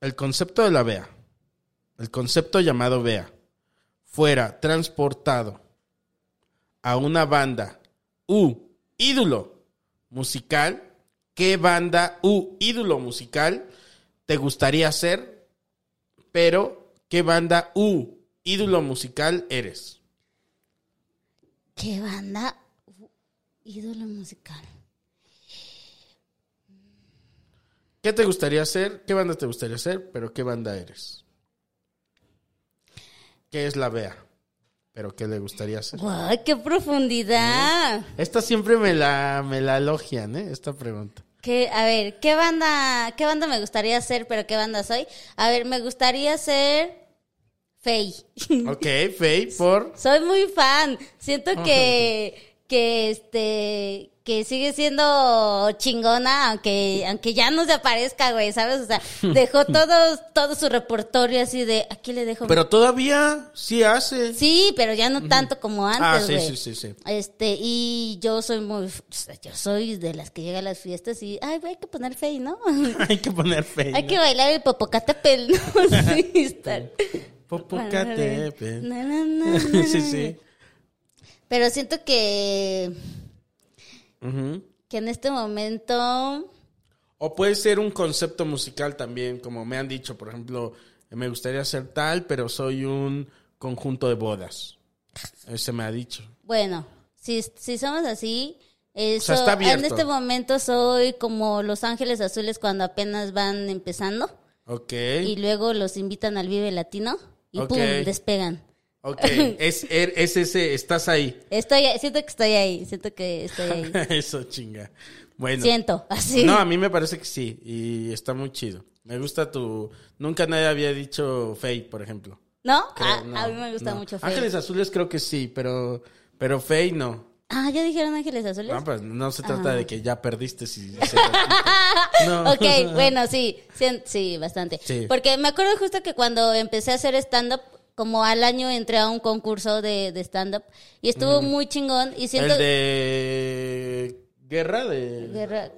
[SPEAKER 1] el concepto de la vea, el concepto llamado vea, fuera transportado a una banda u ídolo musical, ¿qué banda u ídolo musical te gustaría ser? Pero, ¿qué banda u ídolo musical eres?
[SPEAKER 2] ¿Qué banda? Uh, ídolo musical.
[SPEAKER 1] ¿Qué te gustaría ser? ¿Qué banda te gustaría ser? Pero, ¿qué banda eres? ¿Qué es la Bea? Pero, ¿qué le gustaría ser?
[SPEAKER 2] ¡Guay, qué profundidad!
[SPEAKER 1] Esta siempre me la, me la elogian, ¿eh? Esta pregunta.
[SPEAKER 2] ¿Qué, a ver, ¿qué banda, ¿qué banda me gustaría ser, pero qué banda soy? A ver, me gustaría ser Faye.
[SPEAKER 1] Ok, Faye, por...
[SPEAKER 2] Soy muy fan. Siento que, que este, que sigue siendo chingona, aunque, aunque ya no se aparezca, güey, ¿sabes? O sea, dejó todo, todo su repertorio así de, aquí le dejo.
[SPEAKER 1] Pero todavía sí hace.
[SPEAKER 2] Sí, pero ya no tanto como antes,
[SPEAKER 1] ah, sí,
[SPEAKER 2] güey.
[SPEAKER 1] sí, sí, sí.
[SPEAKER 2] Este, y yo soy muy, yo soy de las que llega a las fiestas y, ay, güey, hay que poner Faye, ¿no?
[SPEAKER 1] Hay que poner Faye.
[SPEAKER 2] hay que bailar el Popocatépetl, ¿no? sí, está.
[SPEAKER 1] Popocatépetl. Sí, sí.
[SPEAKER 2] Pero siento que, que en este momento,
[SPEAKER 1] O puede ser un concepto musical también, como me han dicho, por ejemplo, me gustaría ser tal, pero soy un conjunto de bodas. Ese me ha dicho.
[SPEAKER 2] bueno, si, si somos así, eso,
[SPEAKER 1] sea, está
[SPEAKER 2] en este momento soy como Los Ángeles Azules cuando apenas van empezando
[SPEAKER 1] Ok.
[SPEAKER 2] y luego los invitan al Vive Latino y pum, despegan.
[SPEAKER 1] Ok. Es, er- es ese, estás ahí.
[SPEAKER 2] Estoy, siento que estoy ahí, siento que estoy ahí.
[SPEAKER 1] Eso, chinga. Bueno.
[SPEAKER 2] Siento, así.
[SPEAKER 1] No, a mí me parece que sí. Y está muy chido. Me gusta tu. Nunca nadie había dicho Faye, por ejemplo.
[SPEAKER 2] ¿No?
[SPEAKER 1] Creo,
[SPEAKER 2] a,
[SPEAKER 1] no,
[SPEAKER 2] a mí me gusta
[SPEAKER 1] no.
[SPEAKER 2] mucho Faye.
[SPEAKER 1] Ángeles Azules creo que sí, pero. Pero Faye no.
[SPEAKER 2] Ah, ¿ya dijeron Ángeles Azules?
[SPEAKER 1] No, pues no se
[SPEAKER 2] Ah.
[SPEAKER 1] trata de que ya perdiste si. si- no.
[SPEAKER 2] Ok, bueno, sí, sí, sí, bastante.
[SPEAKER 1] Sí.
[SPEAKER 2] Porque me acuerdo justo que cuando empecé a hacer stand-up, como al año entré a un concurso de, de stand-up y estuvo muy chingón y siento...
[SPEAKER 1] El de. Guerra de.
[SPEAKER 2] Guerra-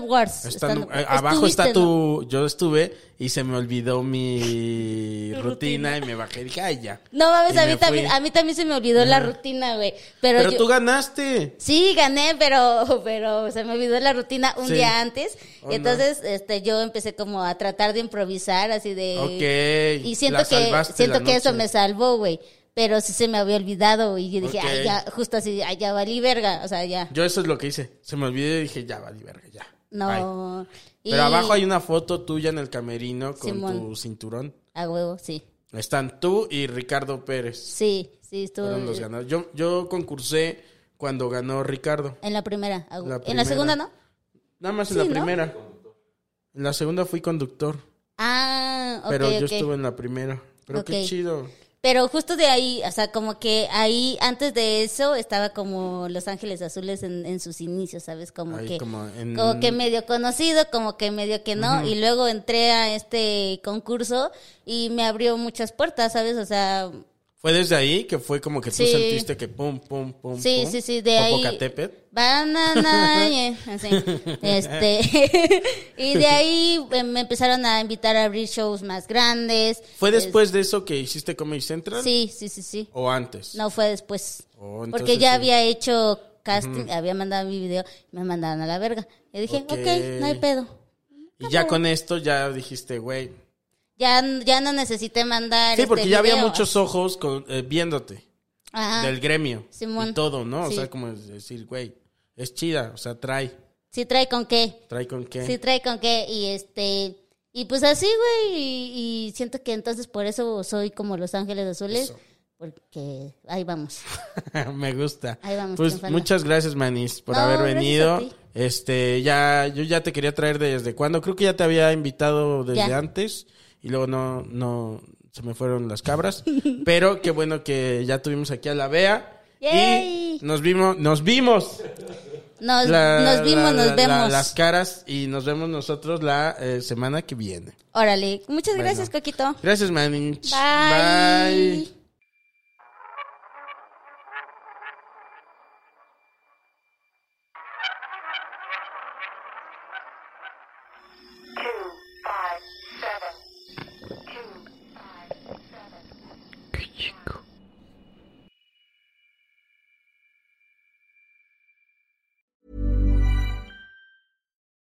[SPEAKER 2] Wars.
[SPEAKER 1] Están-
[SPEAKER 2] stand-up.
[SPEAKER 1] eh, abajo está tu. Yo estuve y se me olvidó mi rutina, y me bajé y dije, ay, ya.
[SPEAKER 2] No mames, a mí, también, a mí también se me olvidó la rutina, güey. Pero,
[SPEAKER 1] Pero
[SPEAKER 2] yo-
[SPEAKER 1] tú ganaste.
[SPEAKER 2] Sí, gané, pero, pero se me olvidó la rutina un
[SPEAKER 1] Sí.
[SPEAKER 2] día antes.
[SPEAKER 1] Oh,
[SPEAKER 2] y entonces, este, yo empecé como a tratar de improvisar, así de.
[SPEAKER 1] Ok,
[SPEAKER 2] Y siento
[SPEAKER 1] la
[SPEAKER 2] que, siento que eso me salvó, güey. Pero sí se me había olvidado y yo dije, ay, ya, justo así, ay, ya valí verga. O sea, ya.
[SPEAKER 1] Yo eso es lo que hice. Se me olvidó y dije, ya, vale, verga, ya.
[SPEAKER 2] No. Y-
[SPEAKER 1] Pero abajo hay una foto tuya en el camerino con
[SPEAKER 2] Simón.
[SPEAKER 1] tu cinturón.
[SPEAKER 2] A huevo, sí.
[SPEAKER 1] Están tú y Ricardo Pérez.
[SPEAKER 2] Sí, sí, estuvo.
[SPEAKER 1] Fueron los ganadores. Yo, yo concursé cuando ganó Ricardo.
[SPEAKER 2] En la primera. a huevo.
[SPEAKER 1] La
[SPEAKER 2] En la
[SPEAKER 1] primera.
[SPEAKER 2] segunda, ¿no?
[SPEAKER 1] Nada más en
[SPEAKER 2] Sí,
[SPEAKER 1] la
[SPEAKER 2] ¿no?
[SPEAKER 1] primera. En la segunda fui conductor.
[SPEAKER 2] Ah, ok,
[SPEAKER 1] pero yo estuve en la primera. Pero qué chido.
[SPEAKER 2] Pero justo de ahí, o sea, como que ahí, antes de eso, estaba como Los Ángeles Azules en, en sus inicios, ¿sabes? Como
[SPEAKER 1] Ahí
[SPEAKER 2] que,
[SPEAKER 1] como en-
[SPEAKER 2] como que medio conocido, como que medio que no. Y luego entré a este concurso y me abrió muchas puertas, ¿sabes? O sea,
[SPEAKER 1] Fue desde ahí que fue como que tú
[SPEAKER 2] Sí.
[SPEAKER 1] sentiste que pum, pum, pum.
[SPEAKER 2] Sí,
[SPEAKER 1] pum,
[SPEAKER 2] sí, sí, de ahí-. Banana, así. Este, y de ahí eh, me empezaron a invitar a abrir shows más grandes.
[SPEAKER 1] ¿Fue
[SPEAKER 2] Es-
[SPEAKER 1] después de eso que hiciste Comedy Central?
[SPEAKER 2] Sí, sí, sí, sí.
[SPEAKER 1] ¿O antes?
[SPEAKER 2] No fue después.
[SPEAKER 1] Oh,
[SPEAKER 2] porque ya
[SPEAKER 1] sí.
[SPEAKER 2] había hecho casting, había mandado mi video, me mandaron a la verga. Y dije,
[SPEAKER 1] Ok.
[SPEAKER 2] ok, no hay pedo.
[SPEAKER 1] Y ya con esto ya dijiste, güey.
[SPEAKER 2] Ya, ya no necesité mandar.
[SPEAKER 1] Sí, porque
[SPEAKER 2] este
[SPEAKER 1] ya había muchos ojos con- eh, viéndote
[SPEAKER 2] Ajá.
[SPEAKER 1] del gremio
[SPEAKER 2] Simón.
[SPEAKER 1] y todo, ¿no? O sea, como decir, güey, es chida, o sea, trae,
[SPEAKER 2] Sí, trae con qué.
[SPEAKER 1] trae con qué.
[SPEAKER 2] Sí, trae con qué. Y este. Y pues así, güey. Y, y siento que entonces por eso soy como Los Ángeles Azules.
[SPEAKER 1] Eso.
[SPEAKER 2] Porque ahí vamos.
[SPEAKER 1] Me gusta.
[SPEAKER 2] Ahí vamos,
[SPEAKER 1] Pues
[SPEAKER 2] triunfando.
[SPEAKER 1] muchas gracias, Manis, por
[SPEAKER 2] No,
[SPEAKER 1] haber venido. Este, ya, yo ya te quería traer desde cuando. Creo que ya te había invitado desde
[SPEAKER 2] Ya.
[SPEAKER 1] antes y luego no, no, se me fueron las cabras. Pero qué bueno que ya tuvimos aquí a la Bea.
[SPEAKER 2] Yay.
[SPEAKER 1] Y nos vimos, nos vimos.
[SPEAKER 2] Nos,
[SPEAKER 1] La-
[SPEAKER 2] nos vimos,
[SPEAKER 1] la-
[SPEAKER 2] nos
[SPEAKER 1] la-
[SPEAKER 2] vemos.
[SPEAKER 1] las caras y nos vemos nosotros la eh, semana que viene.
[SPEAKER 2] Órale. Muchas
[SPEAKER 1] Bueno.
[SPEAKER 2] gracias, Coquito.
[SPEAKER 1] Gracias, Manich.
[SPEAKER 2] Bye.
[SPEAKER 1] Bye.